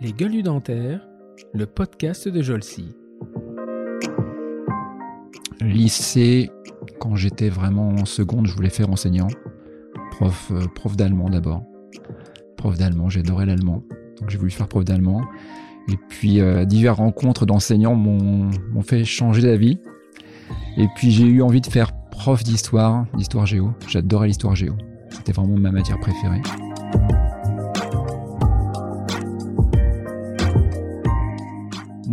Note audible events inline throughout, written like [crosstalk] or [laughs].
Les gueules dentaires, le podcast de Jolcy. Lycée, quand j'étais vraiment en seconde, je voulais faire enseignant. Prof, euh, d'allemand d'abord. Prof d'allemand, j'adorais l'allemand. Donc j'ai voulu faire prof d'allemand. Et puis euh, diverses rencontres d'enseignants m'ont m'ont fait changer d'avis. Et puis j'ai eu envie de faire prof d'histoire, d'histoire géo. J'adorais l'histoire géo. C'était vraiment ma matière préférée.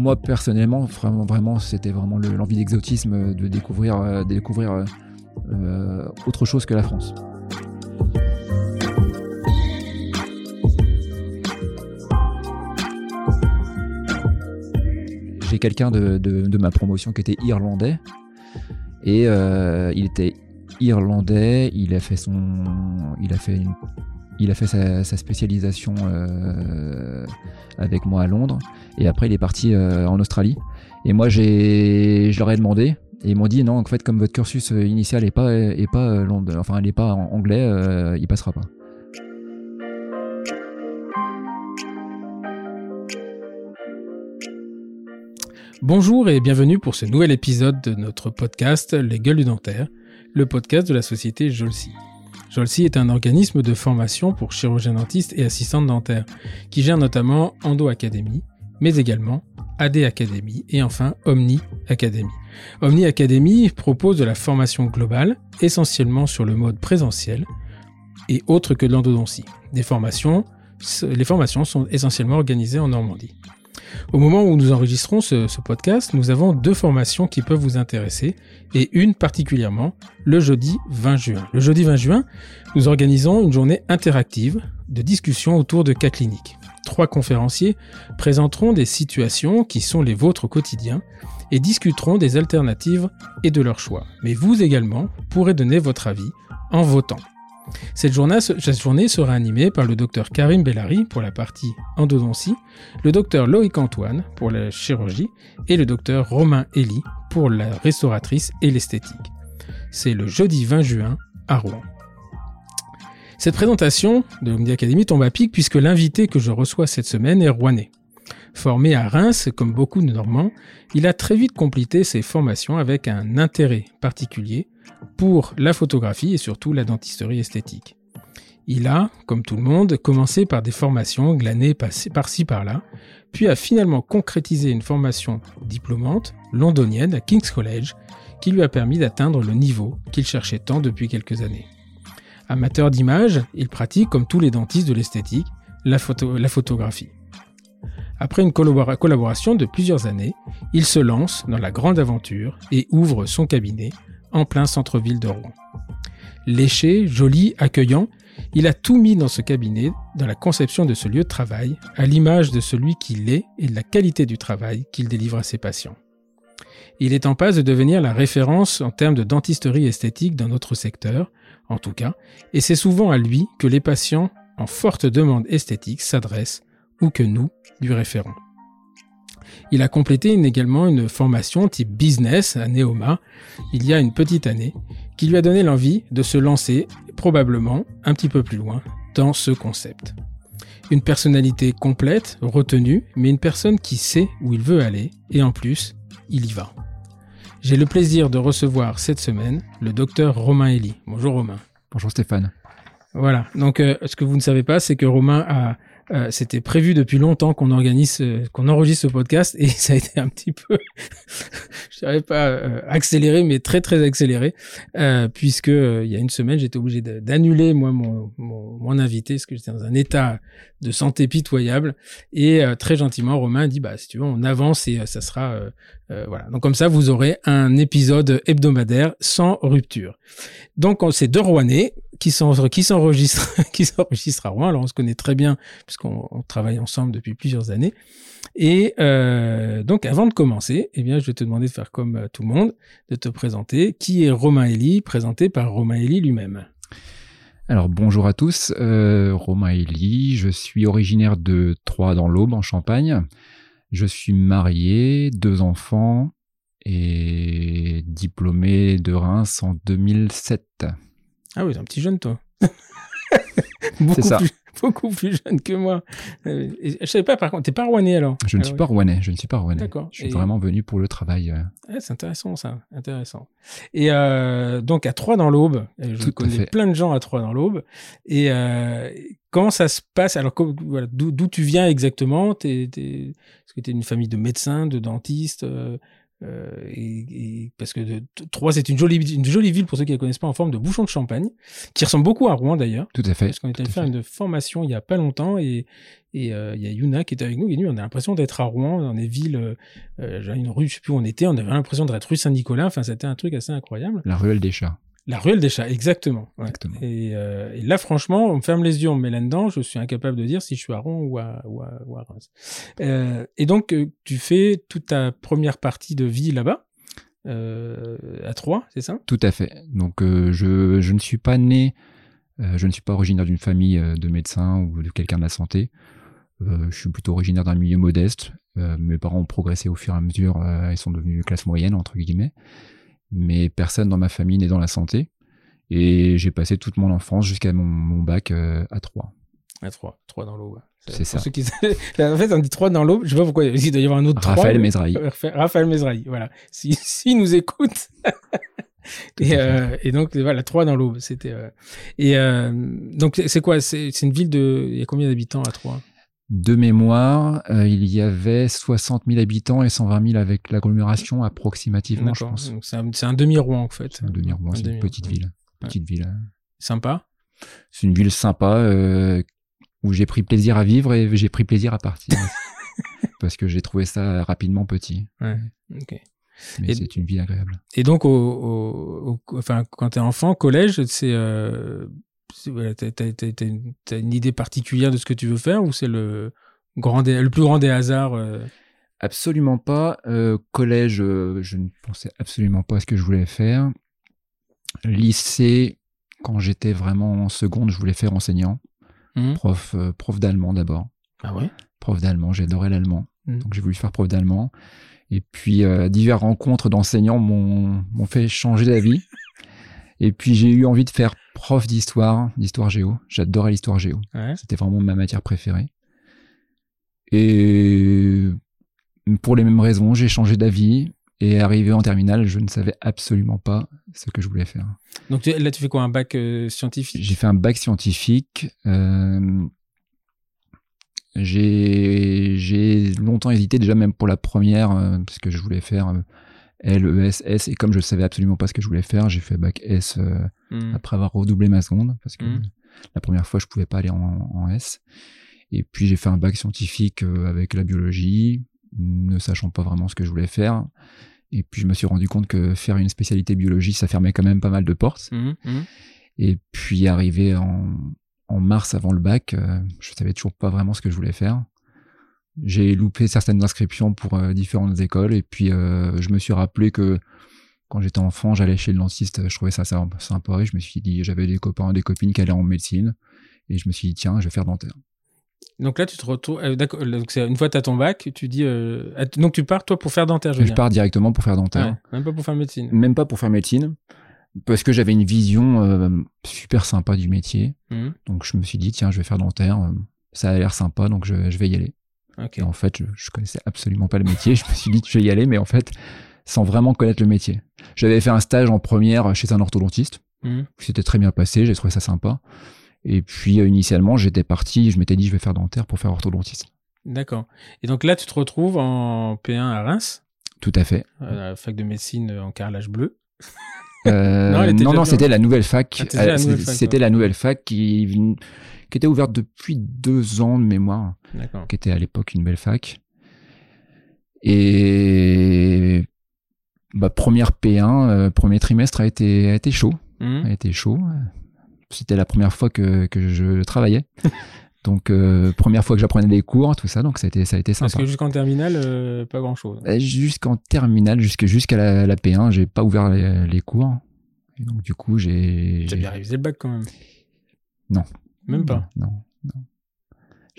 Moi personnellement, vraiment, vraiment c'était vraiment le- l'envie d'exotisme, de découvrir, euh, découvrir euh, euh, autre chose que la France. J'ai quelqu'un de, de- ma promotion qui était irlandais et euh, il était irlandais. Il a fait son, il a fait une- il a fait sa, sa spécialisation euh, avec moi à Londres et après il est parti euh, en Australie. Et moi j'ai, je leur ai demandé et ils m'ont dit non en fait comme votre cursus euh, initial est pas est pas Londres, enfin pas en anglais, il passera pas. Bonjour et bienvenue pour ce nouvel épisode de notre podcast Les gueules dentaires, le podcast de la société Jolcy. Jolcy est un organisme de formation pour chirurgiens dentistes et assistantes dentaires qui gère notamment Endo Academy, mais également AD Academy et enfin Omni Academy. Omni Academy propose de la formation globale, essentiellement sur le mode présentiel et autre que de l'endodontie. Des formations, les formations sont essentiellement organisées en Normandie. Au moment où nous enregistrons ce, podcast, nous avons deux formations qui peuvent vous intéresser et une particulièrement le jeudi 20 juin. Le jeudi 20 juin, nous organisons une journée interactive de discussion autour de cas cliniques. Trois conférenciers présenteront des situations qui sont les vôtres au quotidien et discuteront des alternatives et de leur choix. Mais vous également pourrez donner votre avis en votant. Cette journée, sera animée par le docteur Karim Bellari pour la partie endodontie, le docteur Loïc Antoine pour la chirurgie et le docteur Romain Elie pour la restauratrice et l'esthétique. C'est le jeudi 20 juin à Rouen. Cette présentation de Academy tombe à pic puisque l'invité que je reçois cette semaine est rouennais. Formé à Reims, comme beaucoup de Normands, il a très vite complété ses formations avec un intérêt particulier pour la photographie et surtout la dentisterie esthétique. Il a, comme tout le monde, commencé par des formations glanées par-ci par-là, puis a finalement concrétisé une formation diplômante londonienne à King's College qui lui a permis d'atteindre le niveau qu'il cherchait tant depuis quelques années. Amateur d'image, il pratique, comme tous les dentistes de l'esthétique, la, photo la photographie. Après une collabora collaboration de plusieurs années, il se lance dans la grande aventure et ouvre son cabinet en plein centre-ville de Rouen. Léché, joli, accueillant, il a tout mis dans ce cabinet, dans la conception de ce lieu de travail, à l'image de celui qu'il est et de la qualité du travail qu'il délivre à ses patients. Il est en passe de devenir la référence en termes de dentisterie esthétique dans notre secteur, en tout cas, et c'est souvent à lui que les patients en forte demande esthétique s'adressent ou que nous lui référons. Il a complété une, également une formation type business à Neoma il y a une petite année qui lui a donné l'envie de se lancer probablement un petit peu plus loin dans ce concept. Une personnalité complète, retenue, mais une personne qui sait où il veut aller et en plus, il y va. J'ai le plaisir de recevoir cette semaine le docteur Romain Elie. Bonjour Romain. Bonjour Stéphane. Voilà. Donc, euh, ce que vous ne savez pas, c'est que Romain a, euh, c'était prévu depuis longtemps qu'on organise, euh, qu'on enregistre ce podcast et [laughs] ça a été un petit peu, [laughs] je dirais pas euh, accéléré, mais très très accéléré, euh, puisque il y a une semaine, j'étais obligé d'annuler moi mon, mon, mon invité parce que j'étais dans un état de santé pitoyable et très gentiment Romain a dit bah si tu veux on avance et ça sera voilà. Donc comme ça vous aurez un épisode hebdomadaire sans rupture. Donc on- c'est deux Rouennais qui s'en- qui s'enregistrent [laughs] à Rouen. Alors on se connaît très bien puisqu'on on travaille ensemble depuis plusieurs années. Et euh, donc avant de commencer, eh bien je vais te demander de faire comme euh, tout le monde, de te présenter. Qui est Romain Elie, présenté par Romain Elie lui-même? Alors bonjour à tous, euh, Romain Elie, je suis originaire de Troyes dans l'Aube en Champagne. Je suis marié, deux enfants et diplômé de Reims en 2007. Ah oui, t'es un petit jeune toi. [laughs] beaucoup C'est ça. Plus, beaucoup plus jeune que moi. Euh, et je savais pas, par contre, t'es pas rouennais alors? Je ne suis pas rouennais, je ne suis pas rouennais. D'accord. Je suis Et- vraiment venu pour le travail. euh, Ouais, c'est intéressant ça, intéressant. Et euh, donc à Troyes dans l'Aube, je Tout connais plein de gens à Troyes dans l'Aube. Et euh, comment ça se passe? Alors voilà, d'où tu viens exactement? Est-ce que tu es une famille de médecins, de dentistes euh, euh, et, et- parce que de, Troyes c'est une jolie une jolie ville pour ceux qui ne la connaissent pas en forme de bouchon de champagne, qui ressemble beaucoup à Rouen d'ailleurs. Tout à fait. Parce qu'on était allé faire fait. une formation il y a pas longtemps et et euh, il y a Yuna qui était avec nous. Et nous, on a l'impression d'être à Rouen, dans des villes. Euh, une rue, je sais plus où on était. On avait l'impression d'être rue Saint-Nicolas. Enfin, c'était un truc assez incroyable. La ruelle des chats. La ruelle des chats, exactement. ouais. Exactement. Et, euh, et là, franchement, on me ferme les yeux, on me met là-dedans. Je suis incapable de dire si je suis à Rouen ou à, ou à, ou à Reims. Euh, et donc, euh, tu fais toute ta première partie de vie là-bas, euh, à Troyes, c'est ça? Tout à fait. Donc, je, je ne suis pas né, je ne suis pas originaire d'une famille de médecins ou de quelqu'un de la santé. Je suis plutôt originaire d'un milieu modeste. Mes parents ont progressé au fur et à mesure. ils sont devenus classe moyenne, entre guillemets. Mais personne dans ma famille n'est dans la santé. Et j'ai passé toute mon enfance jusqu'à mon, mon bac euh, à 3. À Troyes, Troyes dans l'Aube. C'est pour ça. ceux qui- [laughs] en fait, on dit Troyes dans l'Aube. Je sais pas pourquoi. Il doit y avoir un autre. Raphaël Mesrahi. Raphaël Raphaël Mesrahi, voilà. Si, [laughs] si nous écoute. [laughs] et, euh, et donc voilà, Troyes dans l'Aube, c'était. euh, Et euh, donc c'est quoi? C'est c'est une ville de. Il y a combien d'habitants à Troyes De mémoire, euh, il y avait 60 000 habitants et 120 000 avec l'agglomération approximativement, je pense. Donc c'est un, c'est un demi-Rouen en fait. C'est un demi-rond, Un c'est une petite ville. Petite ville. Sympa. C'est une ville sympa euh, où j'ai pris plaisir à vivre et j'ai pris plaisir à partir. [laughs] parce que j'ai trouvé ça rapidement petit. Ouais. Mais Et- c'est une ville agréable. Et donc, au, au- au- enfin, quand t'es enfant, collège, c'est, euh, c'est- voilà, t'as, t'as- t'as- t'as une, idée particulière de ce que tu veux faire ou c'est le grand, des- le plus grand des hasards euh, Absolument pas. Euh, collège, euh, je ne pensais absolument pas à ce que je voulais faire. Lycée, quand j'étais vraiment en seconde, je voulais faire enseignant. Mhm. Prof, prof d'allemand d'abord. Ah ouais? Prof d'allemand, j'adorais l'allemand. Mhm. Donc j'ai voulu faire prof d'allemand. Et puis diverses rencontres d'enseignants m'ont m'ont fait changer d'avis. Et puis j'ai eu envie de faire prof d'histoire, d'histoire géo. J'adorais l'histoire géo. Ouais. C'était vraiment ma matière préférée. Et pour les mêmes raisons, j'ai changé d'avis. Et arrivé en terminale, je ne savais absolument pas ce que je voulais faire. Donc là, tu fais quoi, un bac euh, scientifique? J'ai fait un bac scientifique. euh, j'ai longtemps hésité, déjà même pour la première, euh, parce que je voulais faire euh, L, E, S, S. Et comme je savais absolument pas ce que je voulais faire, j'ai fait bac S Mhm. après avoir redoublé ma seconde, parce que Mhm. la première fois, je pouvais pas aller en, en S. Et puis j'ai fait un bac scientifique euh, avec la biologie, ne sachant pas vraiment ce que je voulais faire. Et puis je me suis rendu compte que faire une spécialité biologie, ça fermait quand même pas mal de portes. Mhm. Et puis arrivé en, en mars avant le bac, euh, je savais toujours pas vraiment ce que je voulais faire. J'ai loupé certaines inscriptions pour euh, différentes écoles et puis euh, je me suis rappelé que quand j'étais enfant, j'allais chez le dentiste, je trouvais ça sympa et je me suis dit, j'avais des copains, des copines qui allaient en médecine et je me suis dit, tiens, je vais faire dentaire. Donc là, tu te retrouves. euh, d'accord. Donc c'est une fois que t'as ton bac, tu dis. euh, donc tu pars toi pour faire dentaire, je Je pars directement pour faire dentaire. Ouais, même pas pour faire médecine. Même pas pour faire médecine, parce que j'avais une vision euh, super sympa du métier. Mhm. Donc je me suis dit, tiens, je vais faire dentaire, euh, ça a l'air sympa, donc je, je vais y aller. Et en fait, je, je connaissais absolument pas le métier. [laughs] Je me suis dit, je vais y aller, mais en fait, sans vraiment connaître le métier. J'avais fait un stage en première chez un orthodontiste. Mhm. C'était très bien passé, j'ai trouvé ça sympa. Et puis, euh, initialement, j'étais parti, je m'étais dit, je vais faire dentaire pour faire orthodontiste. D'accord. Et donc là, tu te retrouves en P1 à Reims, Tout à fait. à la fac de médecine en carrelage bleu. Euh, [laughs] Non, non, c'était la nouvelle fac. Ah, c'était la Euh, nouvelle c'était- fac, C'était ouais. la nouvelle fac qui, qui était ouverte depuis deux ans de mémoire. Qui était à l'époque une belle fac. Et bah, première P1, euh, premier trimestre a été, a été chaud. Mhm. A été chaud. C'était la première fois que, que je travaillais. [laughs] donc, euh, première fois que j'apprenais des cours, tout ça. Donc, ça a été, ça a été Parce sympa. que jusqu'en terminale, euh, pas grand chose. Euh, Jusqu'en terminale, jusque- jusqu'à la, la P1, j'ai pas ouvert les, les cours. Et donc, du coup, j'ai. T'as j'ai- bien révisé le bac quand même. Non. Même pas. Non,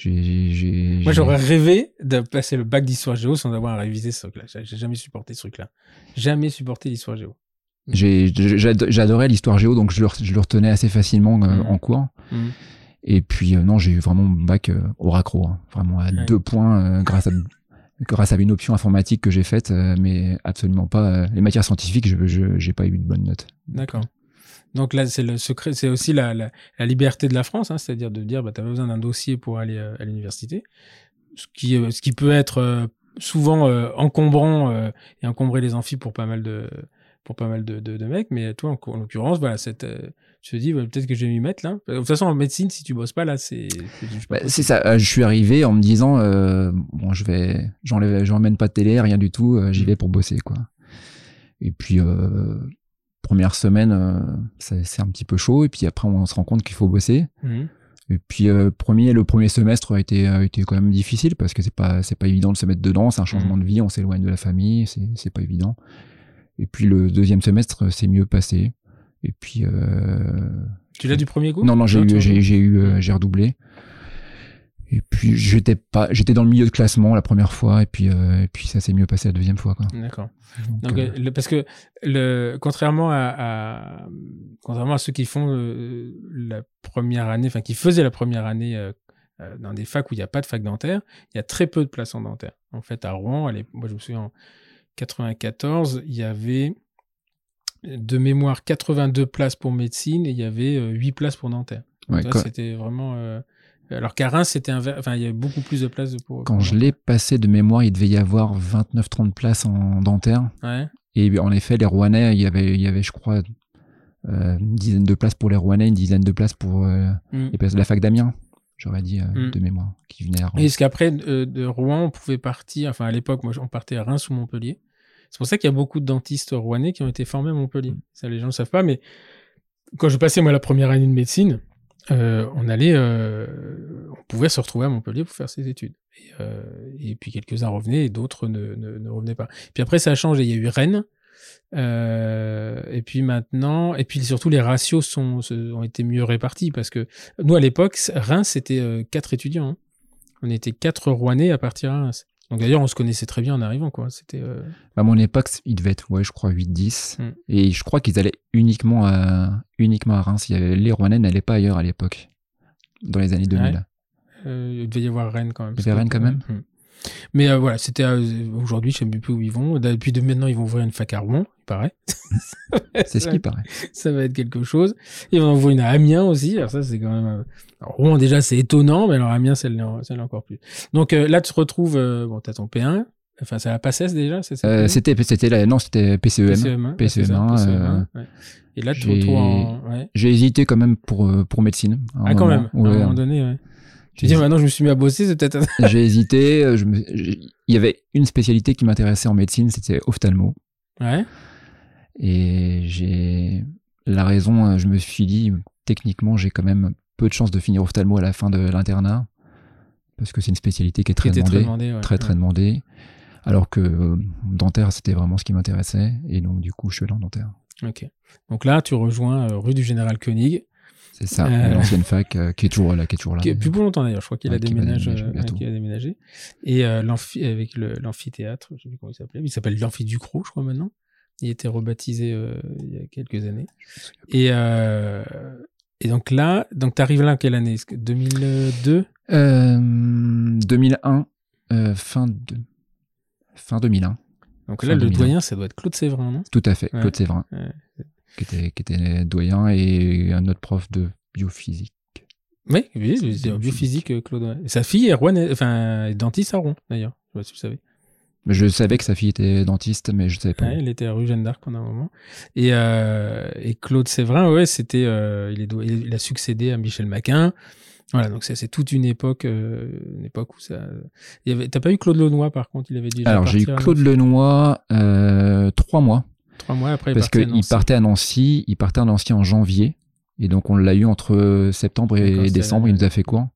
Moi, j'aurais rêvé de passer le bac d'histoire géo sans avoir à réviser ce truc-là. J'ai jamais supporté ce truc-là. Jamais supporté l'histoire géo. J'adorais l'histoire géo, donc je le, je le retenais assez facilement euh, Mhm. en cours. Mhm. Et puis euh, non, j'ai eu vraiment mon bac euh, au raccro, hein. vraiment à Ouais. deux points grâce à grâce à une option informatique que j'ai faite, mais absolument pas les matières scientifiques. Je j'ai pas eu de bonnes notes. D'accord. Donc là, c'est le secret, c'est aussi la, la, la liberté de la France, hein, c'est-à-dire de dire, bah, tu as besoin d'un dossier pour aller euh, à l'université, ce qui, euh, ce qui peut être euh, souvent encombrant et encombrer les amphis pour pas mal de, pour pas mal de, de, de mecs, mais toi, en, en l'occurrence, voilà, cette, tu te dis, bah, peut-être que je vais m'y mettre là. De toute façon, en médecine, si tu bosses pas là, c'est. c'est Bah, ça. je suis arrivé en me disant bon, je vais, j'enlève, j'emmène pas de télé, rien du tout. J'y vais pour bosser, quoi. Et puis euh, première semaine, euh, c'est un petit peu chaud. Et puis après, on se rend compte qu'il faut bosser. Mhm. Et puis euh, premier, le premier semestre a été, a été quand même difficile parce que c'est pas, c'est pas évident de se mettre dedans. C'est un changement de vie, on s'éloigne de la famille, c'est, c'est pas évident. Et puis le deuxième semestre, c'est mieux passé. Et puis euh, Tu l'as du premier coup? Non, non, j'ai eu, j'ai redoublé. Et puis j'étais pas, j'étais dans le milieu de classement la première fois, et puis, euh, et puis ça s'est mieux passé la deuxième fois. D'accord. Donc, Donc, euh, le- parce que le, contrairement à, à- contrairement à ceux qui font euh, la première année, enfin qui faisaient la première année dans des facs où il n'y a pas de fac dentaire, il y a très peu de places en dentaire. En fait, à Rouen, moi je me souviens en 94, il y avait de mémoire 82 places pour médecine et il y avait euh, 8 places pour dentaire. Ouais, c'était vraiment. Alors qu'à Reims, c'était un, enfin il y avait beaucoup plus de places pour. quand je l'ai passé de mémoire, il devait y avoir 29-30 places en dentaire. Ouais. Et en effet, les Rouennais, il y avait, il y avait, je crois, euh, une dizaine de places pour les Rouennais, une dizaine de places pour euh, Mm. les places de la fac d'Amiens, j'aurais dit, euh, Mm. de mémoire, qui venaient à Rouen. Et est-ce qu'après, de Rouen, on pouvait partir, enfin à l'époque, moi, on partait à Reims ou Montpellier. C'est pour ça qu'il y a beaucoup de dentistes rouennais qui ont été formés à Montpellier. Ça, les gens ne savent pas, mais quand je passais, moi, la première année de médecine, euh, on allait, euh, on pouvait se retrouver à Montpellier pour faire ses études. Et, euh, puis quelques-uns revenaient et d'autres ne, revenaient pas. Puis après, ça a changé. Il y a eu Rennes. Et puis maintenant, et puis surtout les ratios sont, ont été mieux répartis parce que nous à l'époque, Reims c'était quatre étudiants. hein. On était quatre Rouennais à partir à Reims. Donc d'ailleurs, on se connaissait très bien en arrivant, quoi. C'était. euh, À mon époque, il devait être, ouais, je crois, 8-10. Mm. Et je crois qu'ils allaient uniquement à, uniquement à Reims. Il y avait, les Rouennais n'allaient pas ailleurs à l'époque, dans les années 2000. euh, il devait y avoir Rennes quand même. Il y avait Rennes quand même Mm. Mais euh, voilà, c'était aujourd'hui, je sais même plus où ils vont. Depuis de maintenant, ils vont ouvrir une fac à Rouen, il paraît. [laughs] C'est ce qui paraît. ça va être quelque chose. Ils vont en ouvrir une à Amiens aussi. Alors ça, c'est quand même. Alors, Rouen déjà, c'est étonnant, mais alors Amiens, c'est encore plus. Donc euh, là, tu te retrouves. euh, bon, t'as ton P1. Enfin, c'est la PACES déjà, c'est ça Euh, c'était, c'était la, non, c'était PCEM. PCM1. ouais, c'est ça, PCM1, PCM1, euh, ouais. Et là, tu te retrouves en. Ouais. J'ai hésité quand même pour, euh, pour médecine. Ah, quand moment. même, à un moment donné, ouais. Tu dis, maintenant, je me suis mis à bosser, c'est peut-être. j'ai hésité. je me- j'ai- il y avait une spécialité qui m'intéressait en médecine, c'était ophtalmo. Ouais. Et j'ai la raison, je me suis dit, techniquement, j'ai quand même peu de chances de finir ophtalmo à la fin de l'internat, parce que c'est une spécialité qui est très demandée, très demandé. ouais. très très demandée. Alors que euh, dentaire, c'était vraiment ce qui m'intéressait, et donc du coup, je suis allé en dentaire. Ok. Donc là, tu rejoins euh, rue du Général Koenig, C'est ça, Euh, l'ancienne fac qui est toujours là, qui est toujours là. qui est plus pour longtemps d'ailleurs. Je crois qu'il a Ouais, déménagé, a déménagé. Et avec l'amphithéâtre, je sais plus comment il s'appelait. Il s'appelle l'amphi du Croc, je crois maintenant. Il était rebaptisé il y a quelques années. Et et donc là, donc t'arrives là en quelle année? Est-ce que 2002 Euh, 2001, euh, fin de fin 2001, Donc Fin là, le 2001. doyen, ça doit être Claude Séverin, non? Tout à fait, Ouais. Claude Séverin, Ouais. qui était qui était doyen et un autre prof de biophysique. Oui, oui, c'est un biophysique, euh, Claude. Et sa fille est enfin, est dentiste à Rouen, d'ailleurs. Je sais pas si vous savez. Je savais que sa fille était dentiste, mais je savais pas. Ouais, il était à rue Jeanne d'Arc pendant un moment. Et, euh, et Claude Séverin, ouais, c'était, euh, il, est, il a succédé à Michel Maquin. Voilà, donc ça, c'est toute une époque, euh, une époque où ça. T'as pas eu Claude Lenoir par contre, il avait déjà. Alors j'ai eu Claude Lenoir trois mois trois mois après. parce qu'il Nancy. partait à Nancy, il partait à Nancy en janvier et donc on l'a eu entre septembre et décembre. Il nous a fait cours.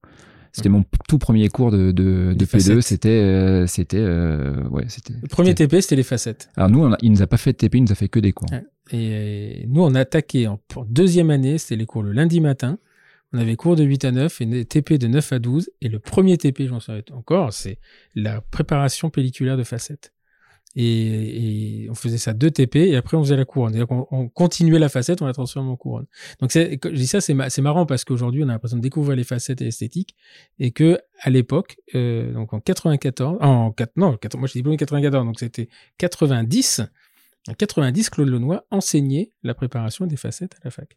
C'était mon tout premier cours de, de, de Les P2. facettes. C'était euh, c'était euh, ouais c'était. Le premier TP, c'était les facettes. Alors nous on a- il nous a pas fait de TP, il nous a fait que des cours. Ouais. Et, nous, on a attaqué en, pour deuxième année, c'était les cours le lundi matin. On avait cours de 8 à 9 et TP de 9 à 12. Et le premier TP, j'en souviens encore, c'est la préparation pelliculaire de facettes. Et, et, on faisait ça deux TP et après on faisait la couronne. C'est-à-dire qu'on on continuait la facette, on la transformait en couronne. Donc c'est, je dis ça, c'est, ma- c'est marrant parce qu'aujourd'hui on a l'impression de découvrir les facettes et l'esthétique et que à l'époque, euh, donc en 94, en 4, non, 4 moi je suis diplômé en 94, donc c'était 90. En 90, Claude Lenoir enseignait la préparation des facettes à la fac.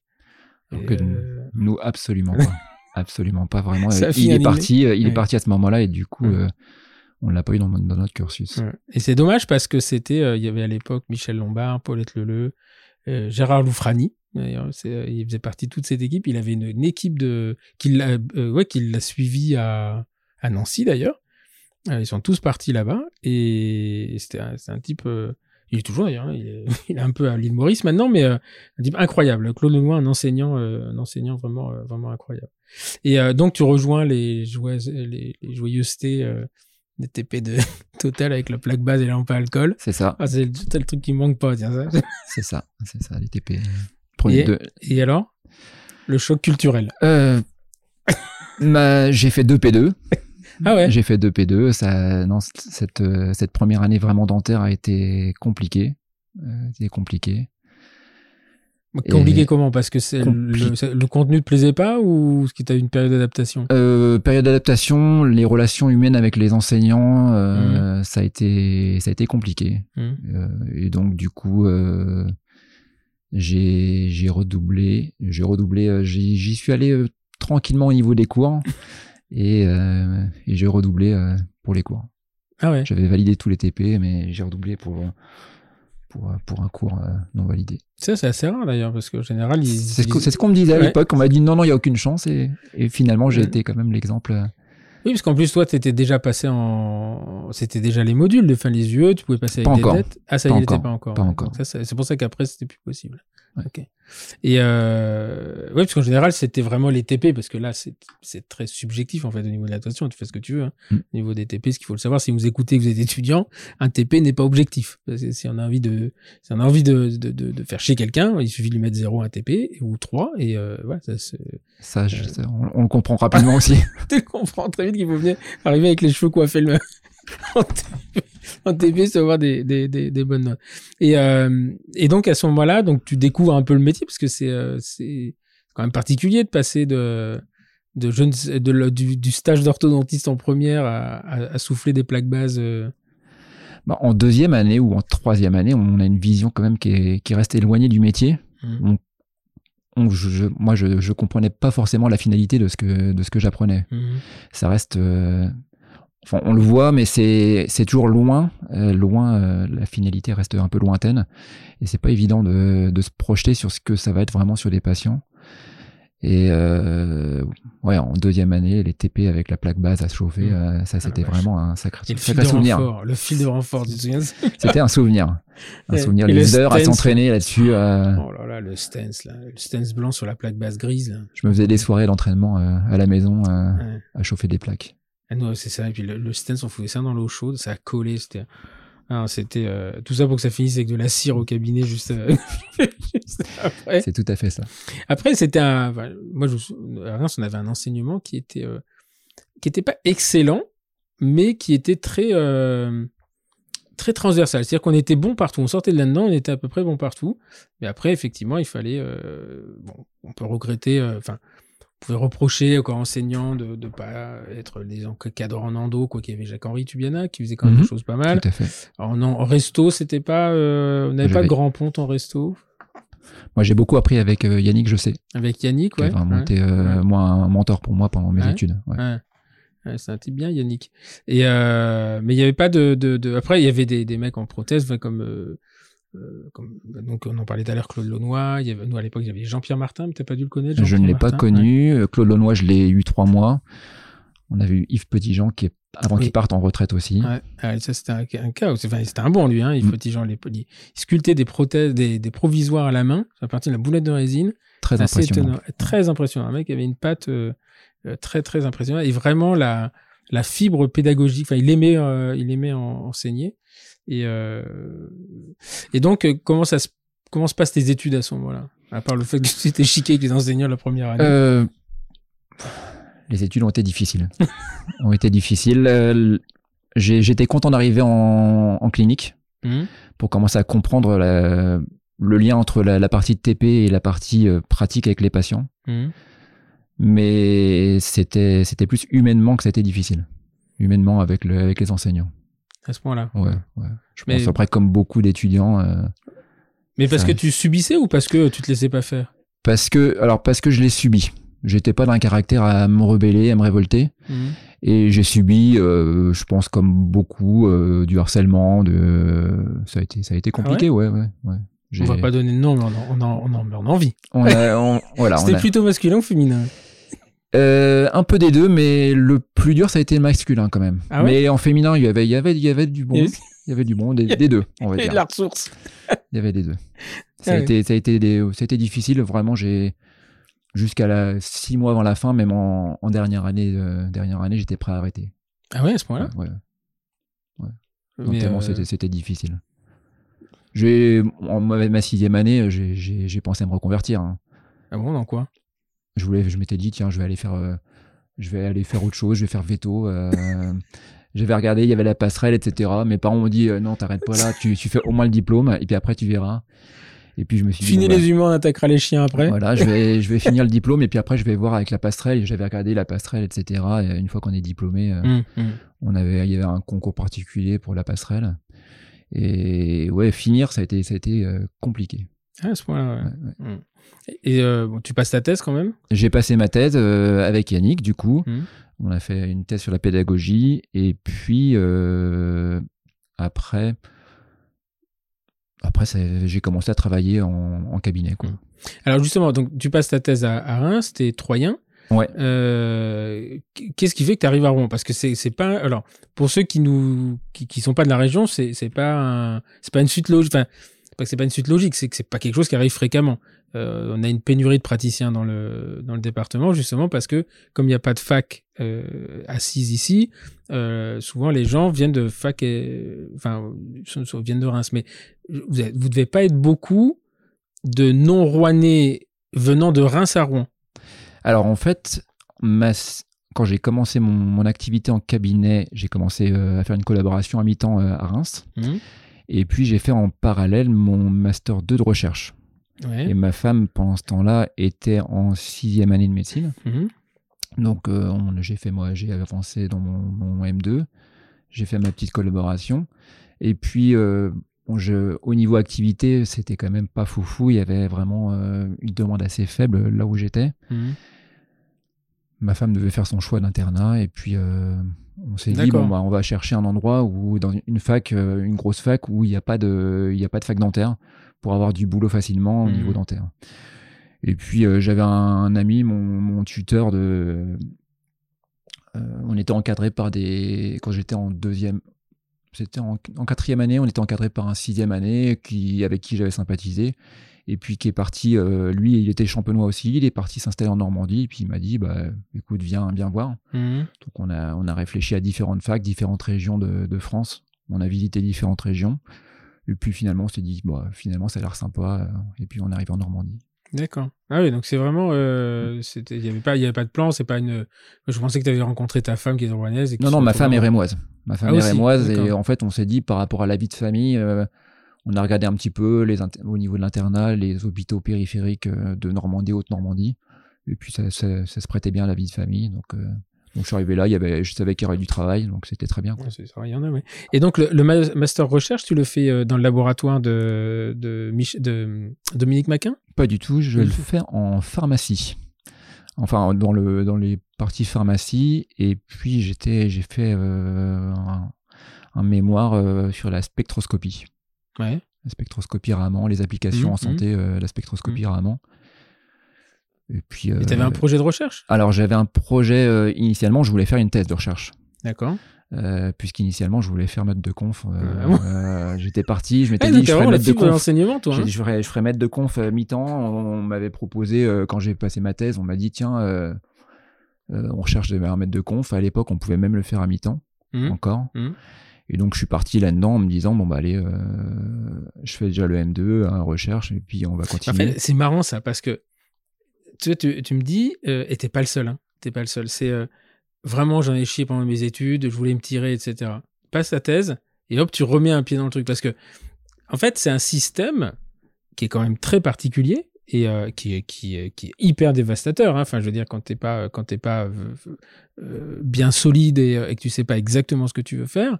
Que euh, Nous, absolument pas. [laughs] absolument pas, vraiment. A il est animé. parti, euh, il Ouais. est parti à ce moment-là et du coup, Ouais. euh, on l'a pas eu dans, notre cursus. Et c'est dommage parce que c'était, euh, il y avait à l'époque Michel Lombard, Paulette Leleu, euh, Gérard Loufrani. D'ailleurs, euh, il faisait partie de toute cette équipe. Il avait une, équipe de, qui l'a, ouais, qui l'a suivi à, Nancy d'ailleurs. Ils sont tous partis là-bas et c'était un, type. il est toujours d'ailleurs. hein, il, est, [laughs] un peu à l'île Maurice maintenant, mais un type incroyable. Claude Lenoir, un enseignant, un enseignant vraiment, vraiment incroyable. Et donc tu rejoins les, les, les joyeusetés des TP de [laughs] Total avec la plaque base et la lampe à alcool. C'est ça, Ah, c'est le, le truc qui me manque pas, tiens, [laughs] c'est ça, c'est ça, les TP. Premier Et- deux. Et alors? Le choc culturel. Euh, ma- j'ai fait 2 P2. Ah ouais? J'ai fait 2 P2. Ça, non, cette, euh, cette première année vraiment dentaire a été compliquée. Euh, c'était compliqué. Compliqué Et- comment? Parce que Compli- le, contenu te plaisait pas ou ce qui t'a eu une période d'adaptation? Euh, période d'adaptation, les relations humaines avec les enseignants, euh, ça a été, ça a été compliqué. Hum. Euh, et donc du coup, j'ai, j'ai redoublé, j'ai redoublé, j'y, suis allé tranquillement au niveau des cours [laughs] et, et j'ai redoublé pour les cours. Ah ouais J'avais validé tous les TP, mais j'ai redoublé pour pour, pour un cours euh, non validé. Ça, c'est assez rare d'ailleurs, parce qu'en général, ils. C'est ce, ils- qu'on me disait à Ouais. l'époque. On m'a dit non, non, il y a aucune chance et, et finalement j'ai Ouais. été quand même l'exemple. euh, Oui, parce qu'en plus, toi, t'étais déjà passé en. C'était déjà les modules de fin les UE, tu pouvais passer avec Pas des encore. dettes. Ah, ça Pas y était encore. pas encore. Pas encore. C'est pour ça qu'après, c'était plus possible. Ouais. Ok. Et euh... ouais, parce qu'en général, c'était vraiment les TP, parce que là, c'est c'est très subjectif en fait au niveau de l'attention. Tu fais ce que tu veux. hein. Mm. Au niveau des TP, ce qu'il faut le savoir, si vous écoutez, que vous êtes étudiant, un TP n'est pas objectif. Parce que si on a envie de, si on a envie de, de, de, de faire chier quelqu'un, il suffit de lui mettre 0 un TP ou 3 et euh, voilà, ça, Ça, je- on, on le comprend rapidement [laughs] aussi. tu comprends très vite qu'il faut venir arriver avec les cheveux coiffés le [laughs] [laughs] en TP, TP, c'est avoir des, des, des, des bonnes notes. Et, euh, et donc, à ce moment-là, donc, tu découvres un peu le métier parce que c'est, euh, c'est quand même particulier de passer de, de de, le- du, du stage d'orthodontiste en première à, à, à souffler des plaques bases. euh. Bah, en deuxième année ou en troisième année, on a une vision quand même qui, est, qui reste éloignée du métier. On- je- je- moi, je, je comprenais pas forcément la finalité de ce que de ce que j'apprenais. Mhm. Ça reste, euh, enfin, on le voit, mais c'est toujours loin, euh, loin. euh, la finalité reste un peu lointaine, et c'est pas évident de de se projeter sur ce que ça va être vraiment sur des patients. Et euh, ouais, en deuxième année, les TP avec la plaque base à se chauffer, euh, ça c'était vache. vraiment un sacré, le fil sacré de souvenir. renfort, le fil de renfort, tu te [laughs] C'était un souvenir. Un souvenir, et le les heures à s'entraîner là-dessus. Oh là là, le stance, là, le stance blanc sur la plaque base grise. Là. je me faisais des soirées d'entraînement à la maison Ouais. à chauffer des plaques. Ah non, c'est ça. Et puis le, le stance, on foutait ça dans l'eau chaude, ça a collé. C'était, ah, c'était euh, tout ça pour que ça finisse avec de la cire au cabinet juste, euh, [laughs] juste après. C'est tout à fait ça. Après, c'était un. enfin, moi, je, à Reims, on avait un enseignement qui était euh, qui était pas excellent, mais qui était très euh, très transversal. C'est-à-dire qu'on était bon partout. On sortait de là-dedans, on était à peu près bon partout. Mais après, effectivement, il fallait. bon, on peut regretter. Enfin. Reprocher aux enseignants de ne pas être des encadreurs en endo, quoi qu'il y avait Jacques-Henri Tubiana qui faisait quand même Mhm. des choses pas mal. Tout à fait. En, en resto, c'était pas, euh, on n'avait pas de grand ponte en resto Moi, j'ai beaucoup appris avec euh, Yannick, je sais, avec Yannick, qui ouais. a vraiment ouais. été euh, ouais. moi un mentor pour moi pendant mes Ouais. études. C'est un type bien, Yannick. Et euh, mais il y avait pas de, de, de... après il y avait des, des mecs en prothèse, comme comme donc on en parlait tout à l'heure, Claude Launois. Il y avait, nous à l'époque il y avait Jean-Pierre Martin, mais t'as pas dû le connaître. Je ne l'ai pas connu. Euh, Claude Launois, je l'ai eu trois mois. On avait eu Yves Petitjean qui est avant Oui. qu'il parte en retraite aussi. Ouais, ouais, ça c'était un, un cas. Enfin, c'était un bon lui, hein. Il Mm. gens les il sculptait des prothèses, des, des provisoires à la main, à partir de la boulette de résine. Très impressionnant. étonnant. Très impressionnant. Un mec avait une patte euh, euh, très très impressionnante et vraiment la la fibre pédagogique. Enfin, il aimait euh, il aimait en- enseigner et euh, et donc euh, comment ça se comment se passent tes études à ce moment-là? À part le fait que tu étais chiqué avec les enseignants la première année. Euh, les études ont été difficiles. ont été difficiles. Euh, J'étais content d'arriver en, en clinique Mhm. pour commencer à comprendre la- le lien entre la, la partie de TP et la partie euh, pratique avec les patients. Mhm. Mais c'était c'était plus humainement que c'était difficile. Humainement avec, le, avec les enseignants. À ce point-là. Ouais, ouais. Je Mais- pense après comme beaucoup d'étudiants. euh, Mais parce Ça- que tu subissais ou parce que tu te laissais pas faire? Parce que alors parce que je l'ai subi. J'étais pas d'un caractère à me rebeller, à me révolter. Mhm. Et j'ai subi, euh, je pense comme beaucoup, euh, du harcèlement. De... Ça, a été, ça a été compliqué, ouais, ouais. ouais. J'ai- On va pas donner de nom, mais on en, on en, on en, on en vit. on a- on- voilà, [laughs] on C'était plutôt masculin ou féminin? Euh, un peu des deux, mais le plus dur, ça a été le masculin quand même. Ah ouais mais en féminin, il y avait, il y avait, il y avait du bon. Il y avait- Il y avait du bon, des, [laughs] des deux, on va Et dire. de la ressource. Il y avait des deux. [laughs] Ça, Ah a ouais. été, ça, a été des- ça a été difficile, vraiment. J'ai jusqu'à la six mois avant la fin, même en, en dernière année, euh, dernière année, j'étais prêt à arrêter. Ah ouais, à ce point-là Ouais, non, Mais, tellement euh, c'était, difficile. J'ai, en ma, sixième année, j'ai pensé à me reconvertir. hein. Ah bon, dans quoi? Je voulais, je m'étais dit, tiens, je vais aller faire, euh, je vais aller faire autre chose, je vais faire veto. euh, [laughs] J'avais regardé, il y avait la passerelle, etc. Mes parents m'ont dit, euh, non, t'arrêtes pas là, tu, tu fais au moins le diplôme, et puis après, tu verras. Et puis, je me suis dit, Fini bon, les humains, on attaquera les chiens après. bah, voilà, je vais, je vais [laughs] finir le diplôme, et puis après, je vais voir avec la passerelle. J'avais regardé la passerelle, etc. Et une fois qu'on est diplômé, Hum, hum. on avait, il y avait un concours particulier pour la passerelle. Et ouais, finir, ça a été, ça a été compliqué. Ah, à ce point-là, ouais. Ouais, ouais. Hum. Et euh, tu passes ta thèse quand même? J'ai passé ma thèse euh, avec Yannick, du coup. Mhm. On a fait une thèse sur la pédagogie. Et puis, euh, après, après j'ai commencé à travailler en, en cabinet. Quoi. Mhm. Alors justement, donc tu passes ta thèse à, à Reims, t'es troyen. Ouais. Euh, Qu'est-ce qui fait que tu arrives à Rouen? Parce que c'est pas alors pour ceux qui nous qui, qui sont pas de la région, c'est pas c'est pas une suite logique. Enfin, pas que c'est pas une suite logique, c'est que c'est pas quelque chose qui arrive fréquemment. Euh, on a une pénurie de praticiens dans le dans le département justement parce que comme il n'y a pas de fac euh, assise ici, euh, souvent les gens viennent de fac, et, enfin viennent de Reims. Mais vous êtes- vous devez pas être beaucoup de non rouennais venant de Reims à Rouen. Alors, en fait, ma- quand j'ai commencé mon, mon activité en cabinet, j'ai commencé euh, à faire une collaboration à mi-temps euh, à Reims. Mhm. Et puis, j'ai fait en parallèle mon Master 2 de recherche. Ouais. Et ma femme, pendant ce temps-là, était en sixième année de médecine. Mhm. Donc, euh, j'ai fait moi, j'ai avancé dans mon, mon M2, j'ai fait ma petite collaboration, et puis euh, bon, je, au niveau activité, c'était quand même pas foufou. Il y avait vraiment euh, une demande assez faible là où j'étais. Mhm. Ma femme devait faire son choix d'internat, et puis on s'est dit bon bah on va chercher un endroit où dans une fac, euh, une grosse fac où il n'y a pas de, il y a pas de fac dentaire pour avoir du boulot facilement au niveau dentaire. Et puis euh, j'avais un, ami, mon, mon tuteur de, euh, on était encadré par des, quand j'étais en deuxième, c'était en, en quatrième année, on était encadré par un sixième année qui, avec qui j'avais sympathisé. Et puis qui est parti, euh, lui, il était champenois aussi, il est parti s'installer en Normandie, et puis il m'a dit, bah, écoute, viens, viens voir. Mhm. Donc on a, on a réfléchi à différentes facs, différentes régions de, de France. On a visité différentes régions. Et puis finalement, on s'est dit, bah, finalement, ça a l'air sympa. euh, Et puis on arrive en Normandie. D'accord. Ah oui, donc c'est vraiment, euh, il y avait pas, y avait pas de plan, c'est pas une. Je pensais que tu avais rencontré ta femme qui est et que Non, non, ma femme est rémoise. Ma femme Ah est rémoise. Et en fait, on s'est dit, par rapport à la vie de famille, euh, on a regardé un petit peu les au niveau de l'internat, les hôpitaux périphériques euh, de Normandie, Haute-Normandie. Et puis ça, ça- ça se prêtait bien à la vie de famille. Donc, euh, donc je suis arrivé là, il y avait, je savais qu'il y aurait du travail, donc c'était très bien. quoi. Ouais, c'est ça, il y en a, oui. Et donc, le, le ma- master recherche, tu le fais euh, dans le laboratoire de, de, Mich- de Dominique Maquin? Pas du tout, je le fais en pharmacie. Enfin, dans, le, dans les parties pharmacie. Et puis, j'ai fait euh, un, un mémoire euh, sur la spectroscopie. Ouais. La spectroscopie Raman, les applications Mhm, en santé, euh, la spectroscopie Raman. Et puis. Et tu avais euh, un projet de recherche? Alors, j'avais un projet, euh, initialement, je voulais faire une thèse de recherche. D'accord. Euh, Puisqu'initialement, je voulais faire maître de conf. euh, Ah euh, J'étais parti, je m'étais Ah, dit, donc je ferais maître de conf. toi. hein dit, je, ferais, je ferais maître de conf euh, mi-temps. On, m'avait proposé, euh, quand j'ai passé ma thèse, on m'a dit tiens, euh, euh, on recherche un maître de conf. À l'époque, on pouvait même le faire à mi-temps Mhm. encore. Et donc, je suis parti là-dedans en me disant bon, bah allez, euh, je fais déjà le M2, hein, recherche, et puis on va En continuer. fait, c'est marrant ça, parce que tu, tu, tu me dis, euh, et t'es pas le seul, hein. T'es pas le seul. C'est euh, vraiment, j'en ai chié pendant mes études, je voulais me tirer, etc. Passe ta thèse, et hop, tu remets un pied dans le truc. Parce que, en fait, c'est un système qui est quand même très particulier et euh, qui, qui, qui est hyper dévastateur. Hein. Enfin, je veux dire, quand t'es pas, quand t'es pas euh, bien solide et, que tu sais pas exactement ce que tu veux faire.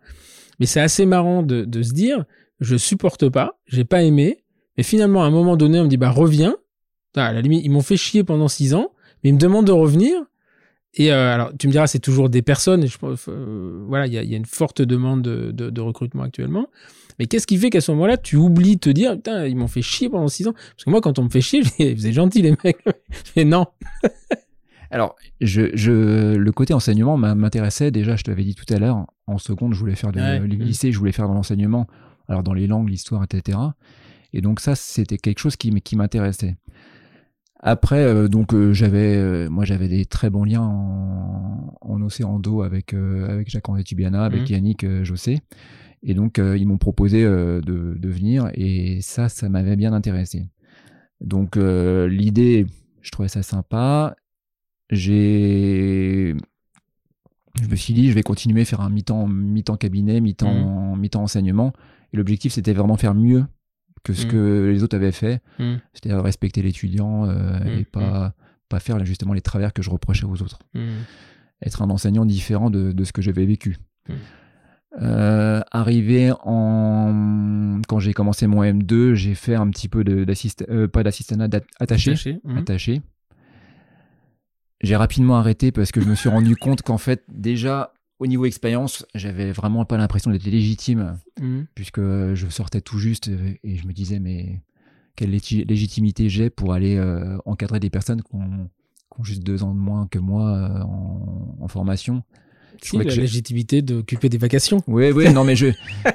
Mais c'est assez marrant de, de, se dire, je supporte pas, j'ai pas aimé, mais finalement, à un moment donné, on me dit, bah, reviens. à la limite, ils m'ont fait chier pendant six ans, mais ils me demandent de revenir. Et euh, alors, tu me diras, c'est toujours des personnes. Et je, euh, voilà, il y a, une forte demande de, de, de recrutement actuellement. Mais qu'est-ce qui fait qu'à ce moment-là, tu oublies de te dire, putain, ils m'ont fait chier pendant six ans? Parce que moi, quand on me fait chier, [laughs] vous êtes gentils, les mecs. Mais non. [laughs] alors, je, je, le côté enseignement m'intéressait déjà, je te l'avais dit tout à l'heure. En seconde, je voulais faire de ouais. lycée, je voulais faire dans l'enseignement. Alors, dans les langues, l'histoire, etc. Et donc, ça, c'était quelque chose qui, qui m'intéressait. Après, euh, donc euh, j'avais, euh, moi j'avais des très bons liens en, en océan d'eau avec avec Jacques-André Tubiana, avec mmh. Yannick Jossé, et donc ils m'ont proposé de, de, venir, et ça, ça m'avait bien intéressé. Donc l'idée, je trouvais ça sympa. J'ai, je me suis dit, je vais continuer à faire un mi-temps, mi-temps cabinet, mi-temps, mmh. mi-temps enseignement. Et l'objectif, c'était vraiment faire mieux que ce mmh. que les autres avaient fait, mmh. c'est-à-dire respecter l'étudiant euh, mmh. et pas, pas faire justement les travers que je reprochais aux autres. Être un enseignant différent de, de ce que j'avais vécu. Euh, arrivé en quand j'ai commencé mon M2, j'ai fait un petit peu d'assistant, euh, pas d'assistanat, attaché, attaché. attaché. J'ai rapidement arrêté parce que je me suis rendu [laughs] compte qu'en fait déjà au niveau expérience, j'avais vraiment pas l'impression d'être légitime, mmh. puisque je sortais tout juste et je me disais, mais quelle légitimité j'ai pour aller euh, encadrer des personnes qui ont, qui ont, juste deux ans de moins que moi euh, en, en, formation. Si, la légitimité d'occuper des vacations. Oui, oui, non, mais je,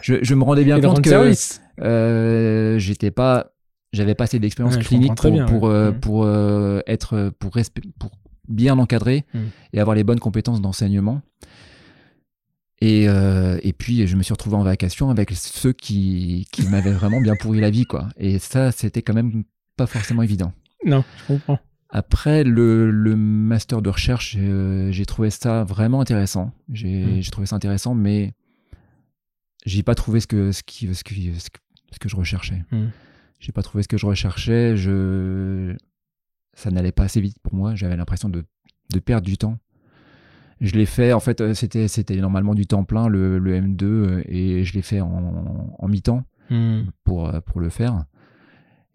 je, je, me rendais bien [laughs] compte que euh, j'étais pas, j'avais pas assez d'expérience ouais, clinique pour, bien, pour, ouais. pour, mmh. être, pour, pour bien encadrer mmh. et avoir les bonnes compétences d'enseignement. Et, euh, et puis, je me suis retrouvé en vacation avec ceux qui, qui m'avaient vraiment bien pourri la vie, quoi. Et ça, c'était quand même pas forcément évident. Non, je comprends. Après, le, le master de recherche, euh, j'ai trouvé ça vraiment intéressant. J'ai mmh. trouvé ça intéressant, mais j'ai pas trouvé ce que, ce, qui, ce, qui, ce, que, ce que je recherchais. Mmh. J'ai pas trouvé ce que je recherchais. Je... Ça n'allait pas assez vite pour moi. J'avais l'impression de, de perdre du temps. Je l'ai fait, en fait, euh, c'était, c'était normalement du temps plein, le, le M2, euh, et je l'ai fait en, en mi-temps mmh. pour, euh, pour le faire.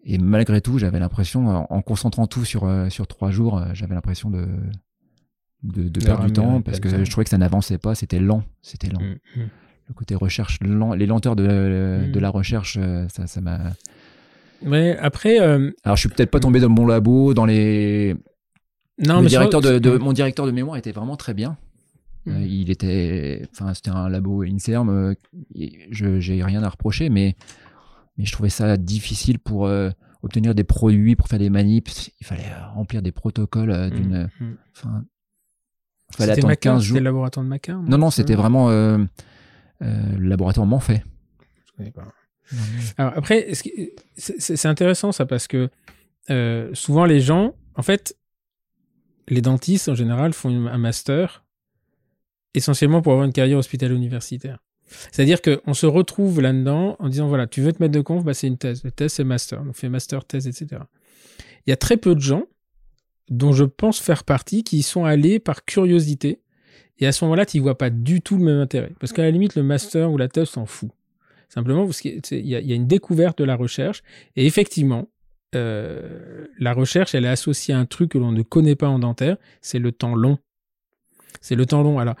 Et malgré tout, j'avais l'impression, en concentrant tout sur, sur trois jours, j'avais l'impression de, de, de perdre du temps parce que je trouvais que ça n'avançait pas, c'était lent, c'était lent. Mmh. Le côté recherche, lent, les lenteurs de, mmh. de la recherche, ça, ça m'a. Ouais, après. Euh... Alors, je suis peut-être pas tombé dans bon labo, dans les non, mais directeur de, de, mon directeur de mémoire était vraiment très bien. Euh, il était, enfin, c'était un labo INSERM. Euh, je j'ai rien à reprocher, mais mais je trouvais ça difficile pour euh, obtenir des produits, pour faire des manips. Il fallait remplir des protocoles euh, d'une, mmh. enfin, il fallait attendre Macar, 15 jours. C'était le laboratoire de Macar Non, non, c'était vraiment le laboratoire Manfait. Je connais pas. Alors après, c'est intéressant ça parce que souvent les gens, en fait, les dentistes, en général, font un master essentiellement pour avoir une carrière hospitalo-universitaire. C'est-à-dire qu'on se retrouve là-dedans en disant, voilà, tu veux te mettre de conf, bah, c'est une thèse. Le thèse, c'est master. On fait master, thèse, etc. Il y a très peu de gens dont je pense faire partie qui y sont allés par curiosité. Et à ce moment-là, tu n'y vois pas du tout le même intérêt. Parce qu'à la limite, le master ou la thèse s'en fout. Simplement parce qu'il y, y, a une découverte de la recherche. Et effectivement, euh, la recherche, elle est associée à un truc que l'on ne connaît pas en dentaire, c'est le temps long. C'est le temps long. Alors,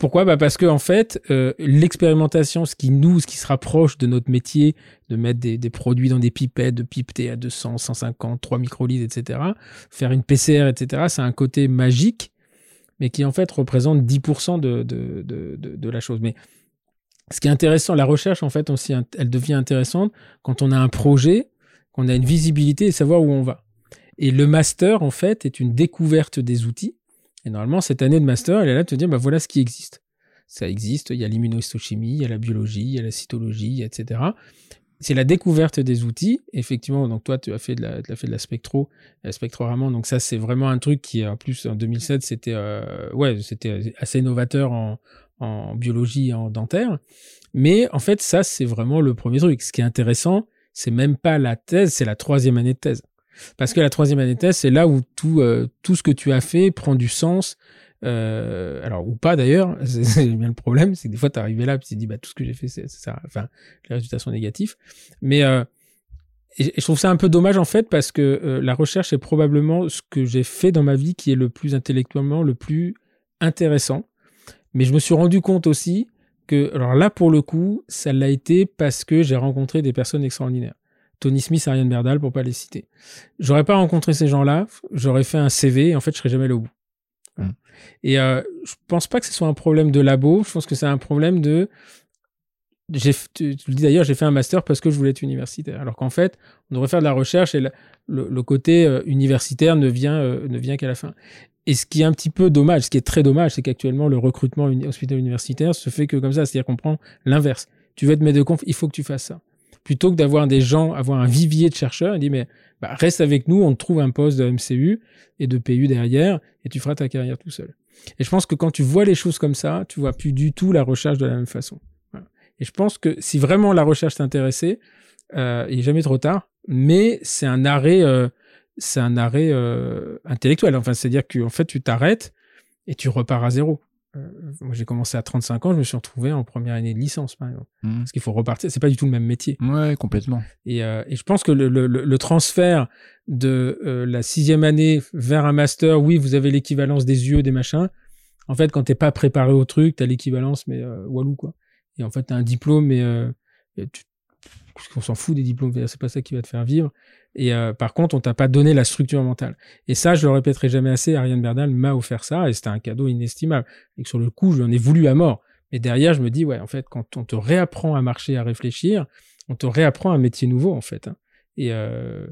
pourquoi? Bah Parce que en fait, euh, l'expérimentation, ce qui nous, ce qui se rapproche de notre métier, de mettre des, des produits dans des pipettes, de pipeter à 200, 150, 3 microlitres, etc., faire une PCR, etc., c'est un côté magique, mais qui en fait représente 10% de, de, de, de, la chose. Mais ce qui est intéressant, la recherche, en fait, aussi, elle devient intéressante quand on a un projet qu'on a une visibilité et savoir où on va. Et le master, en fait, est une découverte des outils. Et normalement, cette année de master, elle est là de te dire, bah voilà ce qui existe. Ça existe, il y a l'immunohistochimie, il y a la biologie, il y a la cytologie, etc. c'est la découverte des outils. Effectivement, donc toi, tu as fait de la, tu as fait de la spectro, la spectroraman. Donc ça, c'est vraiment un truc qui, en plus, en 2007, c'était, euh, ouais, c'était assez novateur en, en biologie, en dentaire. Mais en fait, ça, c'est vraiment le premier truc. Ce qui est intéressant, c'est même pas la thèse, c'est la troisième année de thèse. Parce que la troisième année de thèse, c'est là où tout, euh, tout ce que tu as fait prend du sens. Euh, alors, ou pas d'ailleurs, [laughs] c'est bien le problème, c'est que des fois, tu arrivé là, et tu te dis, bah, tout ce que j'ai fait, c'est ça. Enfin, les résultats sont négatifs. Mais euh, je trouve ça un peu dommage, en fait, parce que la recherche est probablement ce que j'ai fait dans ma vie qui est le plus intellectuellement, le plus intéressant. Mais je me suis rendu compte aussi que, alors là, pour le coup, ça l'a été parce que j'ai rencontré des personnes extraordinaires. Tony Smith, Ariane Berdal, pour pas les citer. J'aurais pas rencontré ces gens-là, j'aurais fait un CV et en fait, je serais jamais allé au bout. Mm. Et euh, je pense pas que ce soit un problème de labo, je pense que c'est un problème de. J'ai, tu, le dis d'ailleurs, j'ai fait un master parce que je voulais être universitaire. Alors qu'en fait, on devrait faire de la recherche et le, côté euh, universitaire ne vient, euh, ne vient qu'à la fin. Et ce qui est un petit peu dommage, ce qui est très dommage, c'est qu'actuellement, le recrutement hospitalier universitaire se fait que comme ça. C'est-à-dire qu'on prend l'inverse. Tu veux être conf, il faut que tu fasses ça plutôt que d'avoir des gens, avoir un vivier de chercheurs, il dit mais bah, reste avec nous, on te trouve un poste de MCU et de PU derrière et tu feras ta carrière tout seul. Et je pense que quand tu vois les choses comme ça, tu vois plus du tout la recherche de la même façon. Et je pense que si vraiment la recherche t'intéressait, euh, il n'est jamais trop tard, mais c'est un arrêt, euh, c'est un arrêt euh, intellectuel. Enfin, c'est-à-dire qu'en fait, tu t'arrêtes et tu repars à zéro. Euh, moi, j'ai commencé à 35 ans, je me suis retrouvé en première année de licence, par exemple. Mmh. Parce qu'il faut repartir, c'est pas du tout le même métier. Ouais, complètement. Et, euh, et je pense que le, le, le transfert de euh, la sixième année vers un master, oui, vous avez l'équivalence des yeux, des machins. En fait, quand t'es pas préparé au truc, t'as l'équivalence, mais euh, walou, quoi. Et en fait, t'as un diplôme, mais tu, on s'en fout des diplômes, c'est pas ça qui va te faire vivre. Et euh, par contre, on t'a pas donné la structure mentale. Et ça, je le répéterai jamais assez. Ariane Berdal m'a offert ça et c'était un cadeau inestimable. Et que sur le coup, je lui ai voulu à mort. Mais derrière, je me dis, ouais, en fait, quand on te réapprend à marcher, à réfléchir, on te réapprend un métier nouveau, en fait. Hein. Et, euh,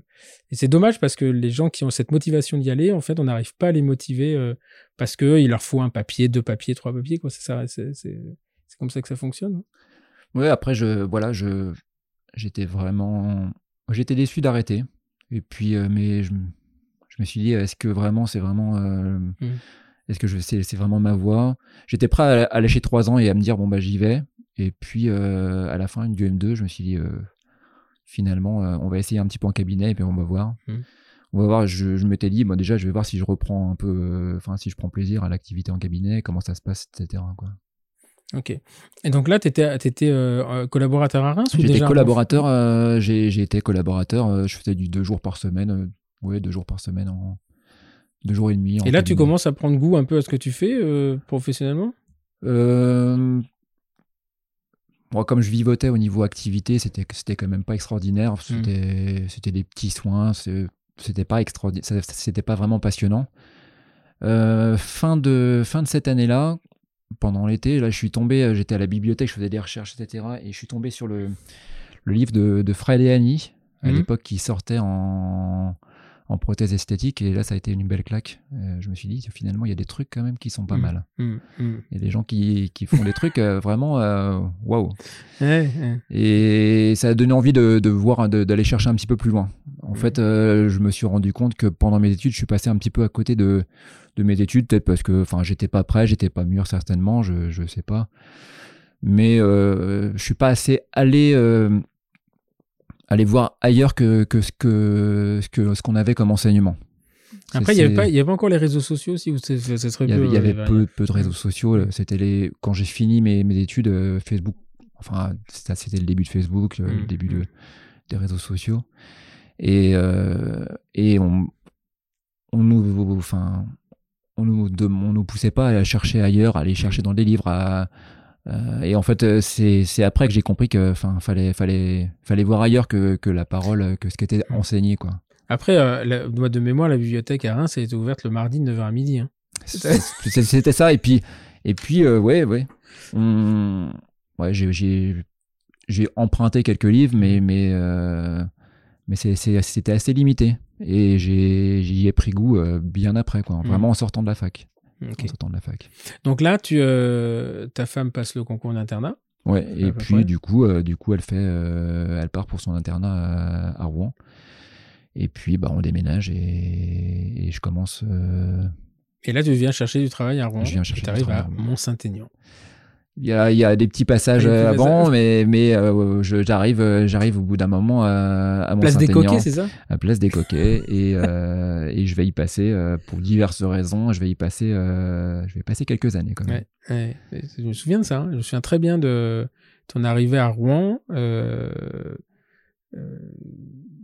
et c'est dommage parce que les gens qui ont cette motivation d'y aller, en fait, on n'arrive pas à les motiver euh, parce que il leur faut un papier, deux papiers, trois papiers. C'est comme ça que ça fonctionne. Hein. Ouais, après, je, voilà, je, j'étais vraiment, j'étais déçu d'arrêter. Et puis, euh, mais je, me suis dit, est-ce que vraiment, c'est vraiment, euh, mmh. est-ce que je, c'est, c'est vraiment ma voie? J'étais prêt à, lâcher trois ans et à me dire, bon, bah, j'y vais. Et puis, euh, à la fin du M2, je me suis dit, finalement, on va essayer un petit peu en cabinet et puis on va voir. Mmh. On va voir, je, je m'étais dit, moi déjà, je vais voir si je reprends un peu, enfin, si je prends plaisir à l'activité en cabinet, comment ça se passe, etc. Quoi. Ok. Et donc là, tu étais, étais euh, collaborateur à Reims J'étais collaborateur, euh, j'ai été collaborateur, euh, je faisais du deux jours par semaine, ouais, deux jours par semaine, en deux jours et demi. Et là, tu commences à prendre goût un peu à ce que tu fais professionnellement? Moi, comme je vivotais au niveau activité, c'était c'était quand même pas extraordinaire. Hmm. C'était c'était des petits soins, c'était pas extraordinaire, c'était pas vraiment passionnant. fin de fin de cette année-là, pendant l'été. Là, je suis tombé, euh, j'étais à la bibliothèque, je faisais des recherches, etc. Et je suis tombé sur le, le livre de, de Fred et Annie, à mhm. l'époque, qui sortait en, en prothèse esthétique. Et là, ça a été une belle claque. Euh, je me suis dit, finalement, il y a des trucs quand même qui sont pas mhm. mal. Mhm. Il y a des gens qui, qui font des trucs euh, vraiment waouh. [laughs] Et ça a donné envie de, de voir, d'aller chercher un petit peu plus loin. En fait, je me suis rendu compte que pendant mes études, je suis passé un petit peu à côté de, de mes études, peut-être parce que enfin j'étais pas prêt, j'étais pas mûr certainement, je je sais pas. Mais euh, je suis pas assez allé euh, aller voir ailleurs que, que ce que ce que ce qu'on avait comme enseignement. Après, il n'y avait, pas, encore les réseaux sociaux aussi ou Il y avait, y avait peu, peu, de réseaux sociaux. C'était les quand j'ai fini mes, mes études, euh, Facebook. Enfin, c'était le début de Facebook, le mmh, début de, mmh. des réseaux sociaux. Et, euh, et on, on nous, enfin, on nous, nous poussait pas à aller chercher ailleurs, à aller chercher dans des livres. Euh, et en fait, euh, c'est après que j'ai compris que, enfin, fallait, fallait, fallait voir ailleurs que, que la parole, que ce qui était enseigné, quoi. Après, euh, la, de mémoire, la bibliothèque à Reims, elle était ouverte le mardi de 9h à midi. Hein. C'était ça. Et puis, et puis, euh, ouais, ouais. ouais, j'ai emprunté quelques livres, mais, mais, mais c'était assez limité. Et j'y ai, pris goût euh, bien après, quoi. Hmm. Vraiment en sortant de la fac. En sortant de la fac. Donc là, tu, euh, ta femme passe le concours d'internat. Ouais, et À peu puis près. du coup, euh, du coup, elle fait, euh, elle part pour son internat à, à Rouen. Et puis, bah, on déménage et, et je commence. euh, Et là, tu viens chercher du travail à Rouen. Je viens chercher du travail à. Mont-Saint-Aignan. Il y a, il y a des petits passages euh, avant, mais, mais euh, j'arrive, euh, j'arrive au bout d'un moment à, à Place des Coquets, c'est ça? À Place des Coquets, et, euh, et je vais y passer euh, pour diverses raisons. Je vais y passer, je vais passer quelques années quand même. Ouais, ouais. Je me souviens de ça. hein. Je me souviens très bien de ton arrivée à Rouen.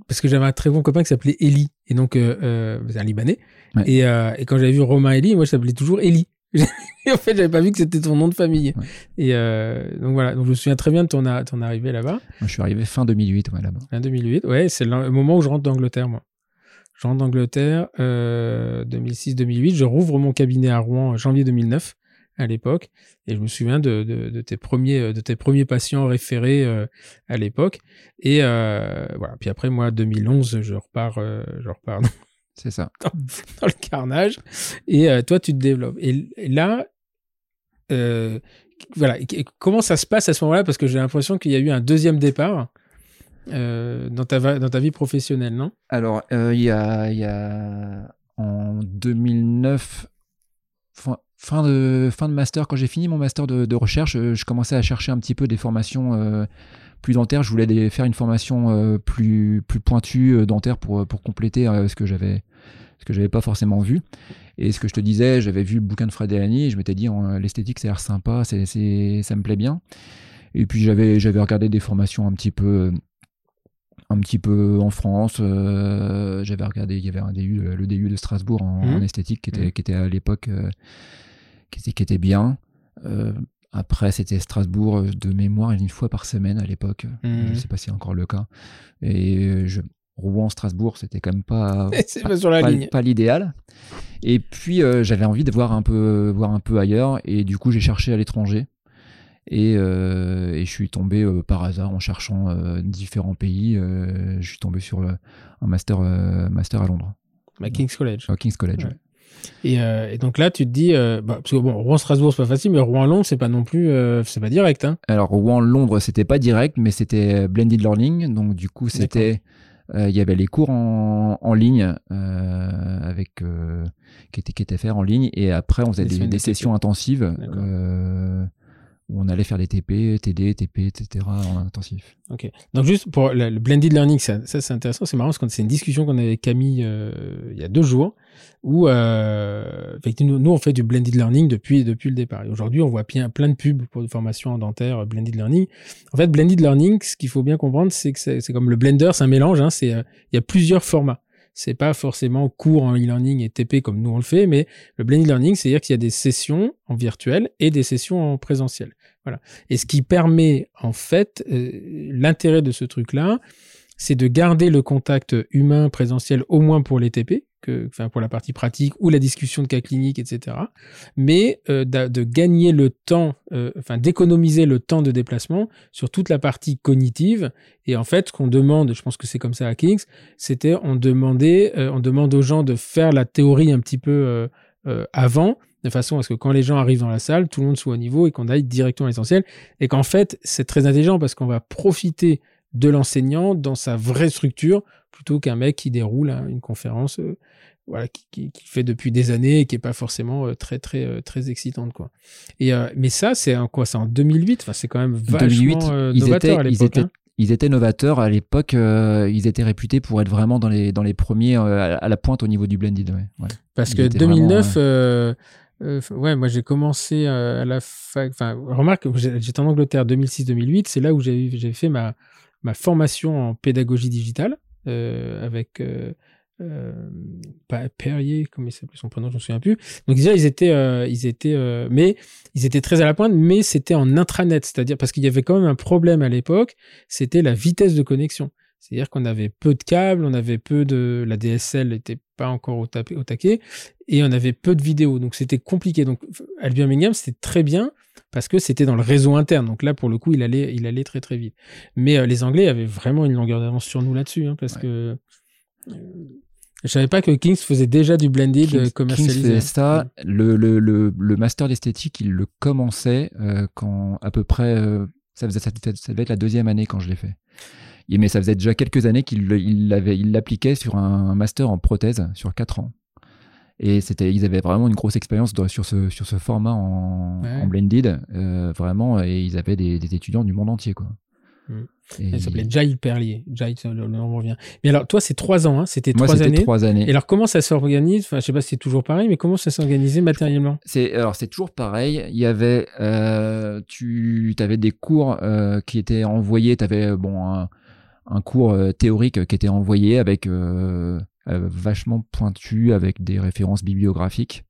parce que j'avais un très bon copain qui s'appelait Eli. Et donc, c'est un Libanais. Ouais. Et, et quand j'avais vu Romain Eli, moi, je s'appelais toujours Eli. [laughs] en fait, j'avais pas vu que c'était ton nom de famille. Ouais. Et euh, donc voilà. Donc, je me souviens très bien de ton, a- ton arrivée là-bas. Je suis arrivé fin 2008 ouais, là-bas. En 2008, ouais, c'est le moment où je rentre d'Angleterre, moi. Je rentre d'Angleterre, euh, 2006-2008. Je rouvre mon cabinet à Rouen en janvier 2009, à l'époque. Et je me souviens de, de, de tes, premiers, de tes premiers patients référés euh, à l'époque. Et euh, voilà. Puis après, moi, 2011, je repars, euh, je repars [laughs] C'est ça. [laughs] dans le carnage. Et euh, toi, tu te développes. Et, et là, euh, voilà. Comment ça se passe à ce moment-là? Parce que j'ai l'impression qu'il y a eu un deuxième départ euh, dans, ta, dans ta vie professionnelle, non? Alors, il y, a, y a en 2009, fin, fin de, fin de master, quand j'ai fini mon master de, de recherche, je commençais à chercher un petit peu des formations plus dentaires. Je voulais des- faire une formation euh, plus, plus pointue euh, dentaire pour, pour compléter euh, ce que j'avais ce que j'avais pas forcément vu. Et ce que je te disais, j'avais vu le bouquin de Fred Delany et je m'étais dit, euh, l'esthétique, ça a l'air sympa, c'est, c'est, ça me plaît bien. Et puis j'avais, j'avais regardé des formations un petit peu, un petit peu en France. euh, j'avais regardé, il y avait un DU, euh, le DU de Strasbourg en, en esthétique qui était, Mhm. qui était à l'époque, euh, qui, était, qui était bien. Euh, après, c'était Strasbourg euh, de mémoire une fois par semaine à l'époque. Mhm. Je ne sais pas si c'est encore le cas. Et euh, je, Rouen, Strasbourg, c'était quand même [laughs] pas, pas sur la pas, ligne. pas l'idéal. Et puis euh, j'avais envie de voir un peu, voir un peu ailleurs, et du coup j'ai cherché à l'étranger. Et, euh, et je suis tombé euh, par hasard en cherchant euh, différents pays. euh, je suis tombé sur un master, euh, master à Londres, Bah, King's College. au King's College. Ouais. Et, euh, et donc là, tu te dis, euh, bah, parce que bon, Rouen-Strasbourg, c'est pas facile, mais Rouen-Londres, c'est pas non plus, euh, c'est pas direct, hein. Alors Rouen, Londres, c'était pas direct, mais c'était blended learning. Donc du coup, c'était, euh, il y avait les cours en, en ligne euh, avec euh, qui étaient qui faits en ligne, et après on faisait Des des, des de sessions intensives euh, où on allait faire des TP, TD, TP, etc. en intensif. Ok. Donc juste pour le, le blended learning, ça, ça, c'est intéressant, c'est marrant parce que c'est une discussion qu'on avait avec Camille euh, il y a deux jours où euh, nous on fait du blended learning depuis depuis le départ. Et aujourd'hui, on voit bien plein de pubs pour des formations en dentaire euh, blended learning. En fait, blended learning, ce qu'il faut bien comprendre, c'est que c'est comme le blender, c'est un mélange. Hein, c'est il y a plusieurs formats. C'est pas forcément cours en e-learning et TP comme nous on le fait, mais le blended learning, c'est-à-dire qu'il y a des sessions en virtuel et des sessions en présentiel. Voilà. Et ce qui permet, en fait, euh, l'intérêt de ce truc-là, c'est de garder le contact humain présentiel au moins pour les TP, pour la partie pratique ou la discussion de cas cliniques, etc. Mais euh, de gagner le temps, euh, d'économiser le temps de déplacement sur toute la partie cognitive. Et en fait, ce qu'on demande, je pense que c'est comme ça à Kings, c'était on demandait, euh, on demande aux gens de faire la théorie un petit peu avant, de façon à ce que quand les gens arrivent dans la salle, tout le monde soit au niveau et qu'on aille directement à l'essentiel. Et qu'en fait, c'est très intelligent parce qu'on va profiter de l'enseignant dans sa vraie structure plutôt qu'un mec qui déroule une conférence voilà qui, qui, qui fait depuis des années et qui est pas forcément euh, très très euh, très excitante quoi et euh, mais ça c'est en quoi c'est en 2008 enfin c'est quand même vachement 2008, euh, ils novateur étaient, à ils l'époque hein. ils étaient novateurs à l'époque. ils étaient réputés pour être vraiment dans les dans les premiers à la pointe au niveau du blended. Ouais. Ouais. parce ils que étaient 2009 vraiment, euh, euh, ouais moi j'ai commencé euh, à la fac enfin remarque j'étais en Angleterre 2006-2008 c'est là où j'ai j'ai fait ma ma formation en pédagogie digitale euh, avec euh, pas Perrier, comment il s'appelait son prénom, je me souviens plus. Donc déjà ils étaient, euh, ils étaient, euh, mais ils étaient très à la pointe, mais c'était en intranet, c'est-à-dire parce qu'il y avait quand même un problème à l'époque, c'était la vitesse de connexion. C'est-à-dire qu'on avait peu de câbles, on avait peu de, la DSL n'était pas encore au, taquet, et on avait peu de vidéos, donc c'était compliqué. Donc à Birmingham c'était très bien parce que c'était dans le réseau interne. Donc là, pour le coup, il allait, il allait très très vite. Mais les Anglais avaient vraiment une longueur d'avance sur nous là-dessus, hein, parce Ouais. que je savais pas que Kings faisait déjà du blended Kings- euh, commercialisé. Kings faisait ça. Le, le, le, le master d'esthétique, il le commençait euh, quand à peu près euh, Ça, faisait, ça, ça devait être la deuxième année quand je l'ai fait. Et- mais ça faisait déjà quelques années qu'il il l'avait- il l'appliquait sur un master en prothèse sur 4 ans. Et c'était, ils avaient vraiment une grosse expérience sur ce, sur ce format en, Ouais. en blended, euh, vraiment, et ils avaient des, des étudiants du monde entier, quoi. Et Elle s'appelait Jail Perlier. Jail, le, nom revient. Mais alors, toi, c'est trois ans, hein C'était trois années. trois années. Et alors, comment ça s'organise? Enfin, je sais pas si c'est toujours pareil, mais comment ça s'organisait matériellement? C'est alors c'est toujours pareil. Il y avait euh, tu avais des cours euh, qui étaient envoyés. Tu avais bon un, un cours euh, théorique qui était envoyé avec vachement pointu avec des références bibliographiques.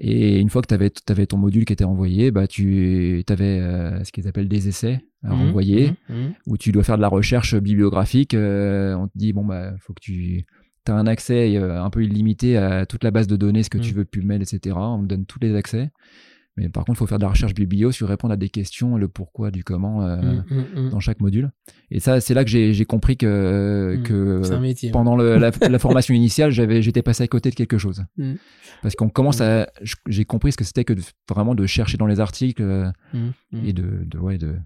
Et une fois que tu avais, ton module qui était envoyé, bah tu avais ce qu'ils appellent des essais à Mhm, envoyer mhm, mhm. où tu dois faire de la recherche bibliographique. euh, on te dit, bon, bah, faut que tu as un accès euh, un peu illimité à toute la base de données, ce que tu veux, PubMed, etc. On te donne tous les accès. Mais par contre, il faut faire de la recherche biblio sur répondre à des questions, le pourquoi, du comment euh, Mhm, mhm. dans chaque module. Et ça, c'est là que j'ai compris que, Mm. métier. pendant le- la, [laughs] la formation initiale, j'avais, j'étais passé à côté de quelque chose. Mm. Parce qu'on commence à, j'ai compris ce que c'était que de- vraiment de chercher dans les articles euh, et de, de, ouais, de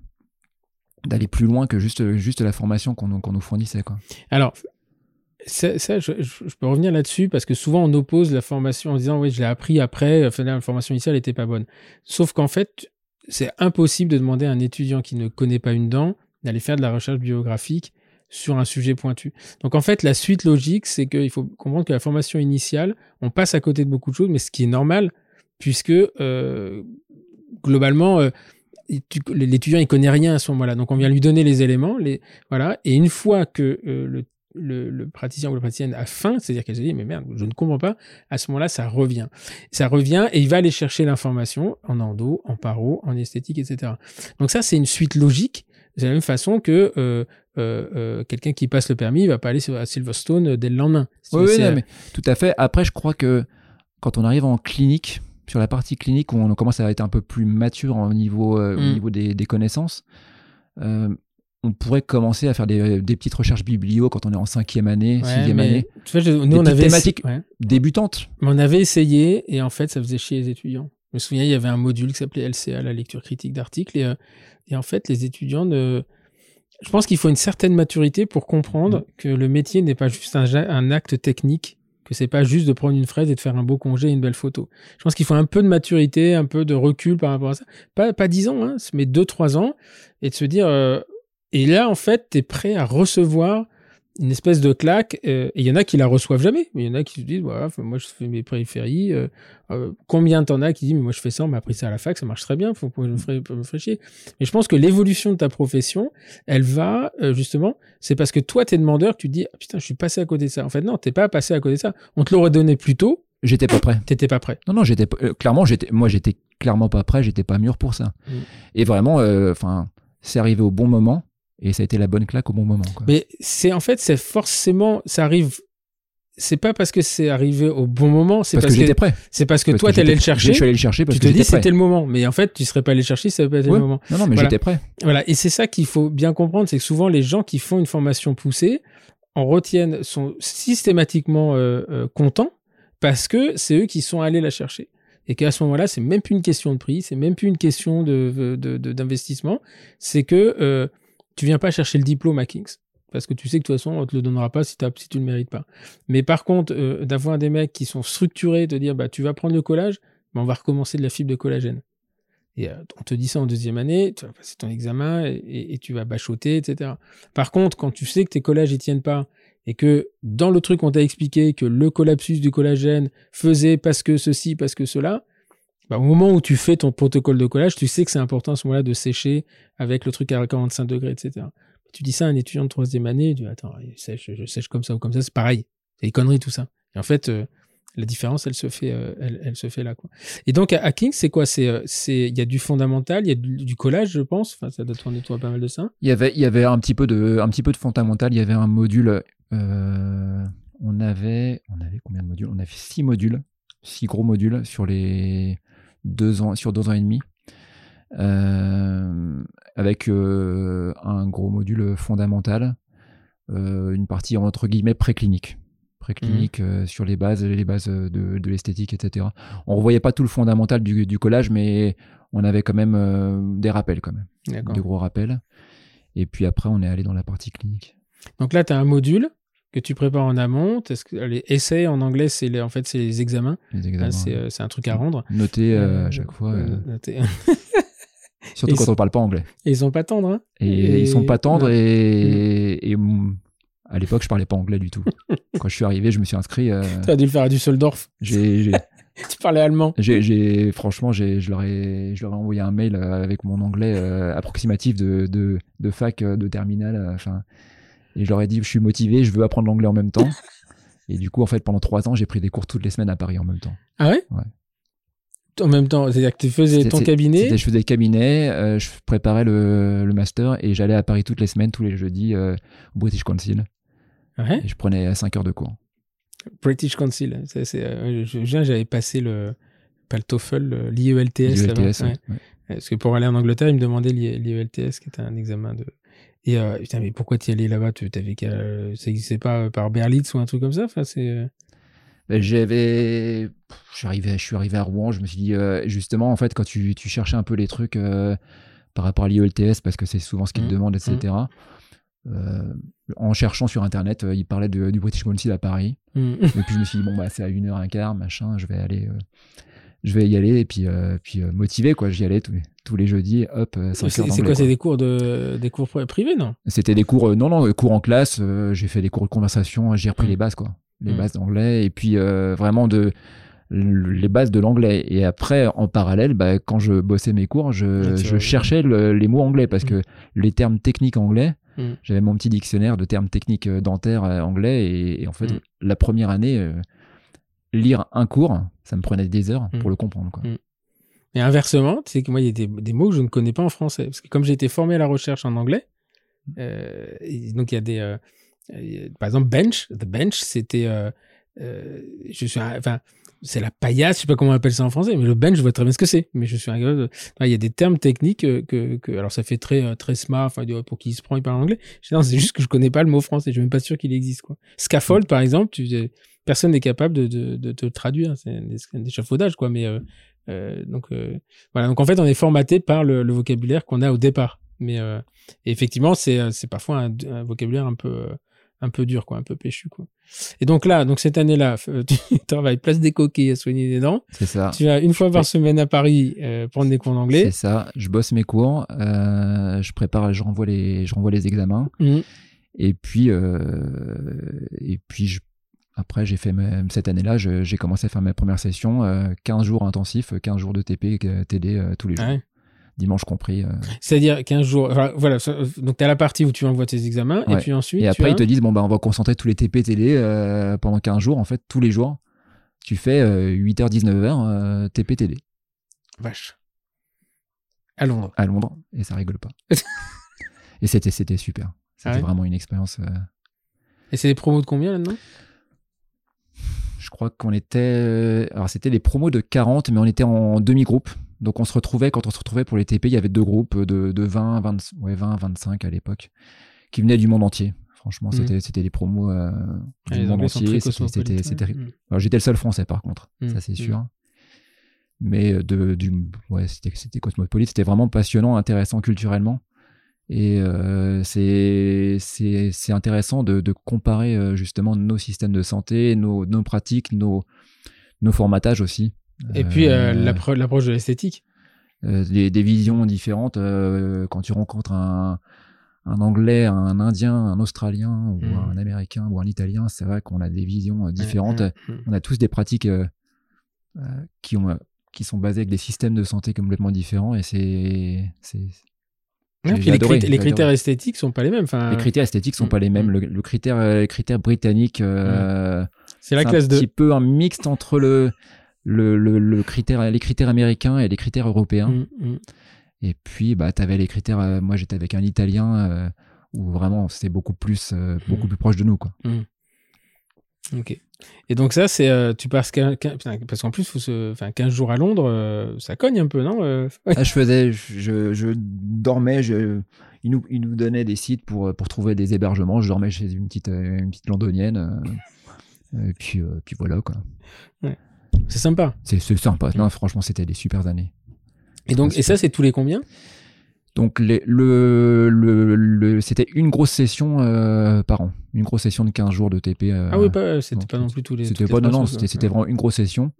d'aller plus loin que juste, juste la formation qu'on nous- qu'on nous fournissait. Quoi. Alors, ça, je, peux revenir là-dessus parce que souvent on oppose la formation en disant oui, je l'ai appris après, enfin, la formation initiale n'était pas bonne. Sauf qu'en fait, c'est impossible de demander à un étudiant qui ne connaît pas une dent d'aller faire de la recherche biographique sur un sujet pointu. Donc en fait, la suite logique, c'est qu'il faut comprendre que la formation initiale, on passe à côté de beaucoup de choses, mais ce qui est normal, puisque euh, globalement, euh, tu- l'étudiant il connaît rien à ce moment-là, donc on vient lui donner les éléments, les voilà, et une fois que euh, le, le, le praticien ou la praticienne a faim, c'est-à-dire qu'elle se dit mais merde, je ne comprends pas, à ce moment-là ça revient, ça revient et il va aller chercher l'information en endo, en paro, en esthétique, etc. Donc ça c'est une suite logique. C'est la même façon que euh, euh, euh, quelqu'un qui passe le permis, il va pas aller sur, à Silverstone dès le lendemain. Si Oui, oui, c'est- non, mais tout à fait. Après, je crois que quand on arrive en clinique, sur la partie clinique où on commence à être un peu plus mature au niveau, au Mm. niveau des, des connaissances, euh, on pourrait commencer à faire des, des petites recherches biblio quand on est en cinquième année, Ouais, sixième année, tu vois, je- nous Des on avait thématiques. ouais. débutantes. Mais on avait essayé et en fait, ça faisait chier les étudiants. Je me souviens, il y avait un module qui s'appelait LCA, la lecture critique d'articles, et, euh, et en fait, les étudiants ne. Je pense qu'il faut une certaine maturité pour comprendre que le métier n'est pas juste un, acte technique, que c'est pas juste de prendre une fraise et de faire un beau congé et une belle photo. Je pense qu'il faut un peu de maturité, un peu de recul par rapport à ça. Pas, pas 10 ans, hein, mais 2-3 ans, et de se dire. euh, et là, en fait, tu es prêt à recevoir une espèce de claque. euh, et il y en a qui la reçoivent jamais. Mais il y en a qui se disent, voilà, moi je fais mes périphéries. euh, euh, combien t'en as qui disent, mais moi je fais ça, on m'a appris ça à la fac, ça marche très bien, faut que je me ferai, me chier. Mais je pense que l'évolution de ta profession, elle va justement, c'est parce que toi t'es demandeur tu te dis, ah, putain, je suis passé à côté de ça. En fait, non, t'es pas passé à côté de ça. On te l'aurait donné plus tôt, J'étais pas prêt. t'étais pas prêt. Non, non, j'étais clairement, j'étais, moi, j'étais clairement pas prêt. J'étais pas mûr pour ça. Mm. Et vraiment, enfin, c'est arrivé au bon moment et ça a été la bonne claque au bon moment. quoi. Mais c'est en fait, c'est forcément, ça arrive. C'est pas parce que c'est arrivé au bon moment, c'est parce, parce, que j'étais prêt. c'est parce que Parce toi que t'allais j'étais- le chercher. Je suis allé le chercher parce Tu que te dis c'était le moment, mais en fait tu serais pas allé chercher, ça pas été Ouais. le moment. Non, non, mais Voilà. j'étais prêt. Voilà, et c'est ça qu'il faut bien comprendre, c'est que souvent les gens qui font une formation poussée en retiennent, sont systématiquement euh, euh, contents parce que c'est eux qui sont allés la chercher. Et qu'à ce moment-là, c'est même plus une question de prix, c'est même plus une question de, de- de- d'investissement, c'est que euh, tu viens pas chercher le diplôme à Kings. Parce que tu sais que de toute façon, on te le donnera pas si, tu le mérites pas. Mais par contre, euh, d'avoir des mecs qui sont structurés, de dire, bah, tu vas prendre le collage, mais on va recommencer de la fibre de collagène. Et euh, on te dit ça en deuxième année, tu vas passer ton examen et tu vas bachoter, etc. Par contre, quand tu sais que tes collages ils tiennent pas et que dans le truc on t'a expliqué que le collapsus du collagène faisait parce que ceci, parce que cela, bah, au moment où tu fais ton protocole de collage, tu sais que c'est important à ce moment-là de sécher avec le truc à 45 degrés, etc. Tu dis ça à un étudiant de troisième année, il dit attends, je sèche comme ça ou comme ça, c'est pareil, c'est des conneries tout ça. Et en fait, euh, la différence, elle se fait, euh, elle, se fait là, quoi. Et donc, à, Kings, c'est quoi? C'est, euh, c'est, il y a du fondamental, il y a du, collage, je pense. Enfin, ça doit tourner toi pas mal de ça. Il y avait, il y avait un petit peu de, un petit peu de fondamental. Il y avait un module. on avait, on avait combien de modules? On avait six modules, six gros modules sur les deux ans, sur deux ans et demi, euh, avec euh, un gros module fondamental, euh, une partie entre guillemets préclinique. Préclinique euh, sur les bases, les bases de, de l'esthétique, etc. On revoyait pas tout le fondamental du, du collage, mais on avait quand même des rappels quand même, de gros rappels. Et puis après, on est allé dans la partie clinique. Donc là, tu as un module que tu prépares en amont. Que les essais en anglais, c'est les, en fait c'est les examens. C'est euh, c'est un truc à rendre. Noté euh, Euh, à chaque fois, euh, [laughs] surtout quand c'est- on parle pas anglais. Et ils sont pas tendres. Hein Et, Et- ils sont pas tendres Ouais. et, et, mm, à l'époque, je parlais pas anglais du tout. [laughs] quand je suis arrivé, je me suis inscrit. euh, tu as dû le faire à Düsseldorf. j'ai, [laughs] tu parlais allemand. j'ai, franchement, j'ai, je, leur ai, je leur ai envoyé un mail avec mon anglais euh, approximatif de, de, de fac, de terminale. euh, et je leur ai dit, je suis motivé, je veux apprendre l'anglais en même temps. [laughs] Et du coup, en fait, pendant trois ans, j'ai pris des cours toutes les semaines à Paris en même temps. Ah ouais? Ouais. En même temps, c'est-à-dire que tu faisais ton cabinet? Je faisais le cabinet, euh, je préparais le, le master et j'allais à Paris toutes les semaines, tous les jeudis euh, au British Council. Ouais? Et je prenais 5 heures de cours. British Council. C'est- euh, j'avais passé le pas le TOEFL, l'IELTS. là-bas. ULTS, Ouais. Parce que pour aller en Angleterre, ils me demandaient l'I- l'IELTS, qui était un examen de. Et euh, putain, mais pourquoi tu y allais là-bas? Tu t'avais qu'à- Ça n'existait pas euh, par Berlitz ou un truc comme ça? Enfin, c'est... euh, Ben, J'avais, je suis arrivé, je suis arrivé à Rouen. Je me suis dit euh, justement, en fait, quand tu, tu cherchais un peu les trucs euh, par rapport à l'IELTS, parce que c'est souvent ce qu'ils te demandent, etc. euh, en cherchant sur internet, euh, ils parlaient de- du British Council à Paris. hmm. Et puis je me suis dit bon bah c'est à une heure un quart, machin, je vais aller, euh, je vais y aller et puis euh, puis euh, motivé quoi, j'y allais tous les, tous les jeudis, hop, euh, C'est quoi C'est des cours, de... des cours pri- privés, non? C'était des cours, non non, cours en classe. j'ai fait des cours de conversation, j'ai repris Mm. les bases quoi, les Mm. bases d'anglais et puis vraiment de les bases de l'anglais. Et après, en parallèle, bah, quand je bossais mes cours, je, je cherchais le- les mots anglais parce Mm. que les termes techniques anglais, j'avais mon petit dictionnaire de termes techniques dentaires anglais et, et en fait, la première année, lire un cours, ça me prenait des heures Mm. pour le comprendre. Quoi. Mm. Et inversement, tu sais que moi, il y a des, des mots que je ne connais pas en français. Parce que comme j'ai été formé à la recherche en anglais, euh, et donc il y a des. euh, il y a- par exemple, bench, the bench, c'était. euh, euh, je suis. un- Enfin, c'est la paillasse, je sais pas comment on appelle ça en français, mais le bench, je vois très bien ce que c'est. Mais je suis de. Enfin, il y a des termes techniques euh, que. que alors, ça fait très, euh, très smart, enfin, pour qui se prend, il parle anglais. C'est juste que je connais pas le mot français, je suis même pas sûr qu'il existe, quoi. Scaffold, par exemple, tu, personne n'est capable de, de, de traduire. C'est un, échafaudage, quoi. Mais. euh, euh, donc euh, voilà, donc en fait on est formaté par le, le vocabulaire qu'on a au départ. Mais effectivement c'est c'est parfois un, un vocabulaire un peu un peu dur quoi, un peu péchu quoi. Et donc là, donc cette année-là, [laughs] tu travailles place des coquilles à soigner les dents. C'est ça. Tu vas une fois par semaine à Paris euh, prendre des cours C'est d'anglais. ça. Je bosse mes cours, euh, je prépare, je renvoie les, je renvoie les examens. Mhm. Et puis, euh, et puis je- après, j'ai fait mes- cette année-là, j'ai commencé à faire mes premières sessions, euh, 15 jours intensifs, 15 jours de TP, euh, TD euh, tous les jours, Ouais. dimanche compris. euh. C'est-à-dire 15 jours. enfin, voilà, donc tu as la partie où tu envoies tes examens et puis ensuite Et après, as- ils te disent, bon, bah, on va concentrer tous les TP, TD euh, pendant 15 jours. En fait, tous les jours, tu fais euh, 8h, 19h, euh, TP, TD vache. À Londres. à Londres, et ça rigole pas. [laughs] et c'était, c'était super. C'était Ah ouais vraiment une expérience. euh, Et c'est des promos de combien là-dedans Je crois qu'on était. euh, Alors, c'était des promos de 40, mais on était en demi-groupe. Donc, on se retrouvait, quand on se retrouvait pour les TP, il y avait deux groupes de, de 20, 20, ouais, 20, 25 à l'époque, qui venaient du monde entier. Franchement, Mhm. c'était, c'était des promos euh, Ah, du Les monde entier. C'était, ouais. Alors, j'étais le seul français, par contre, Mhm. ça c'est sûr. Mais euh, de, du, ouais, c'était, c'était cosmopolite. C'était vraiment passionnant, intéressant culturellement. Et euh, c'est, intéressant de, de comparer euh, justement nos systèmes de santé, nos, nos pratiques, nos, nos formatages aussi. Et puis euh, Euh, l'appro- l'approche de l'esthétique. des, des visions différentes. quand tu rencontres un, un Anglais, un Indien, un Australien, ou Mm. un Américain, ou un Italien, c'est vrai qu'on a des visions euh, différentes. Ouais. On a tous des pratiques qui, ont, qui sont basées avec des systèmes de santé complètement différents. Et c'est. Puis les, adoré, crit- les critères esthétiques sont pas les mêmes. Enfin, Les critères esthétiques sont Mm, pas les mêmes. mm. Le, le critère, euh, les critères britanniques, euh, c'est la classe un 2. petit peu un mixte entre le, le, le, le critère, les critères américains et les critères européens. Mm. Et puis, bah, tu avais les critères. euh, moi, j'étais avec un Italien euh, où vraiment c'est beaucoup plus, beaucoup plus proche de nous. Quoi. Ok. Et donc ça, c'est euh, tu passes qu'un- qu'un- putain, parce qu'en plus, faut se, 15 jours à Londres, euh, ça cogne un peu, non euh, ouais. Ah, je faisais, je, je dormais. Je, ils, nous, ils nous donnaient des sites pour, pour trouver des hébergements. Je dormais chez une petite, euh, une petite londonienne. et puis, puis voilà. quoi. C'est sympa. C'est c'est sympa. Non, franchement, c'était des super années. Et donc, et ça, c'est tous les combien? Donc les, le, le, le- c'était une grosse session euh, par an, une grosse session de 15 jours de TP. euh, Ah oui, pas, c'était pas non plus tous les. C'était pas non non, c'était vraiment une grosse session.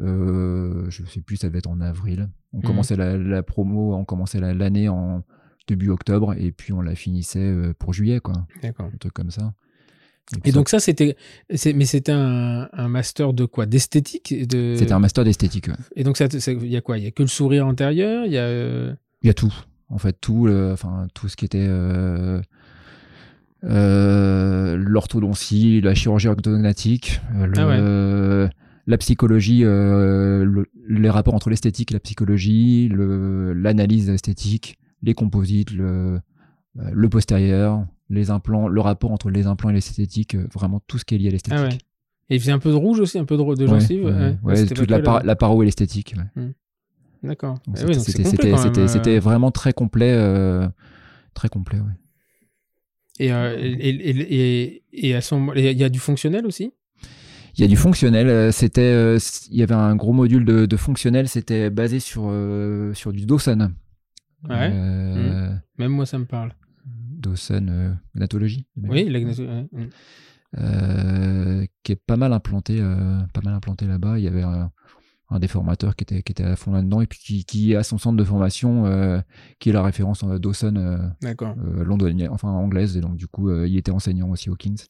Euh, je sais plus, ça devait être en avril. On Mhm. commençait la, la promo, on commençait la- l'année en début octobre et puis on la finissait euh, pour juillet quoi, D'accord. un truc comme ça. Et donc ça, c'était, mais c'était un, un master de quoi? D'esthétique de... c'était un master d'esthétique. ouais. Et donc ça, il y a quoi? Il y a que le sourire antérieur? Il y a Il y a tout, en fait, tout, enfin tout ce qui était euh, euh, l'orthodontie, la chirurgie orthodontique, euh, le- Ah la psychologie, euh, le- les rapports entre l'esthétique et la psychologie, le- l'analyse esthétique, les composites, le, postérieur, les implants, le rapport entre les implants et l'esthétique, vraiment tout ce qui est lié à l'esthétique. ah ouais. Et il faisait un peu de rouge aussi, un peu de, de gencive. ouais, ouais. toute la, que par- la paro et l'esthétique. ouais. D'accord. Ah oui, c'est C'était euh. vraiment très complet, euh, très complet. Et, euh, et, et, et, et à son, il y a du fonctionnel aussi? Il y a du fonctionnel. C'était, il y avait un gros module de, de fonctionnel. C'était basé sur euh, sur du Dawson. Ouais? Euh, Même moi, ça me parle. Dawson gnatologie. Oui, la ouais. Mm. Euh, qui est pas mal implanté, pas mal implanté là-bas. Il y avait un, un des formateurs qui était qui était à fond là-dedans et puis qui, qui a son centre de formation euh, qui est la référence en Dawson euh, euh, londonienne, enfin anglaise et donc du coup euh, il était enseignant aussi au Kings.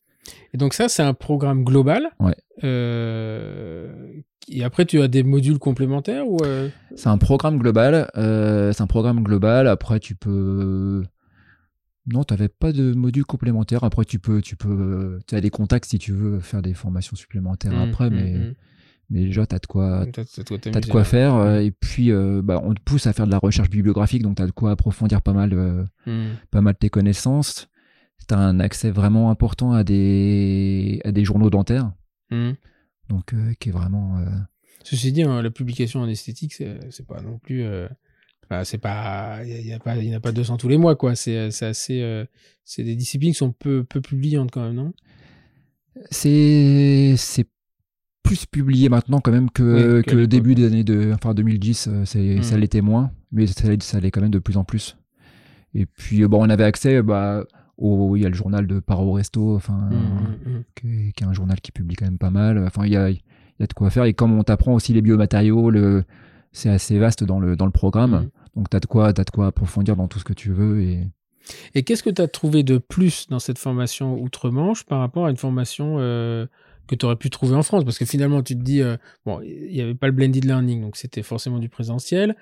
Et donc ça, c'est un programme global. Ouais. Euh, et après, tu as des modules complémentaires ou euh, C'est un programme global. euh, c'est un programme global. Après, tu peux. Non, tu n'avais pas de module complémentaire. Après, tu peux, tu peux, tu as des contacts si tu veux faire des formations supplémentaires mm, après, mm, mais, mm. Mais déjà, tu as de quoi, T'as- t'as de quoi t'as de quoi faire. euh, Et puis, euh, bah, on te pousse à faire de la recherche bibliographique, donc tu as de quoi approfondir pas mal, euh, Mm. pas mal tes connaissances. Tu as un accès vraiment important à des, à des journaux dentaires, Mm. donc euh, qui est vraiment. Ceci dit, hein, la publication en esthétique, c'est c'est pas non plus. enfin, c'est pas. Il y, a pas, il n'y en a pas 200 tous les mois, quoi. C'est c'est assez. c'est des disciplines qui sont peu, peu publiantes quand même, non? C'est c'est plus publié maintenant quand même que, Oui, que le début des années de enfin 2010 euh, c'est Mm. ça l'était moins mais ça, l'est- ça l'est quand même de plus en plus. Et puis euh, bon on avait accès bah au il y a le journal de Paro Resto enfin Mm, mm, qui, est, qui est un journal qui publie quand même pas mal. Enfin il y a il y a de quoi faire. Et comme on t'apprend aussi les biomatériaux le c'est assez vaste dans le dans le programme. Mm. donc t'as de quoi t'as de quoi approfondir dans tout ce que tu veux et Et qu'est-ce que tu as trouvé de plus dans cette formation outre-Manche par rapport à une formation euh, que tu aurais pu trouver en France Parce que finalement, tu te dis, euh, bon, il n'y avait pas le blended learning, donc c'était forcément du présentiel,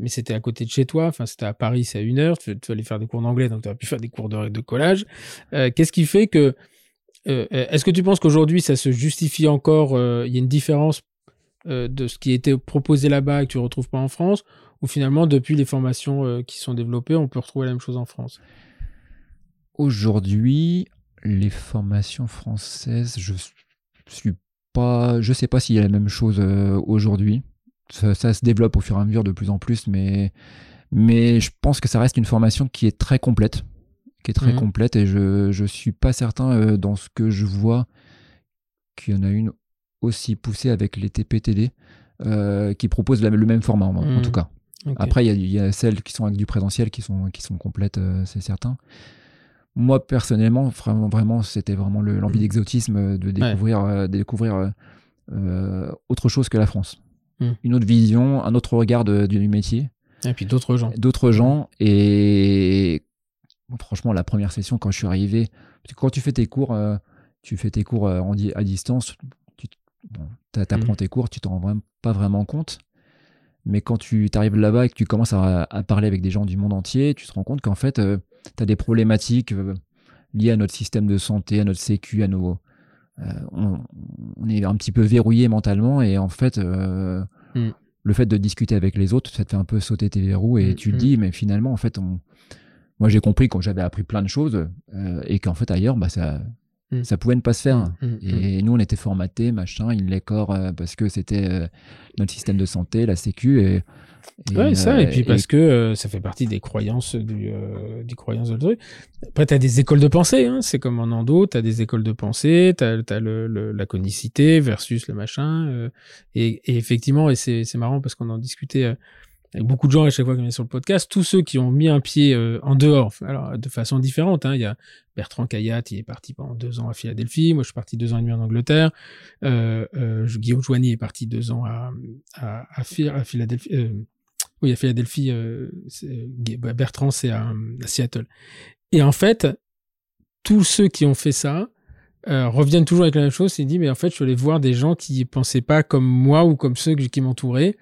mais c'était à côté de chez toi, enfin, c'était à Paris, c'est à une heure, tu, tu allais faire des cours d'anglais, donc tu aurais pu faire des cours de, de collage. Euh, Qu'est-ce qui fait que. euh, Est-ce que tu penses qu'aujourd'hui, ça se justifie encore Il y a une différence de ce qui était proposé là-bas et que tu ne retrouves pas en France ou finalement, depuis les formations qui sont développées, on peut retrouver la même chose en France? Aujourd'hui, les formations françaises, je suis pas, je sais pas s'il y a la même chose euh, aujourd'hui. Ça, ça se développe au fur et à mesure de plus en plus, mais mais je pense que ça reste une formation qui est très complète, qui est très Mhm. complète, et je je suis pas certain euh, dans ce que je vois qu'il y en a une aussi poussée avec les TPTD euh, qui proposent la- le même format en, en Mhm. tout cas. Après, il y a- il y, a celles qui sont avec du présentiel qui sont, qui sont complètes, euh, c'est certain. Moi, personnellement, vraiment, vraiment c'était vraiment le- l'envie Mm. d'exotisme euh, de découvrir, euh, de découvrir euh, euh, autre chose que la France. Mm. Une autre vision, un autre regard de- du métier, Et puis d'autres gens. d'autres gens. Et franchement, la première session, quand je suis arrivé, parce que quand tu fais tes cours, euh, tu fais tes cours en di- à distance, tu bon, apprends Mm. tes cours, tu t'en rends vraiment pas vraiment compte. Mais quand tu arrives là-bas et que tu commences à, à parler avec des gens du monde entier, tu te rends compte qu'en fait, tu as des problématiques euh, liées à notre système de santé, à notre sécu, à nos. euh, on, on est un petit peu verrouillé mentalement et en fait, euh, Mm. le fait de discuter avec les autres, ça te fait un peu sauter tes verrous et Mm, tu te mm. dis, mais finalement, en fait, on... moi j'ai compris quand j'avais appris plein de choses euh, et qu'en fait ailleurs, bah, ça, ça pouvait ne pas se faire. Et nous, on était formatés, machin, il les corps, euh, parce que c'était euh, notre système de santé, la Sécu. Et, et, Ouais, ça, euh, et puis parce que euh, ça fait partie des croyances du, euh, des croyances de truc. Après, t'as des écoles de pensée, hein, c'est comme en endo, t'as des écoles de pensée, t'as as le, le- la conicité versus le machin. euh, et, et effectivement, et c'est c'est marrant parce qu'on en discutait euh, avec beaucoup de gens à chaque fois qu'on vient sur le podcast, tous ceux qui ont mis un pied euh, en dehors, alors de façon différente. Hein, il y a Bertrand Kayat, il est parti pendant deux ans à Philadelphie. Moi, je suis parti deux ans et demi en Angleterre. Euh, euh, Guillaume Joigny est parti deux ans à, à, à, Philadelphie. Euh, oui, à Philadelphie. Bah, Bertrand, c'est à, à, Seattle. Et en fait, tous ceux qui ont fait ça reviennent toujours avec la même chose. Ils disent, mais en fait, je voulais voir des gens qui pensaient pas comme moi ou comme ceux qui m'entouraient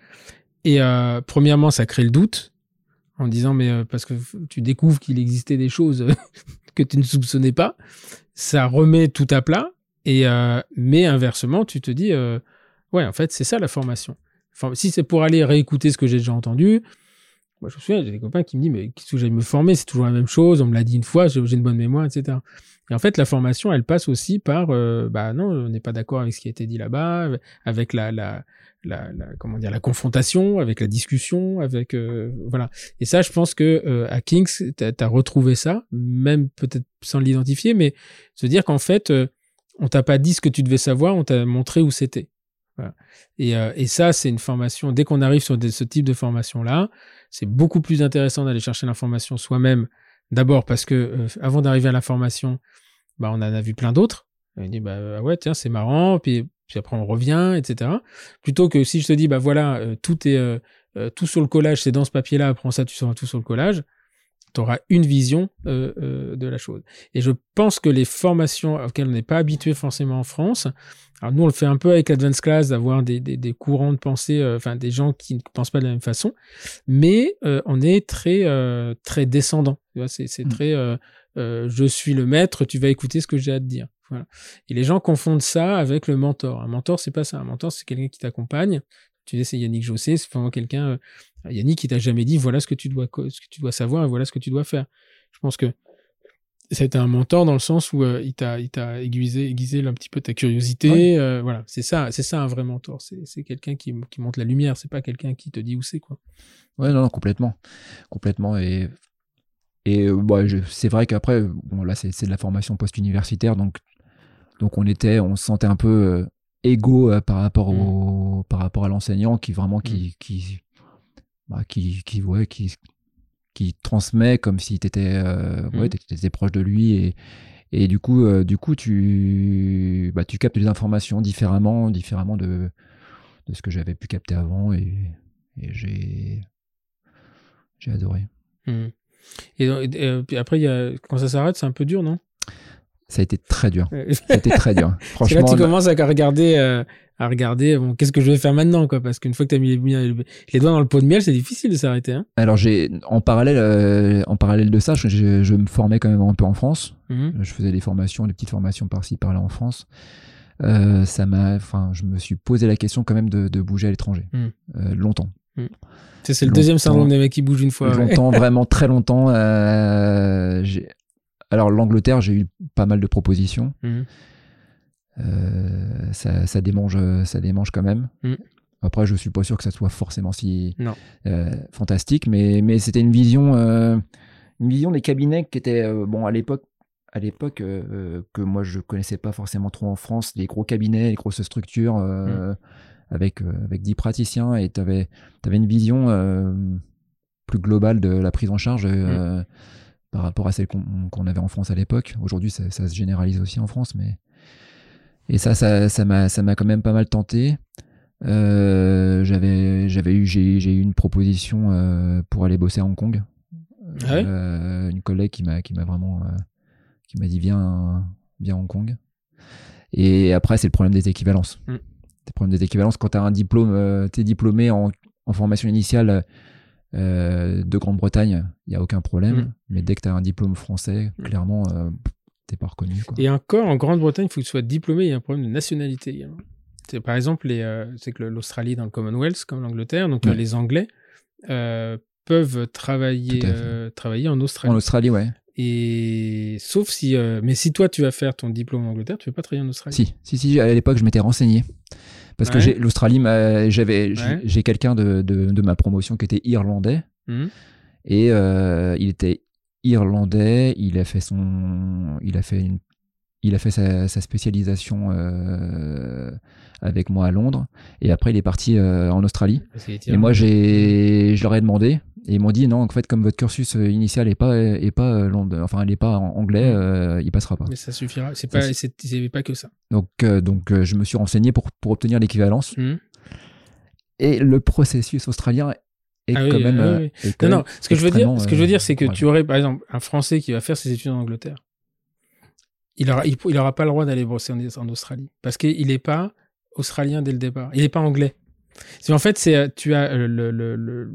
et euh, premièrement, ça crée le doute en disant mais euh, parce que tu découvres qu'il existait des choses [laughs] que tu ne soupçonnais pas, ça remet tout à plat. Et euh, mais inversement, tu te dis ouais en fait c'est ça la formation. Enfin, si c'est pour aller réécouter ce que j'ai déjà entendu, moi je me souviens j'ai des copains qui me disent mais qu'est-ce que j'aille me former, c'est toujours la même chose, on me l'a dit une fois, j'ai une bonne mémoire, etc. Et en fait, la formation, elle passe aussi par, bah non, on n'est pas d'accord avec ce qui a été dit là-bas, avec la, la, la, comment dire la confrontation, avec la discussion, avec euh, voilà. Et ça, je pense que euh, à Kings, tu as, retrouvé ça, même peut-être sans l'identifier, mais se dire qu'en fait, euh, on t'a pas dit ce que tu devais savoir, on t'a montré où c'était. Et, et, ça, c'est une formation. Dès qu'on arrive sur ce type de formation-là, c'est beaucoup plus intéressant d'aller chercher l'information soi-même. D'abord parce que avant d'arriver à l'information, bah, on en a vu plein d'autres. On dit bah ah ouais tiens c'est marrant puis puis après on revient, etc. Plutôt que si je te dis, bah voilà, euh, tout est euh, euh, tout sur le collage, c'est dans ce papier-là, prends ça, tu sauras tout sur le collage, tu auras une vision de la chose. Et je pense que les formations auxquelles on n'est pas habitué forcément en France, alors nous on le fait un peu avec l'Advanced Class, d'avoir des, des, des, courants de pensée, enfin des gens qui ne pensent pas de la même façon, mais on est très, très descendant. C'est mmh. très, je suis le maître, tu vas écouter ce que j'ai à te dire. Et les gens confondent ça avec le mentor. Un mentor, c'est pas ça. Un mentor, c'est quelqu'un qui t'accompagne. Tu dis, c'est Yannick Jossé, c'est vraiment quelqu'un, euh, Yannick qui t'a jamais dit, voilà ce que tu dois, ce que tu dois savoir et voilà ce que tu dois faire. Je pense que c'était un mentor dans le sens où euh, il t'a, il t'a aiguisé, aiguisé un petit peu ta curiosité. Euh, voilà, c'est ça, c'est ça un vrai mentor. C'est, c'est quelqu'un qui, qui monte la lumière. C'est pas quelqu'un qui te dit où c'est quoi. Ouais, non, non, complètement, complètement. Et et bah, c'est vrai qu'après, bon, là, c'est, c'est de la formation post-universitaire, donc donc on était, on se sentait un peu égaux euh, par rapport mm. au, par rapport à l'enseignant qui vraiment qui, mm. qui, bah, qui, qui, ouais, qui, qui transmet comme si tu étais, euh, ouais, mm. étais proche de lui et, et du coup, du coup, tu, bah, tu captes les informations différemment, différemment de, de ce que j'avais pu capter avant et, et j'ai, j'ai adoré. Et, puis après, y a, quand ça s'arrête, c'est un peu dur, non? Ça a été très dur. ça a été très dur. [laughs] Franchement. Là, tu commences à regarder, euh, à regarder, bon, qu'est-ce que je vais faire maintenant, quoi, parce qu'une fois que tu as mis les, doigts dans le pot de miel, c'est difficile de s'arrêter. Hein. Alors, j'ai, en parallèle, euh, en parallèle de ça, je, je, me formais quand même un peu en France. Mhm. Je faisais des formations, des petites formations par-ci, par-là en France. Euh, ça m'a, enfin, je me suis posé la question quand même de, de bouger à l'étranger, mhm. euh, longtemps. Mhm. C'est le deuxième syndrome des mecs qui bougent une fois. Longtemps, vraiment [laughs] très longtemps. Euh, alors l'Angleterre, j'ai eu pas mal de propositions. Mhm. Euh, ça, démange, ça démange quand même. Mhm. Après, je suis pas sûr que ça soit forcément si euh, fantastique, mais, mais c'était une vision, euh, une vision des cabinets qui était bon à l'époque, à l'époque que moi je connaissais pas forcément trop en France, les gros cabinets, les grosses structures mhm. avec avec 10 praticiens, et tu avais, avais, une vision plus globale de la prise en charge par rapport à celle qu'on avait en France à l'époque. Aujourd'hui, ça, se généralise aussi en France, mais et ça, ça, m'a, ça quand même pas mal tenté. Euh, j'avais, j'avais eu, j'ai, eu une proposition euh, pour aller bosser à Hong Kong. Ah euh, une collègue qui m'a, qui m'a vraiment, qui m'a dit viens, viens à Hong Kong. Et après, c'est le problème des équivalences. Mm. Le problème des équivalences quand tu as un diplôme, tu es diplômé en, en formation initiale euh, de Grande-Bretagne, il n'y a aucun problème. Mm. Mais dès que tu as un diplôme français, mm. clairement, euh, t'es pas reconnu. Et encore, en Grande-Bretagne, il faut que tu sois diplômé, il y a un problème de nationalité. C'est, par exemple, euh, c'est que l'Australie dans le Commonwealth, comme l'Angleterre, donc les Anglais peuvent travailler, travailler en Australie. En Australie, ouais. Et sauf si, mais si toi tu vas faire ton diplôme en Angleterre, tu ne veux pas travailler en Australie. Si, si, si. À l'époque, je m'étais renseigné. Parce que l'Australie, j'avais, j'ai quelqu'un de, de, ma promotion qui était irlandais. Mmh. Et euh, il était irlandais, il a fait son, il a fait une, il a fait sa, sa spécialisation euh, avec moi à Londres. Et après, il est parti euh, en Australie. Et moi, j'ai, je leur ai demandé. Et ils m'ont dit non, en fait, comme votre cursus euh, initial est pas, est pas, euh, enfin, il est pas en anglais, Mm. euh, il passera pas. Mais ça suffira. C'est pas, c'est pas que ça. Donc, euh, donc, euh, je me suis renseigné pour, pour obtenir l'équivalence. Mhm. Et le processus australien est Ah oui, quand même. euh, oui. quand Non, même non. Ce que je veux dire, ce que je veux dire, c'est que euh, tu aurais, par exemple, un Français qui va faire ses études en Angleterre. Il aura, il, il aura pas le droit d'aller bosser en, en Australie parce qu'il n'est pas australien dès le départ. Il n'est pas anglais. En fait, c'est euh, tu as euh, le, le,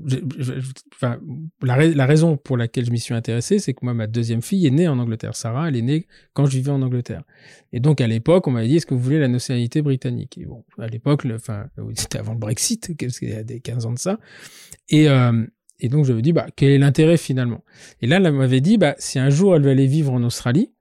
la, la raison pour laquelle je m'y suis intéressé, c'est que moi, ma deuxième fille est née en Angleterre. Sarah, elle est née quand je vivais en Angleterre. Et donc, à l'époque, on m'avait dit, est-ce que vous voulez la nationalité britannique? Et bon, à l'époque, enfin, oui, [laughs] c'était avant le Brexit, qu'il y a des 15 ans de ça. Et, euh, et donc, je me dis, bah, quel est l'intérêt finalement? Et là, elle m'avait dit, bah, si un jour elle veut aller vivre en Australie,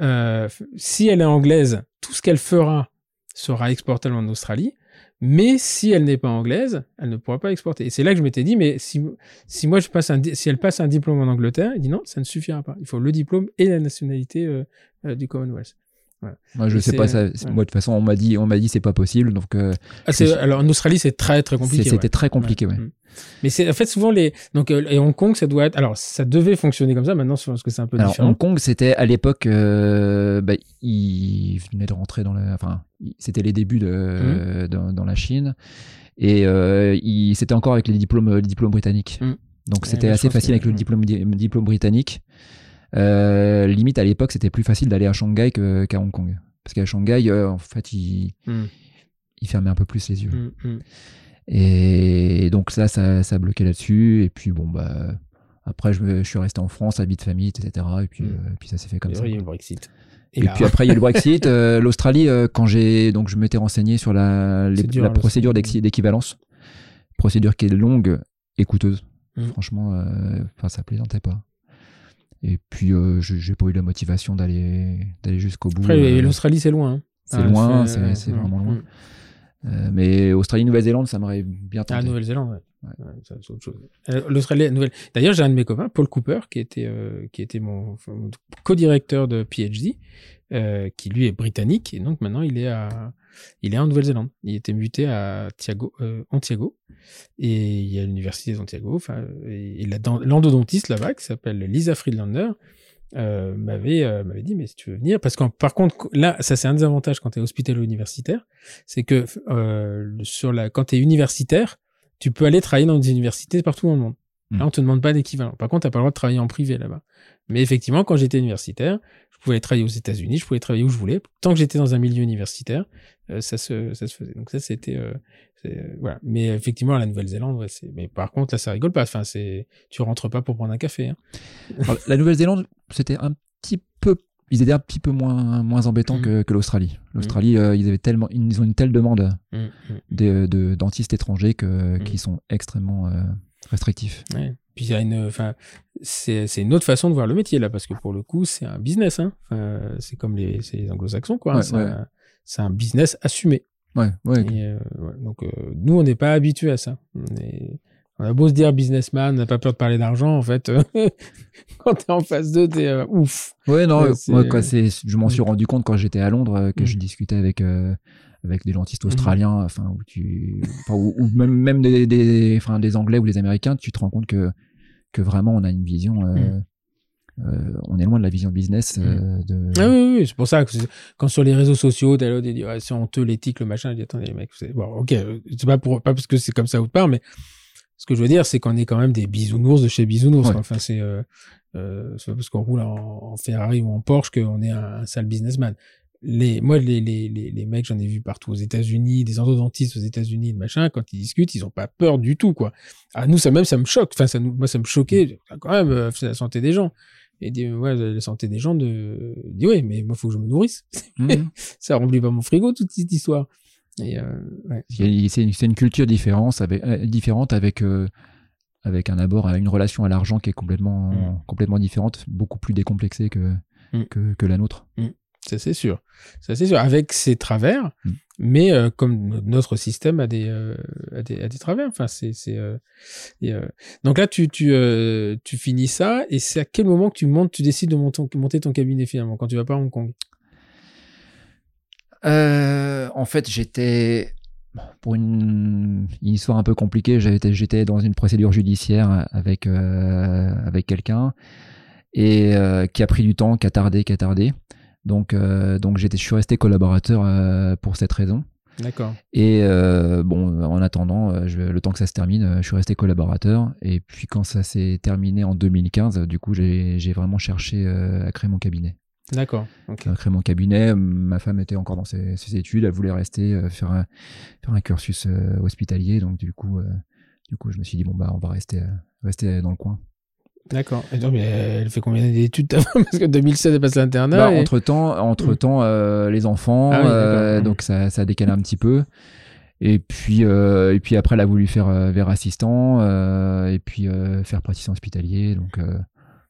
euh, si elle est anglaise, tout ce qu'elle fera sera exportable en Australie. Mais si elle n'est pas anglaise, elle ne pourra pas exporter. Et c'est là que je m'étais dit, mais si, si moi je passe un, si elle passe un diplôme en Angleterre, il dit non, ça ne suffira pas. Il faut le diplôme et la nationalité euh, euh, du Commonwealth. Moi, je Et sais pas ça. ouais. Moi, de toute façon, on m'a dit, on m'a dit, c'est pas possible. Donc, euh, Ah, alors en Australie, c'est très très compliqué. c'était ouais. très compliqué, ouais. Mm. Mais c'est en fait souvent les donc euh, et Hong Kong ça doit être alors ça devait fonctionner comme ça maintenant je pense que c'est un peu Alors, différent. Hong Kong, c'était à l'époque, euh, bah, il venait de rentrer dans la, enfin, c'était les débuts de, Mmh. dans, dans la Chine, et euh, il, c'était encore avec les diplômes, les diplômes britanniques. Mm. Donc, c'était assez facile que- avec le mm. diplôme, diplôme britannique. Euh, limite à l'époque, c'était plus facile d'aller à Shanghai qu'à Hong Kong, parce qu'à Shanghai, euh, en fait, il, Mm. il fermait un peu plus les yeux. Mm, mm. Et donc ça, ça, ça a bloqué là-dessus. Et puis bon, bah, après, je, me- je suis resté en France, vie de famille, etc. Et puis, euh, et puis ça s'est fait comme Et ça. il y a eu le Brexit. Et, puis après, il y a eu le [laughs] Brexit. L'Australie, quand j'ai donc je m'étais renseigné sur la, les- C'est dur, la hein, procédure d'équivalence, procédure qui est longue et coûteuse. Franchement, enfin, ça plaisantait pas. Et puis, euh, je- j'ai pas eu la motivation d'aller d'aller jusqu'au bout. Après euh, l'Australie c'est loin. hein. c'est Ah, loin, c'est- c'est mm, vraiment loin. mm. Euh, mais Australie, Nouvelle-Zélande, ça m'aurait bien Ah, tenté. Nouvelle-Zélande, ouais. Ouais. Ouais, ça, c'est autre chose. Euh, L'Australie, Nouvelle. D'ailleurs, j'ai un de mes copains, Paul Cooper, qui était, euh, qui était mon, enfin, mon co-directeur de PhD, euh, qui lui est britannique, et donc maintenant il est à, il est en Nouvelle-Zélande. Il était muté à Thiago, euh, Antiago, et il y a l'université d'Antiago, et, l'endodontiste là-bas, qui s'appelle Lisa Friedlander, euh, m'avait euh, m'avait dit mais si tu veux venir parce que par contre là ça c'est un des avantages quand tu es hospitalo-universitaire c'est que euh, sur la quand tu es universitaire tu peux aller travailler dans des universités partout dans le monde. Mm. Là, on te demande pas d'équivalent. Par contre, t'as pas le droit de travailler en privé là-bas. Mais effectivement, quand j'étais universitaire, pouvais travailler aux États-Unis, je pouvais travailler où je voulais. Tant que j'étais dans un milieu universitaire, euh, ça, se, ça se faisait. Donc ça, c'était euh, euh, voilà. Mais effectivement, la Nouvelle-Zélande, ouais, c'est. Mais par contre, là, ça rigole pas. Enfin, c'est. Tu rentres pas pour prendre un café. Hein. Alors, la Nouvelle-Zélande, c'était un petit peu. Ils étaient un petit peu moins, moins embêtants Mhm. que, que l'Australie. L'Australie, euh, ils avaient tellement, ils ont une telle demande Mm, mm. de, de dentistes étrangers que, qui sont extrêmement restrictifs. Ouais. Puis il y a une, enfin, c'est une autre façon de voir le métier là, parce que pour le coup, c'est un business. Hein. Enfin, c'est comme les, les anglo-saxons, quoi. hein. C'est ouais. un, business assumé. Ouais, ouais. Et, euh, donc, euh, nous, on n'est pas habitué à ça. On, est- on a beau se dire businessman, on n'a pas peur de parler d'argent, en fait. euh, [laughs] quand t'es en face d'eux, t'es euh, ouf. Ouais, non, euh, moi, je m'en suis Mm. rendu compte quand j'étais à Londres, euh, que Mm. je discutais avec, euh, avec des dentistes Mhm. australiens, enfin, où tu, enfin, ou, ou même, même des, des, enfin, des Anglais ou des Américains, tu te rends compte que, que vraiment on a une vision, euh, Mm. euh, on est loin de la vision business euh, de. Ah oui, c'est pour ça que quand sur les réseaux sociaux, t'as l'autre, dit, ouais, c'est honteux, l'éthique, le machin, je dis, attendez, les mecs, c'est- bon, ok, c'est pas pour, pas parce que c'est comme ça ou pas, mais ce que je veux dire, c'est qu'on est quand même des bisounours de chez bisounours. Ouais. Enfin, c'est, euh, c'est pas parce qu'on roule en, en Ferrari ou en Porsche qu'on est un, un sale businessman. Les, moi, les, les, les, les mecs, j'en ai vu partout aux États-Unis, des endodontistes aux États-Unis, machin, quand ils discutent, ils ont pas peur du tout, quoi. Ah, nous, ça même, ça me choque. Enfin, ça nous, moi, ça me choquait. Quand même, euh, c'est la santé des gens. Et dit, ouais, la santé des gens de, dit, ouais, mais moi, faut que je me nourrisse. Mhm. [laughs] ça remplit pas mon frigo, toute cette histoire. Et, euh, ouais. C'est une, c'est une culture différente avec, euh, différente avec, euh, avec un abord une relation à l'argent qui est complètement, Mm. complètement différente, beaucoup plus décomplexée que, Mm. que, que la nôtre. Ça, c'est sûr. Ça, c'est sûr. Avec ses travers, Mm. mais euh, comme no- notre système a des, euh, a des, a des travers. Enfin, c'est, c'est, euh, euh, Donc là, tu, tu, tu finis ça, et c'est à quel moment que tu montes, tu décides de monter, monter ton cabinet finalement, quand tu vas pas à Hong Kong? En fait, j'étais pour une, une histoire un peu compliquée. J'étais, j'étais dans une procédure judiciaire avec avec quelqu'un et qui a pris du temps, qui a tardé, qui a tardé. Donc euh, donc j'étais, je suis resté collaborateur euh, pour cette raison. D'accord. Et euh, bon, en attendant, je- le temps que ça se termine, je suis resté collaborateur. Et puis quand ça s'est terminé en 2015, du coup, j'ai vraiment cherché à créer mon cabinet. D'accord. Ok. À créer mon cabinet. Ma femme était encore dans ses, ses études, elle voulait rester faire un, faire un cursus hospitalier. Donc du coup, du coup, je me suis dit bon bah on va rester rester dans le coin. D'accord. Et donc, mais elle fait combien d'études t'as [laughs] fait Parce que 2016, elle passe l'internat. Bah, et- Entre temps, entre temps, les enfants, Ah oui, euh, d'accord. donc ça, ça a décalé un petit peu. Et puis, euh, et puis après, elle a voulu faire euh, vers assistant, euh, et puis euh, faire praticien hospitalier. Donc, euh,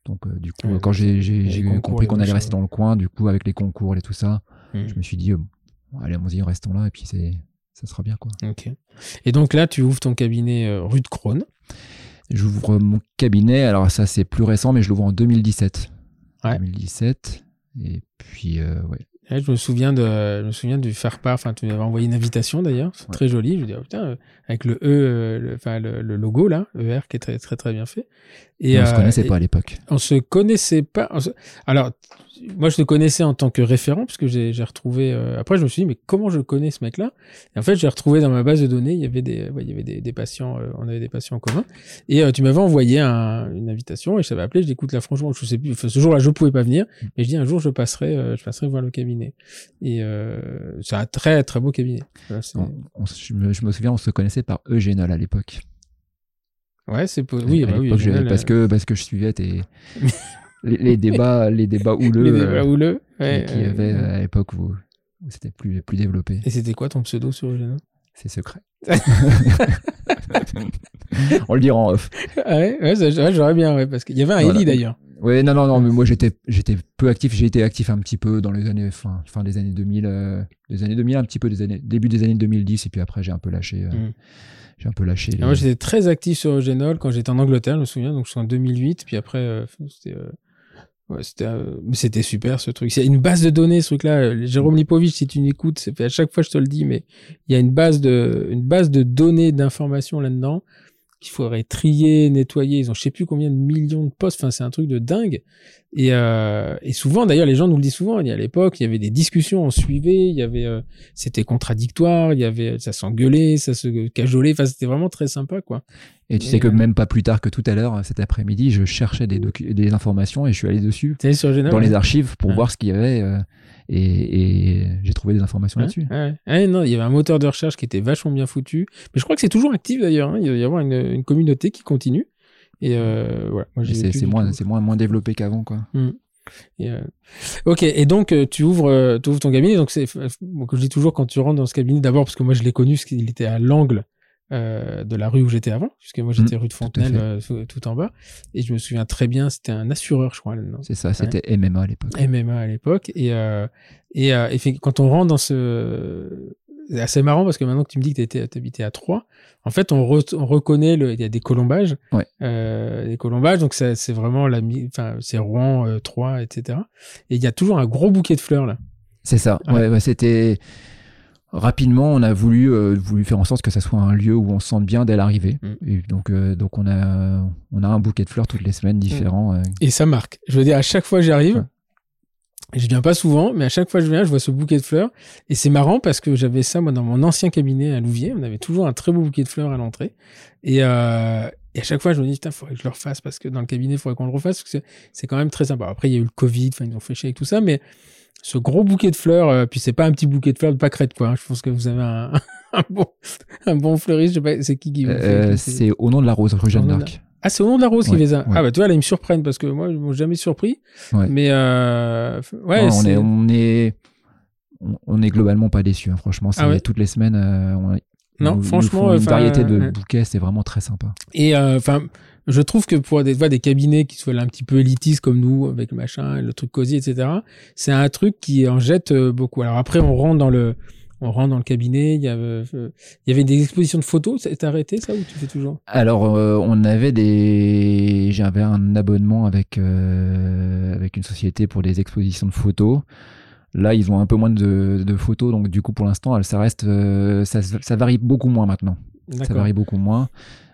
donc euh, du coup, Ouais, quand j'ai compris qu'on allait rester dans le coin, du coup, avec les concours et tout ça, Hmm. je me suis dit, euh, bon, allez, allons-y, restons là, et puis c'est, ça sera bien, quoi. Ok. Et donc là, tu ouvres ton cabinet euh, rue de Crône. J'ouvre mon cabinet, alors ça, c'est plus récent, mais je l'ouvre en 2017. Ouais. 2017. Et puis, euh, ouais. Je me souviens de, je me souviens du faire part. Enfin, tu m'avais envoyé une invitation d'ailleurs, c'est Ouais. très joli. Je me dis, oh, putain, euh, avec le E, euh, le, enfin le, le logo là, ER qui est très très très bien fait. Et on se euh, connaissait et pas à l'époque. On se connaissait pas. se- Alors, moi, je le connaissais en tant que référent parce que j'ai retrouvé. euh, Après, je me suis dit, mais comment je connais ce mec-là? Et en fait, j'ai retrouvé dans ma base de données, il y avait des, ouais, il y avait des, des patients. euh, on avait des patients en commun. Et euh, tu m'avais envoyé un- une invitation et je t'avais appelé. Je dis, écoute, là, franchement, je sais plus. ce jour-là, je pouvais pas venir, mais je dis un jour, je passerai, je passerai voir le cabinet. Et c'est un très très beau cabinet. Voilà, c'est- On- on se- je, me, je me souviens, on se connaissait par Eugénol à l'époque. ouais, c'est oui, bah oui, parce que parce que je suivais tes [laughs] les, les débats les débats houleux les euh, débats houleux. qui- Ouais, qui euh, avaient euh, à l'époque où, où c'était plus plus développé. Et c'était quoi ton pseudo sur Eugène C'est secret. [laughs] on le dira en off. Ah ouais, ouais, ça- ouais, j'aurais bien, ouais, parce qu'il y avait un Voilà. Eli d'ailleurs. Ouais, non, non, non, mais moi j'étais, j'étais peu actif. J'ai été actif un petit peu dans les années, fin, fin des années 2000, euh, des années 2000, un petit peu des années, début des années 2010, et puis après j'ai un peu lâché, euh, Mm. j'ai un peu lâché. Les- Moi, j'étais très actif sur Eugénol quand j'étais en Angleterre, je me souviens, donc je suis en 2008, puis après, euh, c'était. Ouais, c'était, euh, mais c'était super ce truc. C'est une base de données, ce truc-là. Jérôme Lipovitch, si tu m'écoutes, c'est fait à chaque fois je te le dis, mais il y a une base de, une base de données d'informations là-dedans qu'il faudrait trier, nettoyer. Ils ont je sais plus combien de millions de postes. Enfin, c'est un truc de dingue. Et, euh, et souvent, d'ailleurs, les gens nous le disent souvent. Il y a à l'époque, il y avait des discussions, on suivait. Il y avait, euh, c'était contradictoire. Il y avait, ça s'engueulait, ça se cajolait. Enfin, c'était vraiment très sympa, quoi. Et tu Et, sais que euh, même pas plus tard que tout à l'heure, cet après-midi, je cherchais des, des informations et je suis allé dessus dans ouais. les archives pour Ouais. voir ce qu'il y avait euh, et, et j'ai trouvé des informations Ouais, là-dessus. ouais. Ouais, non, il y avait un moteur de recherche qui était vachement bien foutu. Mais je crois que c'est toujours actif d'ailleurs. hein. Il doit y avoir une, une communauté qui continue. Et euh, voilà. C'est moins, c'est moins, moins développé qu'avant, quoi. Et, euh, Ok, et donc euh, tu ouvres, euh, tu ouvres ton cabinet. Donc c'est, bon, je dis toujours quand tu rentres dans ce cabinet, d'abord parce que moi je l'ai connu, parce qu'il était à l'angle euh, de la rue où j'étais avant, puisque moi j'étais Mm, rue de Fontenelle, euh, tout- en bas. Et je me souviens très bien, c'était un assureur, je crois. C'est ça, c'était MMA à l'époque. MMA à l'époque. Et, euh, et, et fait- quand on rentre dans ce. C'est assez marrant parce que maintenant que tu me dis que tu habitais à Troyes, en fait, on, re- on reconnaît, le, il y a des colombages. Ouais. Des colombages, donc ça- c'est vraiment la. Enfin, c'est Rouen, Troyes, etc. Et il y a toujours un gros bouquet de fleurs là. C'est ça. Ouais. Ouais, ouais, c'était rapidement, on a voulu euh, voulu faire en sorte que ça soit un lieu où on se sente bien dès l'arrivée. Mm. Et donc euh, donc on a on a un bouquet de fleurs toutes les semaines différents. euh, Et ça marque. Je veux dire, à chaque fois que j'arrive, Ouais. je viens pas souvent, mais à chaque fois que je viens, je vois ce bouquet de fleurs. Et c'est marrant parce que j'avais ça, moi, dans mon ancien cabinet à Louviers. On avait toujours un très beau bouquet de fleurs à l'entrée. Et, euh, et à chaque fois, je me dis, putain, faudrait que je le refasse parce que dans le cabinet, il faudrait qu'on le refasse parce que c'est- c'est quand même très sympa. Après, il y a eu le Covid, enfin, ils nous ont fait chier avec tout ça, mais ce gros bouquet de fleurs, euh, puis c'est pas un petit bouquet de fleurs de pâquerette, quoi. hein. Je pense que vous avez un, [laughs] un bon, un bon fleuriste. Je sais pas, c'est qui qui euh, c'est- au nom de la rose rue Jeanne d'Arc. Ah, c'est au nom de la rose qui les a. ouais. Ah, bah, tu vois, là, ils me surprennent parce que moi, ils m'ont jamais surpris. Ouais. Mais, euh, ouais, Non, on est on est on, on est globalement pas déçus. hein, franchement, c'est Ah toutes les semaines. euh, on, Non, nous- nous franchement, une enfin, variété de bouquets, c'est vraiment très sympa. Et enfin, je trouve que pour des, des cabinets qui soient un petit peu élitistes comme nous, avec le machin, le truc cosy, etc., c'est un truc qui en jette euh, beaucoup. Alors après, on rentre dans le, on rentre dans le cabinet. Il y avait, euh, il y avait des expositions de photos. Ça t'as arrêté ça ou tu fais toujours? Alors, euh, on avait des. J'avais un abonnement avec, euh, avec une société pour des expositions de photos. Là, ils ont un peu moins de, de photos, donc du coup, pour l'instant, ça reste, ça, ça varie beaucoup moins maintenant. Ça varie beaucoup moins.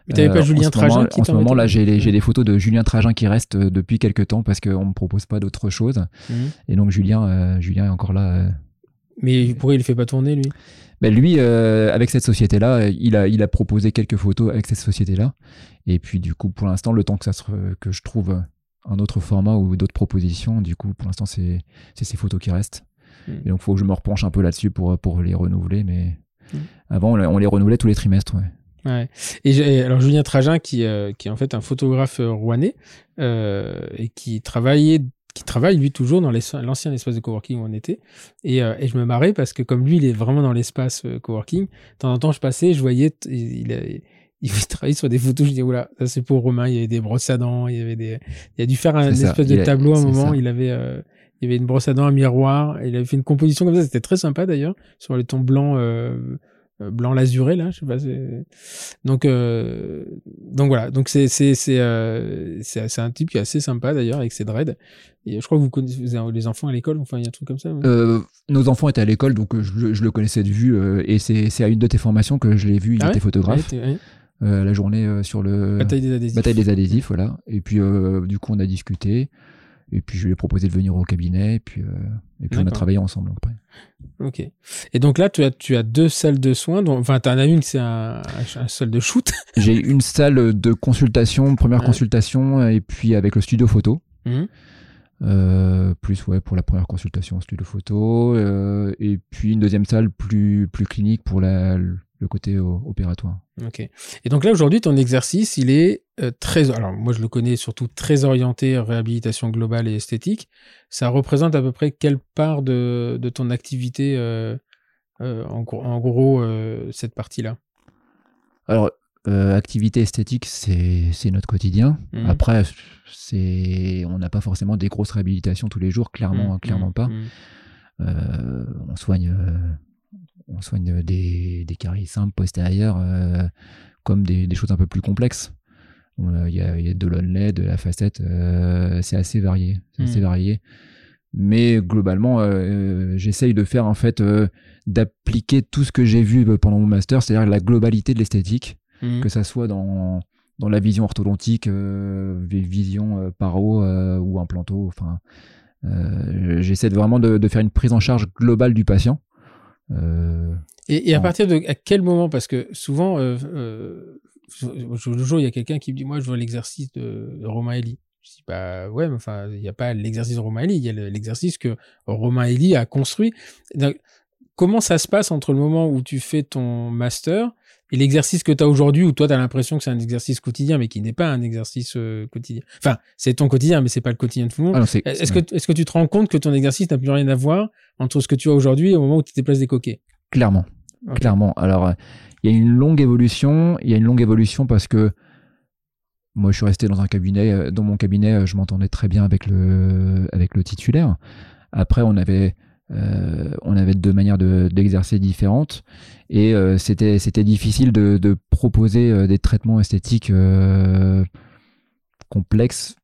Mais t'avais pas Euh, Julien en moment, qui En ce moment, là, j'ai des photos de Julien Trajan qui restent euh, depuis quelques temps parce qu'on me propose pas d'autre chose. Mhm. Et donc, Julien, euh, Julien est encore là. euh. Mais pourquoi il le fait pas tourner lui? Ben, lui, avec cette société-là, il a, il a proposé quelques photos avec cette société-là. Et puis, du coup, pour l'instant, le temps que, ça se, que je trouve un autre format ou d'autres propositions, du coup, pour l'instant, c'est ces photos qui restent. Mhm. Et donc, il faut que je me repenche un peu là-dessus pour, pour les renouveler. Mais Mhm. avant, on, les- on les renouvelait tous les trimestres. Ouais. Ouais. Et alors Julien Trajan, qui, euh, qui est en fait un photographe euh, rouennais euh, et qui travaillait, qui travaille lui toujours dans l'ancien espace de coworking où on était. Et, euh, et je me marrais parce que comme lui, il est vraiment dans l'espace euh, coworking. De temps en temps, je passais, je voyais, il, il, a- il [laughs] travaillait sur des photos. Je dis oula, ça c'est pour Romain. Il y avait des brosses à dents, il y avait des, il a dû faire un ça, espèce il de tableau à un moment. ça. Il avait euh, il y avait une brosse à dents, un miroir. il avait fait une composition comme ça. C'était très sympa d'ailleurs sur les tons blancs. Euh, blanc lazuré là je sais pas donc euh, donc voilà donc c'est c'est c'est euh, c'est c'est un type qui est assez sympa d'ailleurs avec ses dreads et je crois que vous connaissez les enfants à l'école enfin il y a un truc comme ça ouais. Euh, nos enfants étaient à l'école, donc je, le- je le connaissais de vue. et c'est c'est à une de tes formations que je l'ai vu. Il Ah était photographe. Ouais, t'es- ouais. la journée sur le bataille des adhésifs bataille des adhésifs, voilà. Et puis du coup on a discuté. Et puis je lui ai proposé de venir au cabinet. Et puis, euh, et puis on a travaillé ensemble après. ok et donc là tu as tu as deux salles de soins dont enfin t'en as une c'est un, un salle de shoot [laughs] J'ai une salle de consultation, première Ouais. consultation, et puis avec le studio photo. Mhm. Euh, plus ouais pour la première consultation studio photo euh, et puis une deuxième salle plus plus clinique pour la, le côté o- opératoire Ok. Et donc là aujourd'hui, ton exercice, il est euh, très. Alors moi, je le connais surtout très orienté réhabilitation globale et esthétique. Ça représente à peu près quelle part de, de ton activité, euh, euh, en, gros- en gros, euh, cette partie-là? Alors euh, activité esthétique c'est notre quotidien Mhm. après on n'a pas forcément des grosses réhabilitations tous les jours clairement Mhm, clairement mhm, pas. Euh, on soigne euh, on soigne des, des caries simples postérieures euh, comme des, des choses un peu plus complexes Euh, il y, a, il y a de de la facette euh, c'est assez varié c'est assez varié mais globalement euh, j'essaye de faire en fait euh, d'appliquer tout ce que j'ai vu euh, pendant mon master c'est-à-dire la globalité de l'esthétique Mhm. que ça soit dans dans la vision orthodontique, euh, vi- vision euh, paro euh, ou implanto. Enfin, euh, j'essaie de vraiment de, de faire une prise en charge globale du patient. Euh, Et, et à partir de à quel moment Parce que souvent, euh, euh, le jour, il y a quelqu'un qui me dit Moi, je veux l'exercice de, de Romain Elie. Je dis Bah ouais, mais enfin, il n'y a pas l'exercice de Romain Elie, il y a le- l'exercice que Romain Elie a construit. Donc, comment ça se passe entre le moment où tu fais ton master et l'exercice que tu as aujourd'hui, où toi, tu as l'impression que c'est un exercice quotidien, mais qui n'est pas un exercice euh, quotidien Enfin, c'est ton quotidien, mais c'est pas le quotidien de tout le monde. ah Est-ce que, est que tu te rends compte que ton exercice n'a plus rien à voir entre ce que tu as aujourd'hui et au moment où tu déplaces des coquets? Clairement, clairement. Alors, il y a une longue évolution. Il y a une longue évolution parce que moi, je suis resté dans un cabinet. euh, Dans mon cabinet, euh, je m'entendais très bien avec le avec le titulaire. Après, on avait euh, on avait deux manières de- d'exercer différentes et euh, c'était c'était difficile de, de proposer euh, des traitements esthétiques complexes.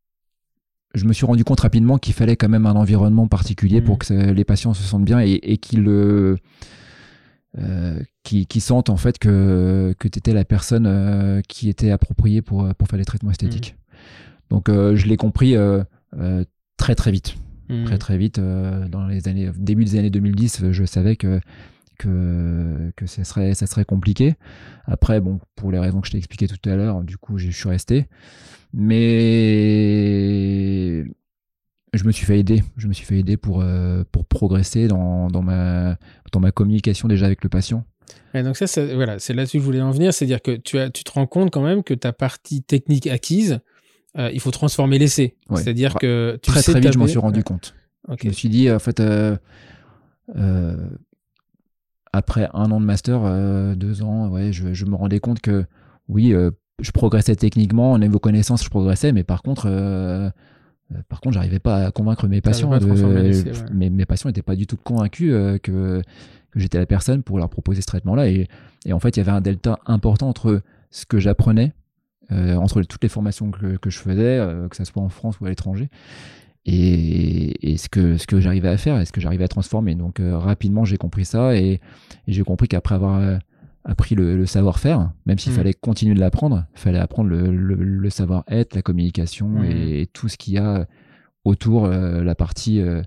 Je me suis rendu compte rapidement qu'il fallait quand même un environnement particulier pour que ça- les patients se sentent bien et, et qu'ils qui, qui sentent en fait que, que tu étais la personne qui était appropriée pour, pour faire les traitements esthétiques. Donc euh, je l'ai compris très très vite. Très très vite. euh, dans les années, début des années 2010, je savais que, que, que ça, serait, ça serait compliqué. Après, bon, pour les raisons que je t'ai expliquées tout à l'heure, du coup, je suis resté. Mais je me suis fait aider. Je me suis fait aider pour, euh, pour progresser dans, dans, ma, dans ma communication déjà avec le patient. Et donc ça, ça- voilà, c'est là-dessus que je voulais en venir, c'est-à-dire que tu, as, tu te rends compte quand même que ta partie technique acquise, euh, il faut transformer l'essai. Ouais. C'est-à-dire Bah, que tu très sais très vite, je m'en suis rendu compte. Je me suis dit, en fait, euh, euh, après un an de master, deux ans, ouais, je, je me rendais compte que oui, je progressais techniquement, en niveau connaissances, je progressais, mais par contre, par contre, j'arrivais pas à convaincre mes patients. de- ouais. mes, mes patients n'étaient pas du tout convaincus que, que j'étais la personne pour leur proposer ce traitement-là. Et, et en fait, il y avait un delta important entre ce que j'apprenais, euh, entre toutes les formations que, que je faisais, euh, que ce soit en France ou à l'étranger, et, ce que, ce que j'arrivais à faire et ce que j'arrivais à transformer. Donc rapidement, j'ai compris ça et, et j'ai compris qu'après avoir appris le, savoir-faire, même s'il mm. fallait continuer de l'apprendre, il fallait apprendre le, savoir-être, la communication mm. et, tout ce qu'il y a autour euh, la partie euh,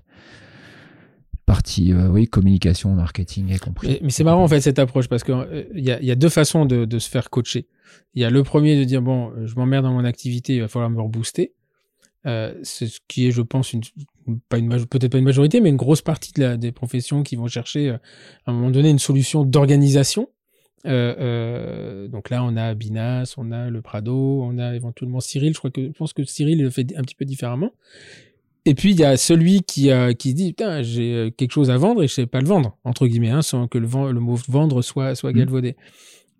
partie euh, communication marketing et compris mais, c'est marrant en fait cette approche parce que il y, a, deux façons de, se faire coacher il y a le premier de dire bon je m'emmerde dans mon activité il va falloir me rebooster c'est ce qui est je pense pas une peut-être pas une majorité mais une grosse partie des professions qui vont chercher à un moment donné une solution d'organisation euh, euh, donc là, on a Binas, on a le Prado, on a éventuellement Cyril. Je pense que Cyril le fait un petit peu différemment. Et puis il y a celui qui a qui dit putain j'ai euh, quelque chose à vendre et je sais pas le vendre entre guillemets hein, sans que le, le mot vendre soit soit mmh. galvaudé.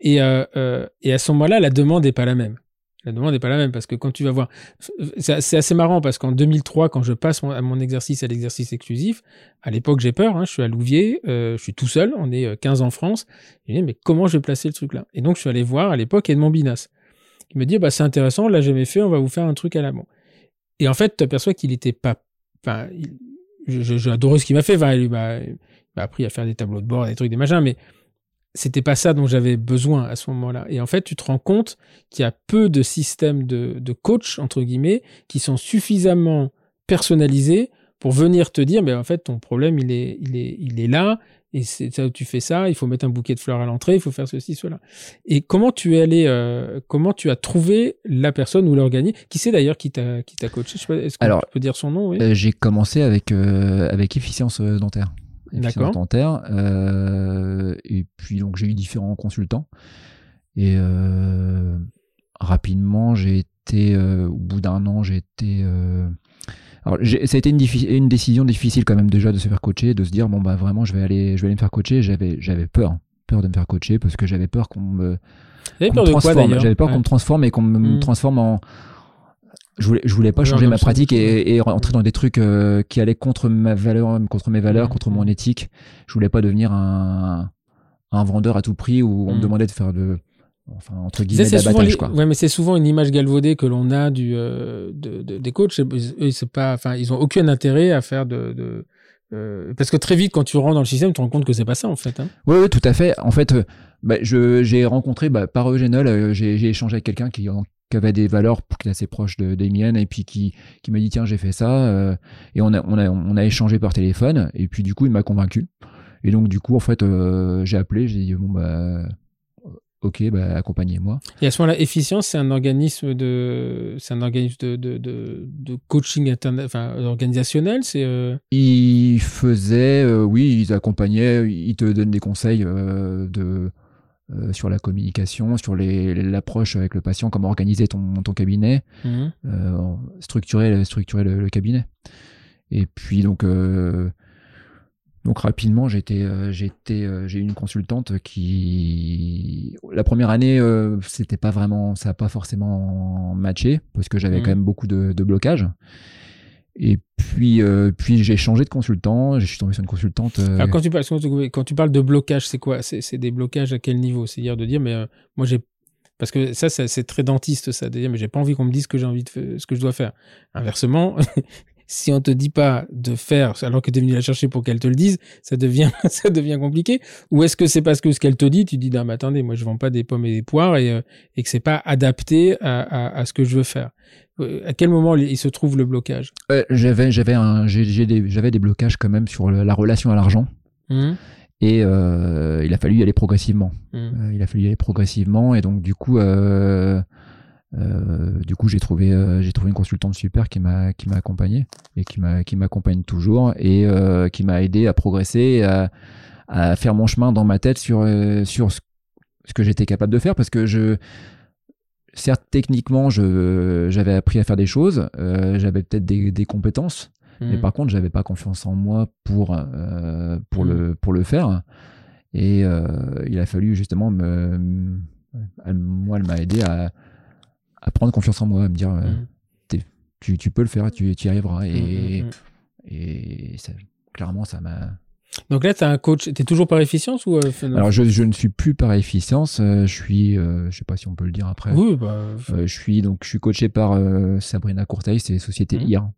Et euh, et à ce moment-là, la demande est pas la même. La demande n'est pas la même parce que quand tu vas voir, c'est assez marrant parce qu'en 2003, quand je passe à mon exercice à l'exercice exclusif, à l'époque j'ai peur, hein, je suis à Louviers, euh, je suis tout seul, on est 15 euh, en France, je dis mais comment je vais placer le truc là Et donc je suis allé voir à l'époque Edmond Binas. Il me dit bah c'est intéressant, là j'ai fait, on va vous faire un truc à la main. Et en fait, tu aperçois qu'il était pas, enfin, j'ai adoré ce qu'il m'a fait, il m'a appris à faire des tableaux de bord, des trucs, des machins, mais c'était pas ça dont j'avais besoin à ce moment-là. Et en fait, tu te rends compte qu'il y a peu de systèmes de, de coach, entre guillemets, qui sont suffisamment personnalisés pour venir te dire, mais en fait, ton problème, il est là, et c'est ça, tu fais ça, il faut mettre un bouquet de fleurs à l'entrée, il faut faire ceci, cela. Et comment tu es allé, euh, comment tu as trouvé la personne ou l'organisme Qui c'est d'ailleurs qui t'a, qui t'a coaché? Est-ce que tu peux dire son nom euh, J'ai commencé avec, euh, avec efficience dentaire. D'accord. dentaire. Euh, et puis donc j'ai eu différents consultants. Et euh, rapidement, j'ai été, euh, au bout d'un an, j'ai été. Alors ça a été une, une, décision difficile quand même déjà de se faire coacher, de se dire bon bah vraiment je vais aller, je vais aller me faire coacher. J'avais, j'avais peur, peur de me faire coacher parce que j'avais peur qu'on me. J'avais peur de quoi J'avais peur qu'on me transforme et qu'on me mmh. transforme en je voulais, je voulais pas changer ma pratique et, et, rentrer dans des trucs euh, qui allaient contre ma valeur, contre mes valeurs, contre mon éthique. Je voulais pas devenir un, un vendeur à tout prix où on me mm. demandait de faire de, enfin entre guillemets, d'abattage quoi. Ouais, mais c'est souvent une image galvaudée que l'on a du euh, de, de, des coachs. C'est pas, enfin, ils ont aucun intérêt à faire de, de euh, parce que très vite, quand tu rentres dans le système, tu te rends compte que c'est pas ça en fait. Hein. Oui, oui, tout à fait. En fait, bah, j'ai rencontré bah, par Eugénol, j'ai échangé avec quelqu'un qui, qui avait des valeurs qui étaient assez proches de, des miennes et puis qui, qui m'a dit tiens j'ai fait ça euh, et on a, on, a, on a échangé par téléphone et puis du coup il m'a convaincu et donc du coup en fait euh, j'ai appelé j'ai dit bon bah ok bah accompagnez-moi et à ce moment-là efficience c'est un organisme de c'est un organisme de, de, de, coaching internet enfin organisationnel c'est euh... ils faisaient oui ils accompagnaient ils te donnent des conseils de euh, sur la communication, sur l'approche avec le patient, comment organiser ton, ton cabinet, euh, structurer, structurer le, cabinet. Et puis donc, euh, donc rapidement, j'ai j'ai eu une consultante qui, la première année, c'était pas vraiment, ça n'a pas forcément matché parce que j'avais mhm. quand même beaucoup de, de blocages. Et puis, euh, puis j'ai changé de consultant. Je suis tombé sur une consultante. Euh, quand, tu parles, quand tu parles de blocage, c'est quoi? C'est des blocages à quel niveau? C'est-à-dire de dire, mais euh, moi j'ai. Parce que ça, c'est très dentiste, ça, de dire, mais j'ai pas envie qu'on me dise ce que j'ai envie de ce que je dois faire. Inversement, si on te dit pas de faire alors que tu es venu la chercher pour qu'elle te le dise, ça devient, [laughs] ça devient compliqué. Ou est-ce que c'est parce que ce qu'elle te dit, tu dis, non, mais attendez, moi je vends pas des pommes et des poires et, et que c'est pas adapté à, à, à, ce que je veux faire. Euh, à quel moment il se trouve le blocage? Euh, J'avais j'avais des, j'avais des blocages quand même sur la relation à l'argent. Mmh. Et euh, il a fallu y aller progressivement. Mmh. il a fallu y aller progressivement. Et donc, du coup, du coup j'ai trouvé, j'ai trouvé une consultante super qui m'a, qui m'a accompagné et qui, m'a, qui m'accompagne toujours et qui m'a aidé à progresser, à, à, faire mon chemin dans ma tête sur, sur ce, ce que j'étais capable de faire parce que je certes, techniquement, j'avais appris à faire des choses, euh, j'avais peut-être des, compétences, mais hmm. par contre, j'avais pas confiance en moi pour, euh, pour, le, hmm. pour le faire. Et euh, il a fallu justement me. moi, elle m'a aidé à, à, prendre confiance en moi, à me dire hmm. tu, tu, peux le faire, tu, tu y arriveras. Et, et clairement, ça m'a Donc là, tu as un coach, tu es toujours par efficience ou euh, Alors je, je ne suis plus par efficience, euh, je suis, euh, je sais pas si on peut le dire après. Oui, bah, Euh, je suis donc je suis coaché par euh, Sabrina Courteil, c'est société. IR.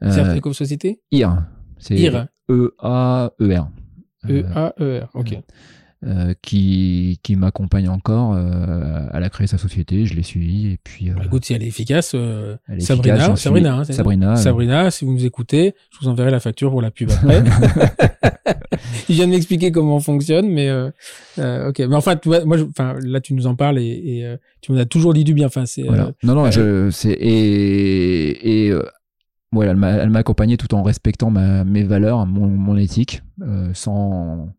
c'est Euh, comme société? IR, c'est IR. E A E. E-A-E-R, ok. Euh, qui, qui m'accompagne encore. euh, elle a créé sa société, je l'ai suivie et puis euh, Bah, écoute, si elle est efficace, euh, elle est Sabrina, efficace, j'en suis- Sabrina, hein, Sabrina, Sabrina, si vous nous écoutez, je vous enverrai la facture pour la pub après. [laughs] Il vient de m'expliquer comment on fonctionne, mais ok. Mais enfin, tu vois, moi, je- enfin, là, tu nous en parles et, et, tu m'en as toujours dit du bien. Enfin, c'est. Voilà. non, non, je, c'est, et, et voilà, elle m'a, accompagné tout en respectant ma, mes valeurs, mon, mon éthique, euh, sans,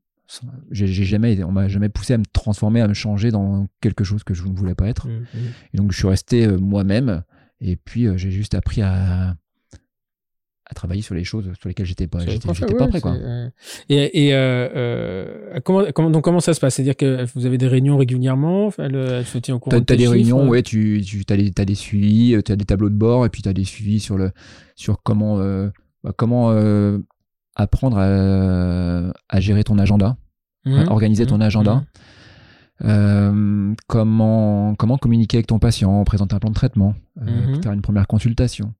j'ai jamais, été- on m'a jamais poussé à me transformer, à me changer dans quelque chose que je ne voulais pas être. mm, mm. Et donc, je suis resté euh, moi-même, et puis euh, j'ai juste appris à, à travailler sur les choses sur lesquelles j'étais pas, j'étais, pas prêt, quoi. c'est, euh, Et, et euh, comment, comment, donc comment ça se passe? C'est-à-dire que vous avez des réunions régulièrement? Elle, elle se tient au courant T'as de t'as des réunions, ouais, tu, tu as des, t'as des suivis, tu as des tableaux de bord, et puis tu as des suivis sur, le, sur comment, bah, comment apprendre à, à gérer ton agenda, Mhm. organiser ton Mhm. agenda, euh, comment, comment communiquer avec ton patient, présenter un plan de traitement, euh, faire une première consultation,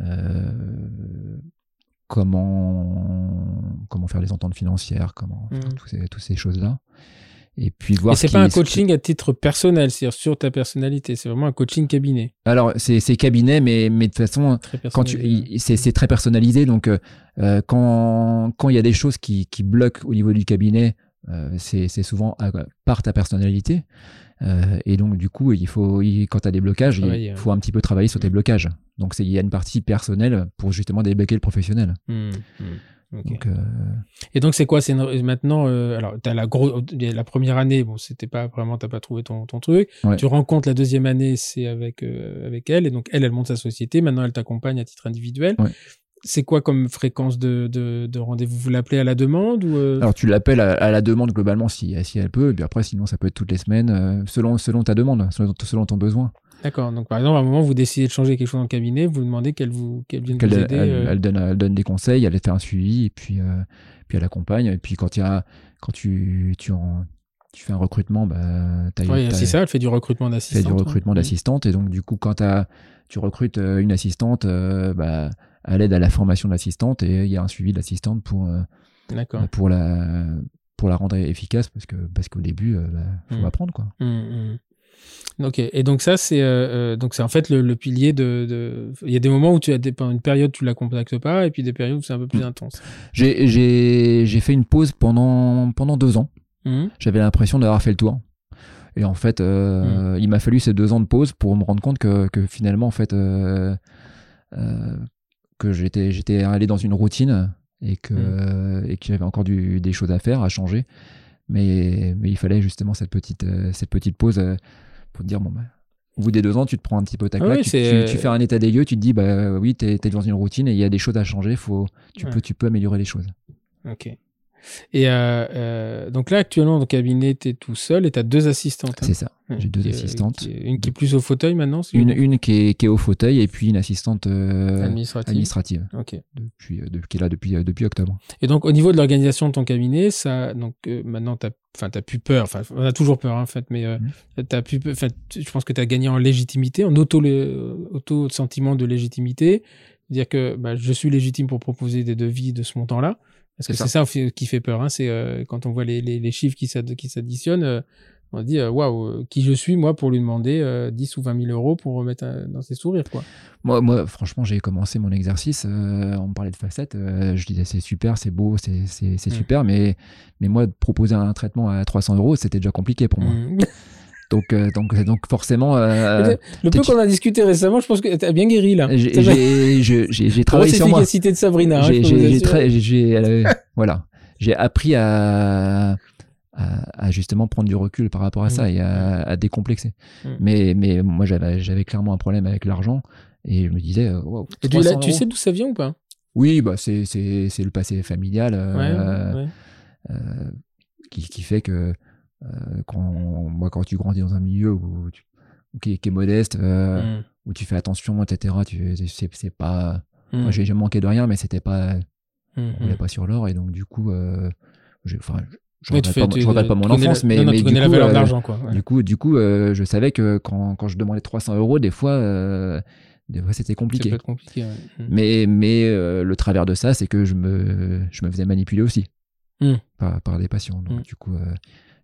euh, comment, comment faire les ententes financières, comment faire tous ces, toutes ces choses-là. Et puis voir Et c'est ce pas un coaching à titre personnel, c'est-à-dire sur ta personnalité. C'est vraiment un coaching cabinet. Alors, c'est cabinet, mais, mais de toute façon, quand tu, c'est très personnalisé. Donc, euh, euh, quand quand il y a des choses qui, qui bloquent au niveau du cabinet, euh, c'est c'est souvent à- par ta personnalité. Euh, et donc, du coup, il faut, il- quand tu as des blocages, il faut un petit peu travailler sur tes Mm. blocages. Donc, il y a une partie personnelle pour justement débloquer le professionnel. Mhm. Mhm. Donc, euh, Et donc c'est quoi? C'est maintenant euh, alors t'as la gros la première année bon c'était pas vraiment t'as pas trouvé ton, ton truc. Ouais. Tu rencontres la deuxième année c'est avec euh, avec elle et donc elle elle monte sa société. Maintenant elle t'accompagne à titre individuel. Ouais. C'est quoi comme fréquence de, de, de rendez-vous? Vous l'appelez à la demande ou euh, alors, tu l'appelles à, à la demande globalement si, si elle peut. Et puis après, sinon, ça peut être toutes les semaines, selon, selon ta demande, selon, selon ton besoin. D'accord. Donc par exemple à un moment vous décidez de changer quelque chose dans le cabinet, vous demandez qu'elle vous qu'elle vienne vous aider. elle, euh, elle donne, elle donne des conseils, elle fait un suivi et puis, euh, puis elle accompagne. Et puis quand, il y a, quand tu, tu, en- tu fais un recrutement, bah, tu ouais, c'est ça. Elle fait du recrutement fait d'assistante. du recrutement ouais. d'assistante. Et donc du coup, quand tu recrutes euh, une assistante, euh, bah, elle aide à la formation de l'assistante et il y a un suivi de l'assistante pour, euh. D'accord. pour, la, pour la rendre efficace parce que parce qu'au début, euh, bah, faut Mm. apprendre. Quoi. Hum. Ok, et donc ça c'est euh, euh, donc c'est en fait le, le pilier de, de- Il y a des moments où tu as des, une période tu la contactes pas et puis des périodes où c'est un peu plus Mm. intense. J'ai- fait une pause pendant, pendant deux ans. Hum, j'avais l'impression d'avoir fait le tour. Et en fait, euh, il m'a fallu ces deux ans de pause pour me rendre compte que, que finalement, en fait, euh, que j'étais j'étais allé dans une routine et que et que j'avais encore du, des choses à faire, à changer. Mais mais il fallait justement cette petite euh, cette petite pause euh, pour te dire bon bah, au bout des deux ans, tu te prends un petit peu ta Ah claque, oui, tu, tu- tu fais un état des lieux, tu te dis bah oui, t'es es dans une routine et il y a des choses à changer, faut tu Ouais. peux tu peux améliorer les choses. Ok. Et euh, euh, donc là actuellement dans le cabinet tu es tout seul et tu as deux assistantes. hein. C'est ça. Ouais, j'ai deux assistantes. qui est- une qui est plus au fauteuil maintenant. Une une qui est, qui est au fauteuil et puis une assistante euh, administrative. administrative. Ok. depuis, depuis, qui est là depuis, depuis octobre. Et donc, au niveau de l'organisation de ton cabinet, ça, donc, maintenant, t'as, enfin, t'as plus peur. Enfin, on a toujours peur, hein, en fait, mais euh, Mhm. t'as plus, peur- enfin, tu- je pense que t'as gagné en légitimité, en auto, auto sentiment de légitimité, dire que bah, je suis légitime pour proposer des devis de ce montant-là. Parce que C'est ça, qui fait peur. Hein, c'est euh, quand on voit les, les, les chiffres qui s'ad- qui s'additionnent, euh, on se dit euh, waouh, euh, qui je suis moi pour lui demander euh, 10 ou 20 000 euros pour remettre un- dans ses sourires, quoi. Moi, moi, franchement, j'ai commencé mon exercice, on me parlait de facettes, je disais c'est super, c'est beau, c'est c'est- c'est Mm. super, mais, mais moi, proposer un traitement à 300 euros, c'était déjà compliqué pour moi. Mm. [laughs] Donc, euh, donc, donc forcément, euh, Le peu qu'on a discuté récemment, je pense que t'as bien guéri là. j'ai travaillé sur moi. efficacité de Sabrina. hein, J'ai- avait- [laughs] voilà. J'ai appris à, à, à justement prendre du recul par rapport à ça Mm. et à, à décomplexer. Mm. Mais, mais moi, j'avais clairement un problème avec l'argent et je me disais, euh, wow, Et tu, l'as- 300 tu sais d'où ça vient ou pas? Oui, bah, c'est le passé familial euh, Ouais, ouais. euh, qui, qui fait que euh, quand, moi, quand tu grandis dans un milieu où tu- où qui, est- qui est modeste, euh, Mm. où tu fais attention, etc., tu, c'est pas. Mm. Moi, j'ai manqué de rien, mais c'était pas on roulait pas sur l'or et donc du coup, euh, je, enfin, je tu regrette pas, mon enfance, mais, du coup, euh, l'argent, quoi. du coup, du coup, euh, je savais que quand, quand je demandais 300 euros, des fois, des fois c'était Ça compliqué. peut être compliqué. ouais. Mhm. Mais, mais le travers de ça, c'est que je me, je me faisais manipuler aussi Mm. par, par des patients. Donc, Mm. du coup,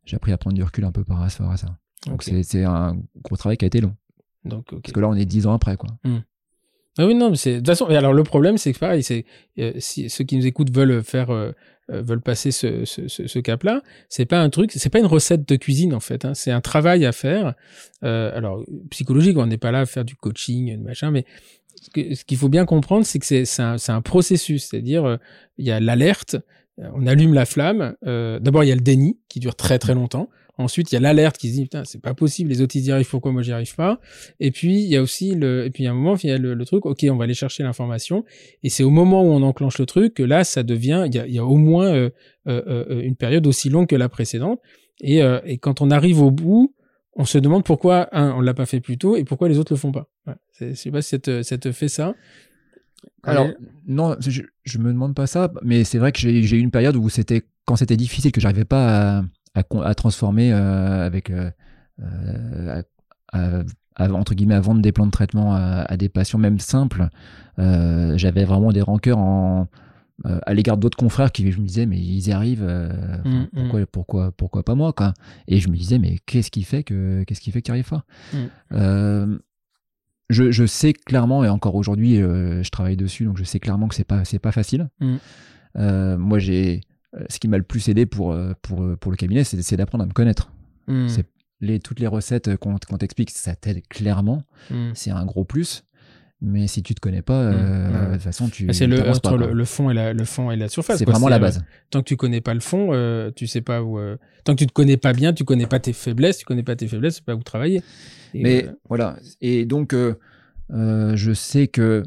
j'ai appris à prendre du recul un peu par rapport à ça. Donc, c'est- un gros travail qui a été long. Donc. Parce que là, on est 10 ans après. Quoi. Ah oui, non, mais c'est. De toute façon, et alors le problème, c'est que pareil, c'est euh, si ceux qui nous écoutent veulent faire, euh, euh, veulent passer ce, ce, ce, ce cap-là, c'est pas un truc, c'est pas une recette de cuisine en fait. Hein, c'est un travail à faire. Euh, alors psychologique, on n'est pas là à faire du coaching, du machin, mais ce qu'il faut bien comprendre, c'est que c'est un, un processus, c'est-à-dire il y a l'alerte, on allume la flamme. euh, D'abord, il y a le déni qui dure très très longtemps. Ensuite, il y a l'alerte qui se dit putain, c'est pas possible, les autres ils y arrivent, pourquoi moi j'y arrive pas? Et puis il y a aussi le, et puis a un moment, il y a le, truc, ok, on va aller chercher l'information. Et c'est au moment où on enclenche le truc que là, ça devient, il y a, y a au moins euh, euh, euh, une période aussi longue que la précédente. Et, euh, et quand on arrive au bout, on se demande pourquoi un, on l'a pas fait plus tôt et pourquoi les autres le font pas. Ouais. Je sais pas si ça te, ça te fait ça. Alors, non, je, je me demande pas ça, mais c'est vrai que j'ai eu une période où c'était, quand c'était difficile, que j'arrivais pas à, à, con- à transformer euh, avec, euh, euh, à- entre guillemets, à vendre des plans de traitement à, des patients, même simples. Euh, J'avais vraiment des rancœurs en, à l'égard d'autres confrères qui je me disais, mais ils y arrivent, euh, enfin, Mm, pourquoi, pourquoi, pourquoi pas moi, quoi? Et je me disais, mais qu'est-ce qui fait que, qu'est-ce qui fait que tu arrives pas? Mm. Je, je sais clairement, et encore aujourd'hui, euh, je travaille dessus, donc je sais clairement que c'est pas, c'est pas facile. Mm. Euh, moi, j'ai, euh, ce qui m'a le plus aidé pour, pour, pour le cabinet, c'est d'apprendre à me connaître. C'est- Les, toutes les recettes qu'on t'explique, ça t'aide clairement. hmm. C'est un gros plus. Mais si tu te connais pas, euh, Mm. Ouais. de toute façon, tu Ah, C'est le, entre pas, le, fond et la, le fond et la surface. C'est vraiment la euh, base. tant que tu connais pas le fond, euh, tu sais pas où. euh, tant que tu te connais pas bien, tu connais pas tes faiblesses, tu connais pas tes faiblesses, tu sais pas où travailler. Et, Mais euh, voilà. Et donc, euh, euh, je sais que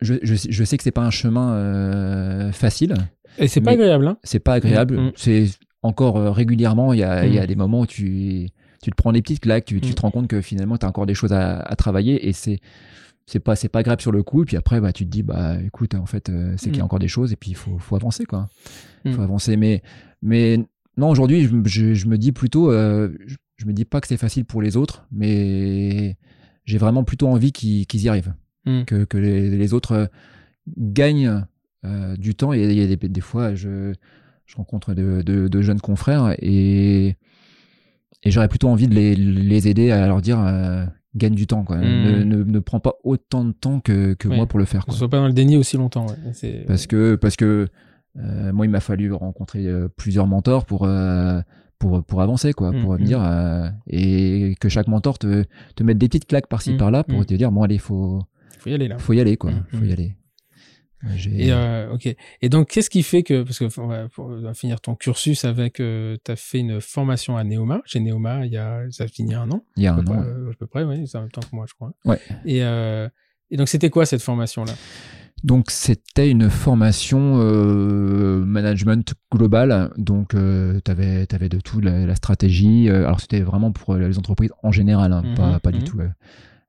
je, je, je sais que c'est pas un chemin euh, facile. et c'est pas agréable, hein. C'est pas agréable. Mm, mm. C'est encore euh, régulièrement, il y a, il y a des moments où tu, tu te prends des petites claques, tu, tu te rends compte que finalement, tu as encore des choses à, à travailler et c'est. C'est pas, c'est pas agréable sur le coup, et puis après, bah, tu te dis, bah, écoute, en fait, euh, c'est qu'il y a Mm. encore des choses, et puis il faut, faut avancer, quoi. Il faut Mm. avancer. Mais, mais non, aujourd'hui, je, me- je, je me dis plutôt, euh, je, je me dis pas que c'est facile pour les autres, mais j'ai vraiment plutôt envie qu'ils y arrivent. Mm. Que, que les, les autres euh, gagnent euh, du temps. Et il y a des, des fois, je, je rencontre de, de- de jeunes confrères et, et j'aurais plutôt envie de les, les aider à leur dire gagne du temps. Quoi. Mm. Ne, ne, ne prends pas autant de temps que, que Ouais. moi pour le faire. Quoi. soit pas dans le déni aussi longtemps. Ouais. Parce que, parce que euh, moi, il m'a fallu rencontrer euh, plusieurs mentors pour, euh, pour, pour avancer, quoi, pour me dire, euh, et que chaque mentor te, te mette des petites claques par-ci par-là pour te dire, bon, allez, faut, faut y aller là. faut y aller, quoi, faut y aller. Et euh, ok. Et donc, qu'est-ce qui fait que parce que on va, pour- on va finir ton cursus avec, tu as fait une formation à Neoma. Chez Neoma, il y a ça finit un an. il y a peu un près, an. euh, à peu près, oui, c'est en même temps que moi, je crois. Ouais. Et, euh, et donc, c'était quoi cette formation-là? Donc, c'était une formation euh, management global. Donc, tu avais, de tout, la, la stratégie. euh, alors, c'était vraiment pour les entreprises en général, hein, Mhm, pas, pas mhm. du tout euh,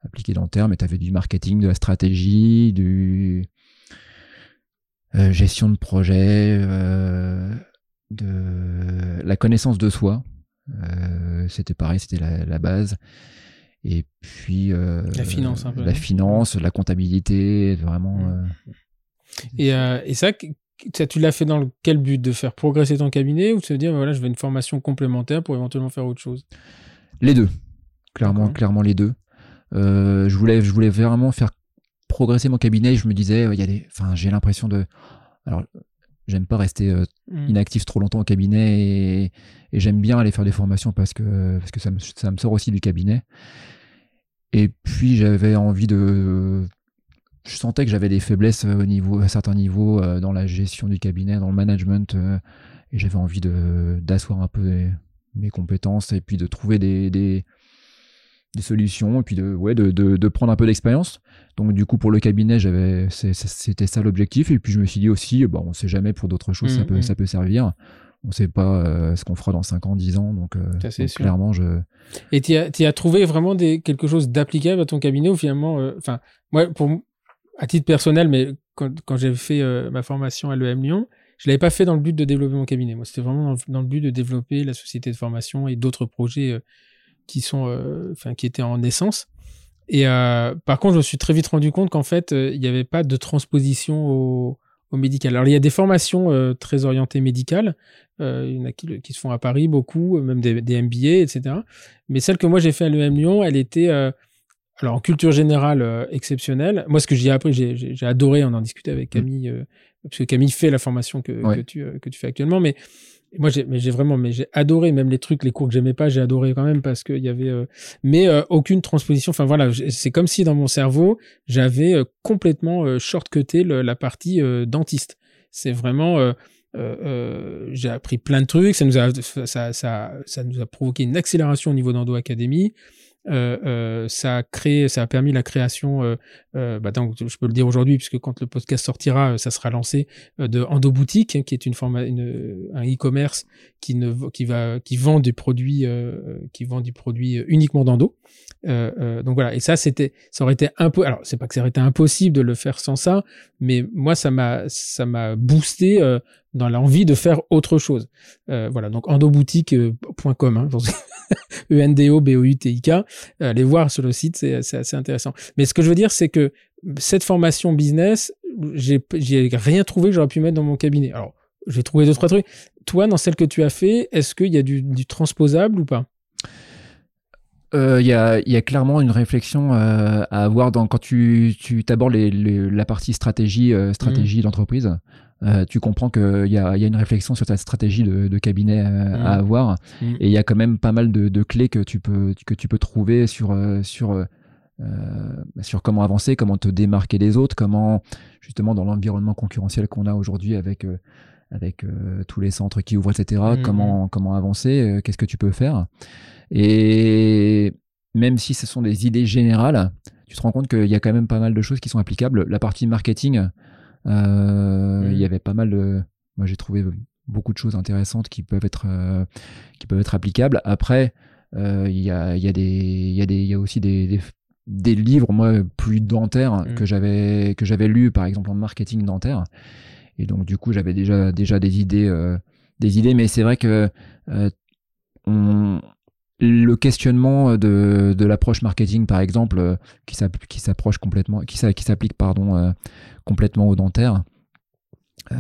appliqué dans le terme. Mais tu avais du marketing, de la stratégie, du euh, gestion de projet, euh, de la connaissance de soi. Euh, c'était pareil, c'était la, la base. Et puis La finance, un peu, la finance, la comptabilité, vraiment. Euh, Et, et ça, tu l'as fait dans quel but De faire progresser ton cabinet ou de se dire, voilà, je veux une formation complémentaire pour éventuellement faire autre chose? Les deux, clairement, clairement les deux. Je voulais, je voulais vraiment faire progresser mon cabinet. Je me disais, euh, il y a des, enfin, j'ai l'impression de, alors, j'aime pas rester euh, Mm. inactif trop longtemps au cabinet et, et j'aime bien aller faire des formations parce que parce que ça me, ça me sort aussi du cabinet. Et puis j'avais envie de, je sentais que j'avais des faiblesses au niveau, à certains niveaux euh, dans la gestion du cabinet, dans le management, euh, et j'avais envie de d'asseoir un peu mes, mes compétences et puis de trouver des, des des solutions et puis de ouais de, de, de prendre un peu d'expérience donc du coup pour le cabinet j'avais c'était ça l'objectif et puis je me suis dit aussi bon on sait jamais pour d'autres choses ça Mhm, peut mhm. ça peut servir on sait pas euh, ce qu'on fera dans 5 ans 10 ans donc, euh, donc sûr. clairement je Et tu as, as trouvé vraiment des, quelque chose d'applicable à ton cabinet ou finalement, euh, enfin, moi, pour, à titre personnel, mais quand, quand j'avais fait ma formation à l'EM Lyon, je l'avais pas fait dans le but de développer mon cabinet. Moi, c'était vraiment dans, le but de développer la société de formation et d'autres projets qui sont, enfin, qui étaient en naissance. Et par contre, je me suis très vite rendu compte qu'en fait, il n'y avait pas de transposition au, au médical. Alors, il y a des formations très orientées médicales. il y en a qui, qui, se font à Paris beaucoup, même des, des MBA, etc. Mais celle que moi j'ai fait à l'EM Lyon, elle était alors en culture générale euh, exceptionnelle. Moi, ce que j'ai appris, j'ai adoré, on en discutait avec mm. Camille, euh, parce que Camille fait la formation que, que, tu, euh, que tu fais actuellement, mais moi j'ai vraiment mais j'ai adoré même les trucs les cours que j'aimais pas j'ai adoré quand même parce qu'il y avait mais aucune transposition. Enfin voilà c'est comme si dans mon cerveau j'avais complètement shortcuté la partie dentiste. C'est vraiment j'ai appris plein de trucs ça nous a ça, ça, ça nous a provoqué une accélération au niveau d'Endo Academy. euh, euh, ça a créé, ça a permis la création, euh, euh bah donc, je peux le dire aujourd'hui puisque quand le podcast sortira, ça sera lancé de Endo Boutique, hein, qui est une forme, une, un e-commerce qui ne, qui va, qui vend des produits, qui vend des produits uniquement d'Endo. donc voilà, et ça c'était, ça aurait été peu, alors c'est pas que ça aurait été impossible de le faire sans ça, mais moi ça m'a, ça m'a boosté dans l'envie de faire autre chose. Euh, voilà, donc endoboutique.com, hein, [laughs] E-N-D-O-B-O-U-T-I-K. Euh, allez voir sur le site, c'est assez intéressant. Mais ce que je veux dire, c'est que cette formation business, j'ai rien trouvé que j'aurais pu mettre dans mon cabinet. Alors, j'ai trouvé deux, trois trucs. Toi, dans celle que tu as fait, est-ce qu'il y a du, du transposable ou pas? Euh, il y, a, y, a, clairement une réflexion euh, à avoir dans, quand tu, tu les, la partie stratégie, euh, stratégie mmh. d'entreprise. Euh, tu comprends qu'il y a, y a une réflexion sur ta stratégie de, de cabinet mmh. à avoir. Mmh. Et il y a quand même pas mal de, de, clés que tu peux, que tu peux trouver sur, sur, sur comment avancer, comment te démarquer des autres, comment, justement, dans l'environnement concurrentiel qu'on a aujourd'hui avec avec tous les centres qui ouvrent, etc. Comment, comment avancer, qu'est-ce que tu peux faire. Et même si ce sont des idées générales, tu te rends compte qu'il y a quand même pas mal de choses qui sont applicables. La partie marketing, euh, il y mm. avait pas mal de. Moi, j'ai trouvé beaucoup de choses intéressantes qui peuvent être, euh, qui peuvent être applicables. Après, euh, il y, a, y, a des, y, a des, y a aussi des, des, livres, moi, plus dentaires mm. que j'avais que j'avais lus, par exemple, en marketing dentaire. Et donc, du coup, j'avais déjà, déjà des idées. des idées, mais c'est vrai que on, le questionnement de, de l'approche marketing, par exemple, euh, qui s'approche complètement, qui s'applique pardon euh, complètement au dentaire, euh,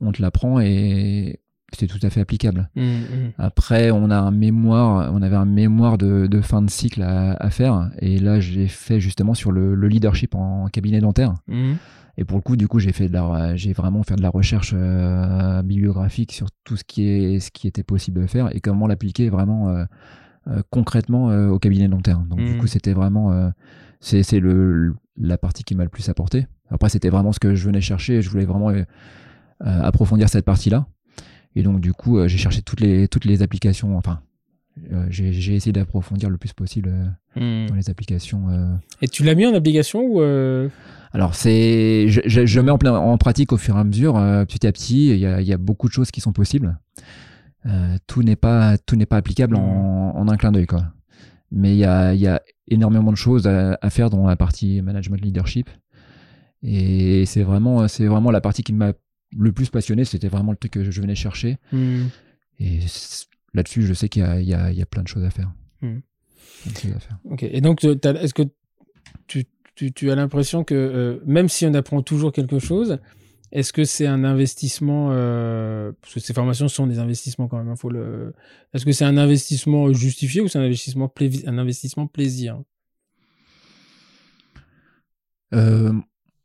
on, te l'apprend et c'est tout à fait applicable. Mmh, mmh. Après, on a un mémoire, on avait un mémoire de, de fin de cycle à, à, faire, et là, j'ai fait justement sur le, le, leadership en cabinet dentaire. Mmh. Et pour le coup, du coup, j'ai fait de la, j'ai vraiment fait de la recherche bibliographique sur tout ce qui est, ce qui était possible de faire et comment l'appliquer vraiment euh, concrètement euh, au cabinet dentaire. Donc du coup, hmm. c'était vraiment euh, c'est le la partie qui m'a le plus apporté. Après, c'était vraiment ce que je venais chercher. Je voulais vraiment approfondir cette partie-là. Et donc du coup, j'ai cherché toutes les toutes les applications. Enfin, j'ai essayé d'approfondir le plus possible hmm. dans les applications. Et tu l'as mis en application ou Alors c'est, je, je, mets en, en, pratique au fur et à mesure, petit à petit. Il y a, il y a beaucoup de choses qui sont possibles. Euh, tout n'est pas tout n'est pas applicable en, mmh. en, un clin d'œil quoi. Mais il y a, y a, énormément de choses à, à, faire dans la partie management leadership. Et c'est vraiment c'est vraiment la partie qui m'a le plus passionné. C'était vraiment le truc que je venais chercher. Mmh. Et là-dessus, je sais qu'il y, y, y a, plein de choses à faire. À faire. Ok. Et donc, est-ce que tu, tu, tu as l'impression que euh, même si on apprend toujours quelque chose, est-ce que c'est un investissement euh, Parce que ces formations sont des investissements quand même. Hein, faut le. Est-ce que c'est un investissement justifié ou c'est un investissement, un investissement plaisir? Euh,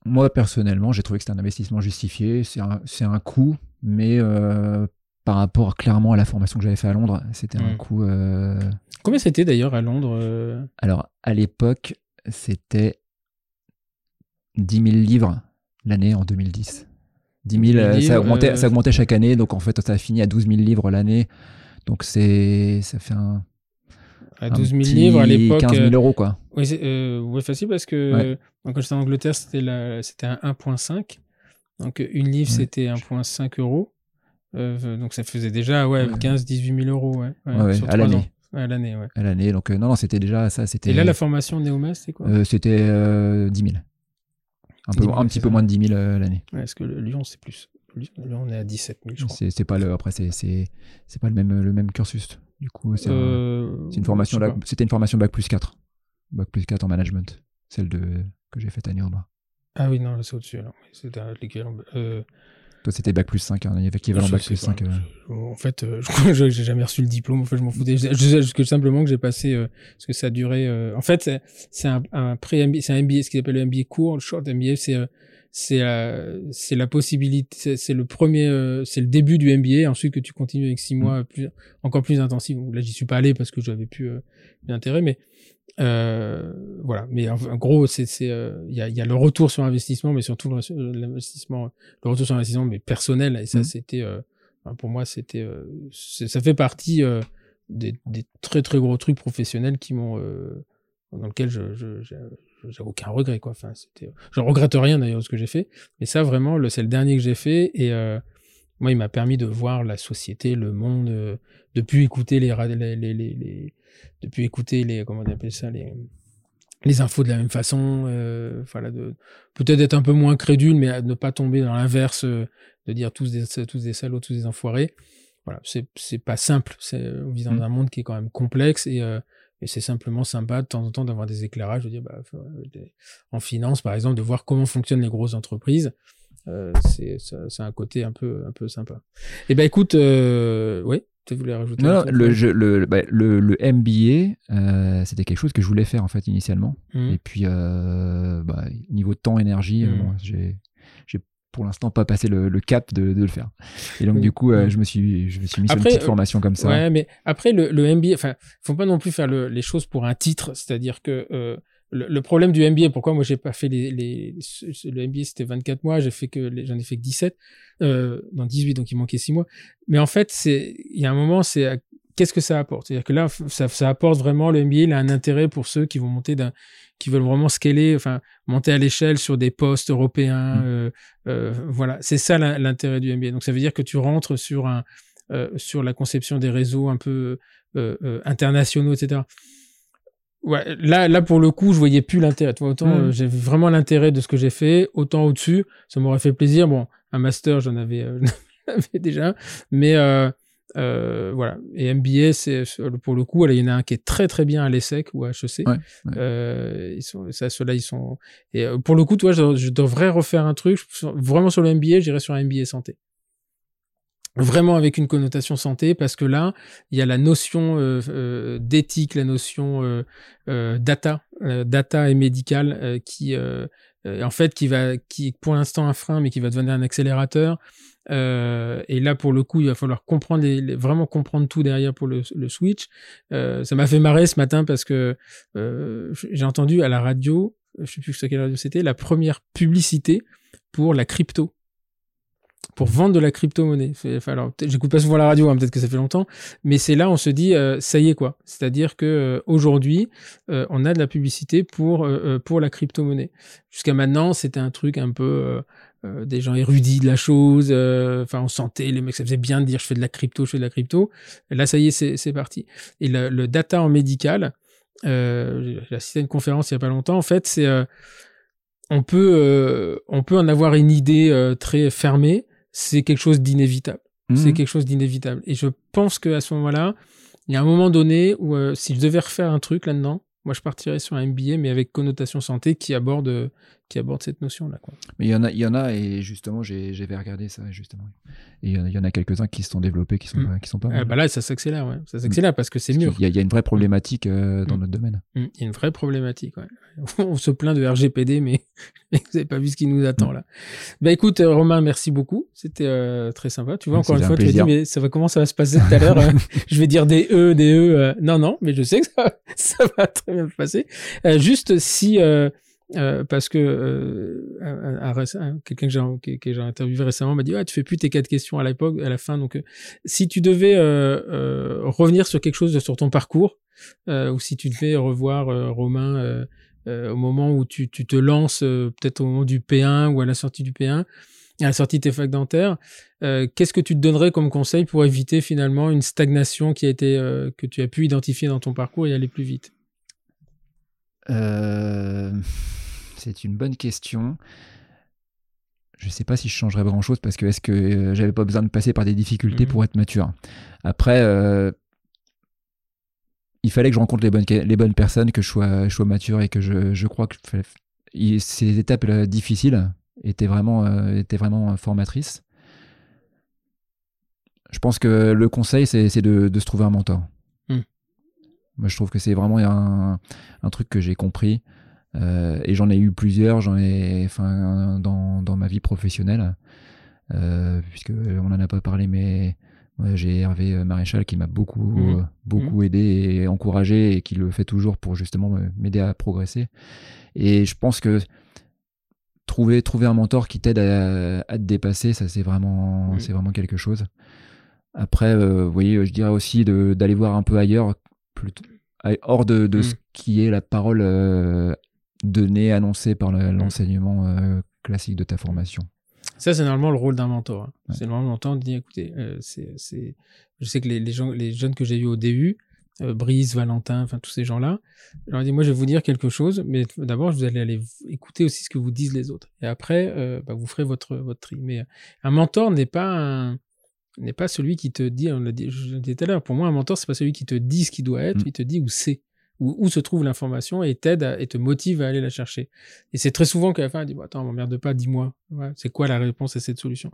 Moi personnellement, j'ai trouvé que c'était un investissement justifié. C'est un, un coût, mais euh, par rapport clairement à la formation que j'avais fait à Londres, c'était un mmh. coût. Combien c'était d'ailleurs à Londres Alors à l'époque, c'était 10 000 livres l'année en 2010. 10 000, ça, augmentait, ça augmentait chaque année, donc en fait, ça a fini à 12 000 livres l'année. Donc c'est, ça fait un. À 12 000 livres à l'époque. 15 000 euros, quoi. Oui, c'est euh, facile parce que quand j'étais en Angleterre, c'était, la, c'était un 1,5. Donc une livre, c'était 1,5 euros. Euh, donc ça faisait déjà ouais, 15-18 000 euros ouais, à l'année. à l'année, ouais. À l'année, donc euh, non, non, c'était déjà ça. C'était, Et là, la formation Néomas, c'est quoi? C'était 10 000. Un, peu, 10 000, un c'est petit peu ça. moins de 10 000 euh, l'année. Ouais, Est-ce que le Lyon, c'est plus Lyon, on est à 17 000, je crois. C'est c'est pas le après c'est c'est c'est pas le même le même cursus. Du coup, c'est un- Euh, c'est une formation je sais là- pas. c'était une formation bac plus 4. Bac plus 4 en management, celle de que j'ai faite à Néoma. Ah oui, non, là, c'est au-dessus. alors. C'est un- l'équivalent. Toi, c'était bac plus 5, hein, il y avait équivalent bac plus pas. 5. euh. En fait, euh, [laughs] je crois que j'ai jamais reçu le diplôme. En fait, je m'en foutais. Je, je simplement que j'ai passé, euh, parce que ça a duré. euh, en fait, c'est- c'est un, un pré-MBA, c'est un MBA, ce qu'ils appellent le MBA court, le short MBA, c'est euh, c'est euh, c'est la possibilité, c'est- le premier, euh, c'est le début du MBA. Ensuite, que tu continues avec six mois plus, encore plus intensifs. Bon, Là, j'y suis pas allé parce que j'avais plus euh, d'intérêt, mais euh, voilà. Mais en, en gros, c'est c'est euh, il y a y a le retour sur investissement, mais surtout le- l'investissement, le retour sur investissement, mais personnel. Et ça, Mhm. c'était euh, pour moi, c'était, euh, ça fait partie euh, des, des très très gros trucs professionnels qui m'ont, euh, dans lequel je, je, j'ai j'ai aucun regret quoi. Enfin, c'était, je regrette rien d'ailleurs de ce que j'ai fait, mais ça vraiment, le, c'est le dernier que j'ai fait et euh, moi, il m'a permis de voir la société, le monde, euh, depuis écouter les, les, les, les, les- depuis écouter les, comment on appelle ça, les les infos de la même façon, euh, voilà, de peut-être être un peu moins crédule, mais à ne pas tomber dans l'inverse, euh, de dire tous des tous des salauds, tous des enfoirés. Voilà, c'est c'est pas simple. C'est on vit dans Mm. un monde qui est quand même complexe et euh, et c'est simplement sympa de temps en temps d'avoir des éclairages, de dire bah, en finance par exemple, de voir comment fonctionnent les grosses entreprises. C'est ça- un côté un peu un peu sympa. Et ben écoute, oui, tu voulais rajouter Non, le, jeu- le, bah, le, le MBA, euh, c'était quelque chose que je voulais faire en fait initialement. Mm. Et puis, euh, bah, niveau temps, énergie, euh, Mm. bon, j'ai, j'ai pour l'instant pas passé le, le cap de, de le faire. Et donc, du coup, euh, Mm. je, me suis, je me suis mis sur une petite formation comme ça. Ouais, mais après le, le MBA, enfin, faut pas non plus faire le- les choses pour un titre, c'est-à-dire que le, le problème du MBA, pourquoi moi j'ai pas fait les, les le MBA c'était 24 mois, j'ai fait que j'en ai fait que 17, euh, dans 18 donc il manquait 6 mois. Mais en fait, c'est il y a un moment c'est qu'est-ce que ça apporte? C'est-à-dire que là ça, ça apporte vraiment le MBA, il a un intérêt pour ceux qui vont monter d'un qui veulent vraiment scaler, enfin monter à l'échelle sur des postes européens, Mm. euh, euh, voilà, c'est ça l'intérêt du MBA. Donc ça veut dire que tu rentres sur un euh, sur la conception des réseaux un peu euh, euh, internationaux, etc. Ouais, là, là pour le coup, je voyais plus l'intérêt. Autant Mm. euh, j'ai vraiment l'intérêt de ce que j'ai fait, autant au-dessus, ça m'aurait fait plaisir. Bon, un master, j'en avais, euh, [laughs] avais déjà, mais euh, euh, voilà. Et MBA, c'est pour le coup, il y en a un qui est très très bien à l'ESSEC ou à HEC. Ouais, ouais. Euh, ils sont, ça, ceux-là, ils sont. Et euh, pour le coup, toi, je, je devrais refaire un truc vraiment sur le MBA. J'irai sur un MBA santé vraiment avec une connotation santé parce que là il y a la notion euh, euh, d'éthique la notion euh, euh, data euh, data et médical euh, qui en fait qui va qui est pour l'instant un frein mais qui va devenir un accélérateur. Et là pour le coup il va falloir comprendre vraiment comprendre tout derrière pour le, le switch. Ça m'a fait marrer ce matin parce que j'ai entendu à la radio je sais plus sur quelle radio c'était la première publicité pour la crypto pour vendre de la crypto-monnaie. Alors, j'écoute pas souvent la radio, hein, peut-être que ça fait longtemps, mais c'est là on se dit, euh, ça y est quoi. C'est-à-dire que euh, aujourd'hui, euh, on a de la publicité pour pour la crypto-monnaie. Jusqu'à maintenant, c'était un truc un peu des gens érudits de la chose. Enfin, on sentait les mecs, ça faisait bien de dire, je fais de la crypto, je fais de la crypto. Là, ça y est, c'est parti. Et le, data en médical, j'ai assisté à une conférence il y a pas longtemps. En fait, c'est on peut on peut en avoir une idée très fermée. C'est quelque chose d'inévitable. C'est Mhm. quelque chose d'inévitable. Et je pense qu'à ce moment-là, il y a un moment donné où euh, si je devais refaire un truc là-dedans, moi je partirais sur un MBA, mais avec connotation santé qui aborde, euh, qui aborde cette notion-là. quoi. Mais il y en a, il y en a, et justement, j'avais regardé ça, justement. Et il y en a, quelques-uns qui se sont développés, qui sont, Mm. qui sont pas mal. bah là, ça s'accélère, ouais. Ça s'accélère parce que c'est mûr. y a, il y a une vraie problématique euh, dans Mm. notre domaine. Mm, Il y a une vraie problématique. Ouais. [laughs] On se plaint de RGPD, mais [laughs] vous n'avez pas vu ce qui nous attend là. Bah écoute, euh, Romain, merci beaucoup. C'était euh, très sympa. Tu vois, encore une un fois, tu dit, mais ça va comment ça va se passer tout à l'heure euh, [laughs] Je vais dire des E, des E. non, non, mais je sais que ça, ça va très bien se passer. Juste si, euh, parce que euh, un- un- un- un- quelqu'un que j'ai que, que interviewé récemment m'a dit, ah, tu fais plus tes quatre questions à l'époque, à la fin. Donc, euh, si tu devais euh, revenir sur quelque chose sur ton parcours, ou si tu devais revoir Romain au moment où tu, tu te lances, peut-être au moment du P1 ou à la sortie du P1, à la sortie de tes facs dentaires, qu'est-ce que tu te donnerais comme conseil pour éviter finalement une stagnation qui a été que tu as pu identifier dans ton parcours et aller plus vite? Euh, c'est une bonne question. je sais pas si je changerais grand chose parce que est-ce que euh, j'avais pas besoin de passer par des difficultés Mhm. pour être mature. Après, euh, il fallait que je rencontre les bonnes, les bonnes personnes, que je sois, je sois mature et que je, je crois que il- ces étapes difficiles étaient vraiment, étaient vraiment formatrices. Je pense que le conseil, c'est c'est de, de se trouver un mentor. Moi, je trouve que c'est vraiment un, un truc que j'ai compris. Euh, et j'en ai eu plusieurs, j'en ai, enfin, dans, dans ma vie professionnelle, euh, puisque on en a pas parlé, mais j'ai Hervé Maréchal qui m'a beaucoup, Mhm. euh, beaucoup aidé et encouragé et qui le fait toujours pour justement me- m'aider à progresser. Et je pense que trouver, trouver un mentor qui t'aide à, à te dépasser, ça c'est vraiment, Mhm. c'est vraiment quelque chose. Après, euh, vous voyez, je dirais aussi d'aller voir un peu ailleurs, plutôt, à- hors de, de ce Mhm. qui est la parole euh, donnée, annoncée par le- l'enseignement euh, classique de ta formation. Ça, c'est normalement le rôle d'un mentor. hein. Ouais. C'est normalement le mentor de dire, écoutez, euh, c'est, je sais que les, les, gens, les jeunes que j'ai eus au euh, Brice, Valentin, enfin tous ces gens-là, je leur dis, moi, je vais vous dire quelque chose, mais d'abord, vous allez aller écouter aussi ce que vous disent les autres. Et après, bah, vous ferez votre, votre tri. Mais un mentor n'est pas un n'est pas celui qui te dit, on l'a dit, je disais tout à l'heure, pour moi, un mentor, c'est pas celui qui te dit ce qui doit être, Mm. il te dit où c'est, où, où se trouve l'information et t'aide et te motive à aller la chercher. Et c'est très souvent qu'à la fin, il dit, bon, attends, m'emmerde pas, dis-moi, Ouais, c'est quoi la réponse à cette solution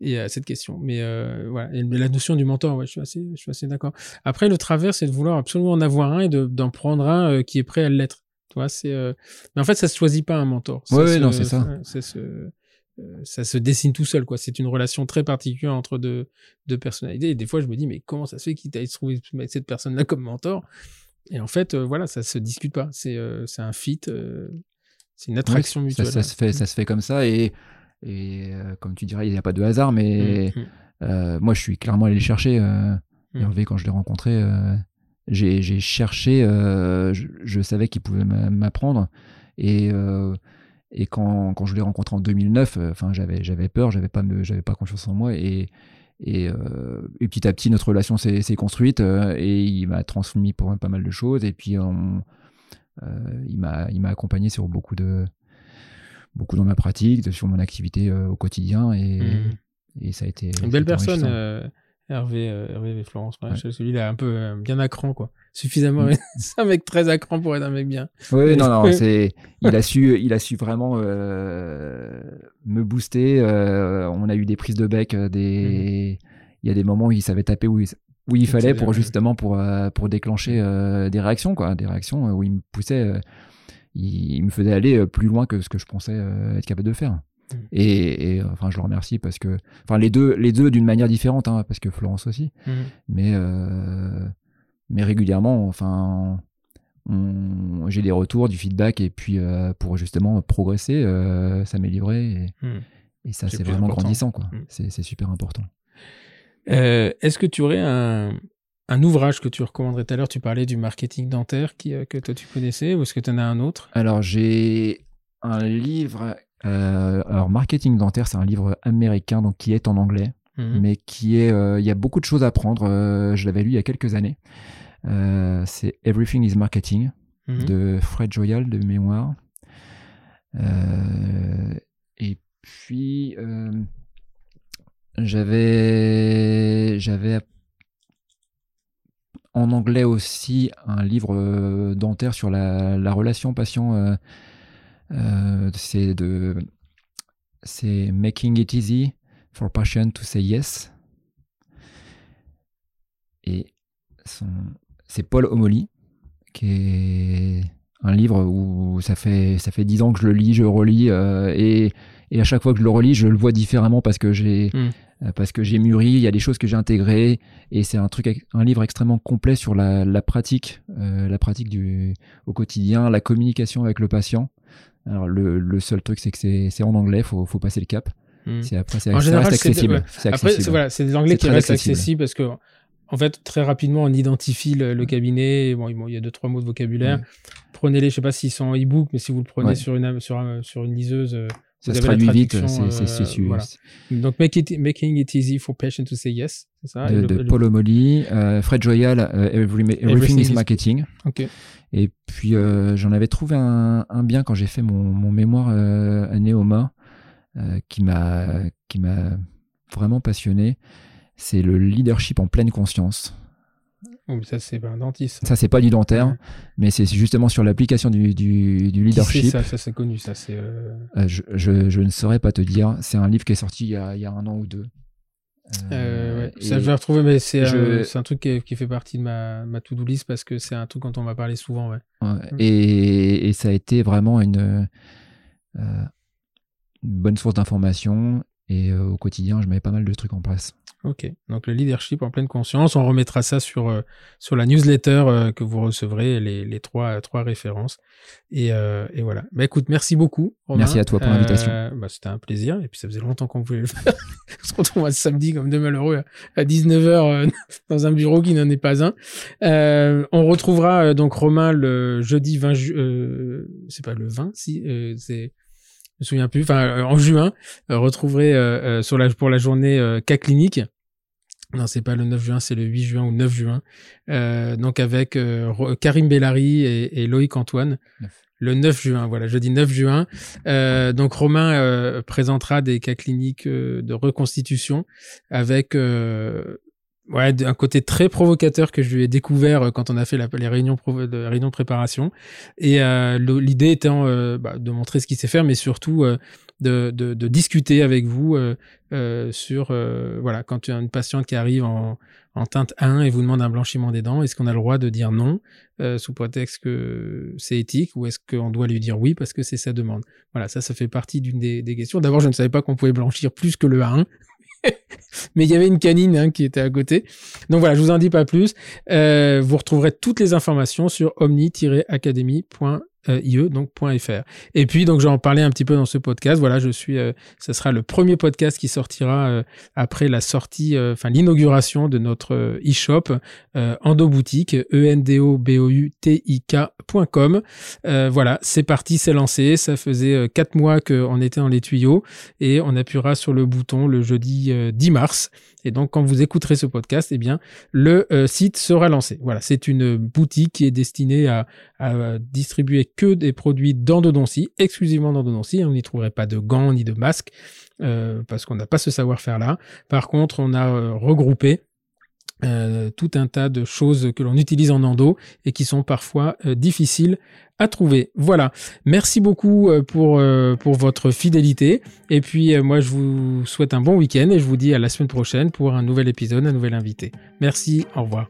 et à cette question. Mais euh, voilà, et la notion du mentor, ouais, je suis assez, je suis assez d'accord. Après, le travers, c'est de vouloir absolument en avoir un et de- d'en prendre un euh, qui est prêt à l'être. Tu vois, c'est. euh, Mais en fait, ça se choisit pas un mentor. Ouais, non, c'est ça. c'est euh, ça se dessine tout seul, quoi. C'est une relation très particulière entre deux, deux personnalités. Et des fois, je me dis, mais comment ça se fait qu'il t'aille trouver cette personne-là comme mentor? Et en fait, euh, voilà, ça se discute pas. C'est euh, un fit, euh, c'est une attraction Ouais, mutuelle. Ça, ça se fait, ça se fait comme ça et, et euh, comme tu dirais, il n'y a pas de hasard, mais Mm, mm, euh, moi je suis clairement allé le chercher. euh, Mm. Hervé, quand je l'ai rencontré, euh, j'ai cherché, euh, je, je savais qu'il pouvait m'a- m'apprendre et, euh, et quand, quand je l'ai rencontré en 2009, euh, enfin j'avais j'avais peur, j'avais pas me- j'avais pas confiance en moi. Et et, euh, et petit à petit notre relation s'est s'est construite euh, et il m'a transmis pour pas mal de choses. Et puis on, euh, il m'a il m'a accompagné sur beaucoup de beaucoup dans ma pratique, de- sur mon activité au quotidien. Et, Mm. et ça a été Une belle personne, Hervé, euh, Hervé et Florence. Ouais. Celui-là, un peu euh, bien à cran, quoi. Suffisamment. Mm. c'est [laughs] un mec très à cran pour être un mec bien. Oui, non, non, [laughs] c'est, il a su, il a su vraiment euh, me booster. on a eu des prises de bec, des, il y a des moments où il savait taper où il, où il fallait pour justement pour pour déclencher des réactions, quoi, des réactions où il me poussait, il, il me faisait aller plus loin que ce que je pensais être capable de faire. Mm. Et, et, euh, enfin, je le remercie parce que, enfin, les deux, les deux d'une manière différente, hein, parce que Florence aussi mais euh, mais régulièrement enfin j'ai des retours du feedback et puis euh, pour justement progresser euh, s'améliorer et, Mm. et ça C'est vraiment important. grandissant quoi Mm. c'est super important Est-ce que tu aurais un, un ouvrage que tu recommanderais tout à l'heure? Tu parlais du marketing dentaire qui, euh, que toi tu connaissais, ou est-ce que tu en as un autre? Alors j'ai un livre euh, alors marketing dentaire c'est un livre américain donc qui est en anglais Mhm. mais qui est euh, il y a beaucoup de choses à prendre euh, je l'avais lu il y a quelques années Euh, c'est Everything is Marketing Mhm. de Fred Joyal de mémoire. Et puis j'avais j'avais en anglais aussi un livre dentaire sur la, la relation patient. Euh, c'est de c'est Making It Easy for Patient to Say Yes. Et c'est Paul Omoli qui est un livre où ça fait ça fait dix ans que je le lis, je relis euh, et, et à chaque fois que je le relis, je le vois différemment parce que j'ai Mm. euh, parce que j'ai mûri, il y a des choses que j'ai intégrées et c'est un truc un livre extrêmement complet sur la, la pratique euh, la pratique du au quotidien, la communication avec le patient. Alors le, le seul truc c'est que c'est c'est en anglais, faut faut passer le cap. Mhm. C'est après c'est En ça général, reste c'est- accessible. ouais. Après, accessible. voilà, c'est des anglais qui restent accessible. accessibles parce que, en fait, très rapidement, on identifie le, le cabinet. et Bon, il y a deux trois mots de vocabulaire. Ouais. Prenez-les. Je sais pas s'ils sont en e-book, mais si vous le prenez Ouais. sur une sur un- sur une liseuse, euh, ça se traduit vite, c'est c'est- euh, voilà. donc make it, making it easy for patient to say yes, c'est ça? de, le- de le- Paul Omoli, euh, Fred Joyal, euh, Every- Everything, Everything is Marketing. Et puis euh, j'en avais trouvé un, un bien quand j'ai fait mon, mon mémoire à Neoma. qui m'a qui m'a vraiment passionné, c'est le leadership en pleine conscience. Ça, c'est pas un dentiste. Ça, c'est pas du dentaire, mais c'est justement sur l'application du, du, du, leadership. ça, ça c'est connu. Ça, c'est. Euh, euh, je, je, je, ne saurais pas te dire. C'est un livre qui est sorti il y a, il y a un an ou deux. Euh, ça, je vais retrouver, mais c'est un truc qui, qui, fait partie de ma, ma to-do list parce que c'est un truc dont on m'a parlé souvent. Ouais. Mm. Et, et, ça a été vraiment une, une bonne source d'information. Et au quotidien, je mets pas mal de trucs en place. Ok, donc le leadership en pleine conscience, on remettra ça sur, euh, sur la newsletter euh, que vous recevrez, les, les trois, trois références. Et, euh, et voilà. Bah écoute, merci beaucoup. Merci à toi pour l'invitation. Bah, C'était un plaisir, et puis ça faisait longtemps qu'on voulait le faire. [laughs] on se retrouve samedi comme deux malheureux à 19h [laughs] dans un bureau qui n'en est pas un. on retrouvera donc Romain le jeudi 20 juin, c'est pas le 20, si, c'est je me souviens plus, enfin en juin, retrouverez sur la, pour la journée cas clinique non, c'est pas le 9 juin, c'est le 8 juin ou 9 juin. Euh, donc avec euh, Karim Bellari et, Loïc Antoine. Le 9 juin, voilà, jeudi 9 juin. Euh, donc Romain euh, présentera des cas cliniques euh, de reconstitution avec ouais, un côté très provocateur que je lui ai découvert quand on a fait la, les réunions, de, réunions de préparation. Et l'idée étant bah, de montrer ce qu'il sait faire, mais surtout de, de, de, discuter avec vous euh, euh, sur euh, voilà quand tu as une patiente qui arrive en, en, teinte 1 et vous demande un blanchiment des dents, est-ce qu'on a le droit de dire non sous prétexte que c'est éthique ou est-ce qu'on doit lui dire oui parce que c'est sa demande? Voilà, ça, ça fait partie d'une des, des, questions. D'abord, je ne savais pas qu'on pouvait blanchir plus que le A1. [laughs] mais il y avait une canine hein, qui était à côté. Donc voilà, je vous en dis pas plus. vous retrouverez toutes les informations sur omni-academy.fr euh, IE, donc .fr. Et puis, donc, j'en parlais un petit peu dans ce podcast. Voilà, je suis, euh, ce sera le premier podcast qui sortira euh, après la sortie, enfin, l'inauguration de notre e-shop Endo Boutique, e n d o b o u t i k.com. voilà, c'est parti, c'est lancé. Ça faisait quatre mois qu'on était dans les tuyaux et on appuiera sur le bouton le jeudi 10 mars. Et donc, quand vous écouterez ce podcast, eh bien, le site sera lancé. Voilà, c'est une boutique qui est destinée à, à distribuer que des produits d'endodontie, exclusivement d'endodontie. On n'y trouverait pas de gants ni de masques euh, parce qu'on n'a pas ce savoir-faire là. Par contre, on a euh, regroupé euh, tout un tas de choses que l'on utilise en endo et qui sont parfois difficiles à trouver. Voilà. Merci beaucoup pour, pour votre fidélité. Et puis, moi, je vous souhaite un bon week-end et je vous dis à la semaine prochaine pour un nouvel épisode, un nouvel invité. Merci. Au revoir.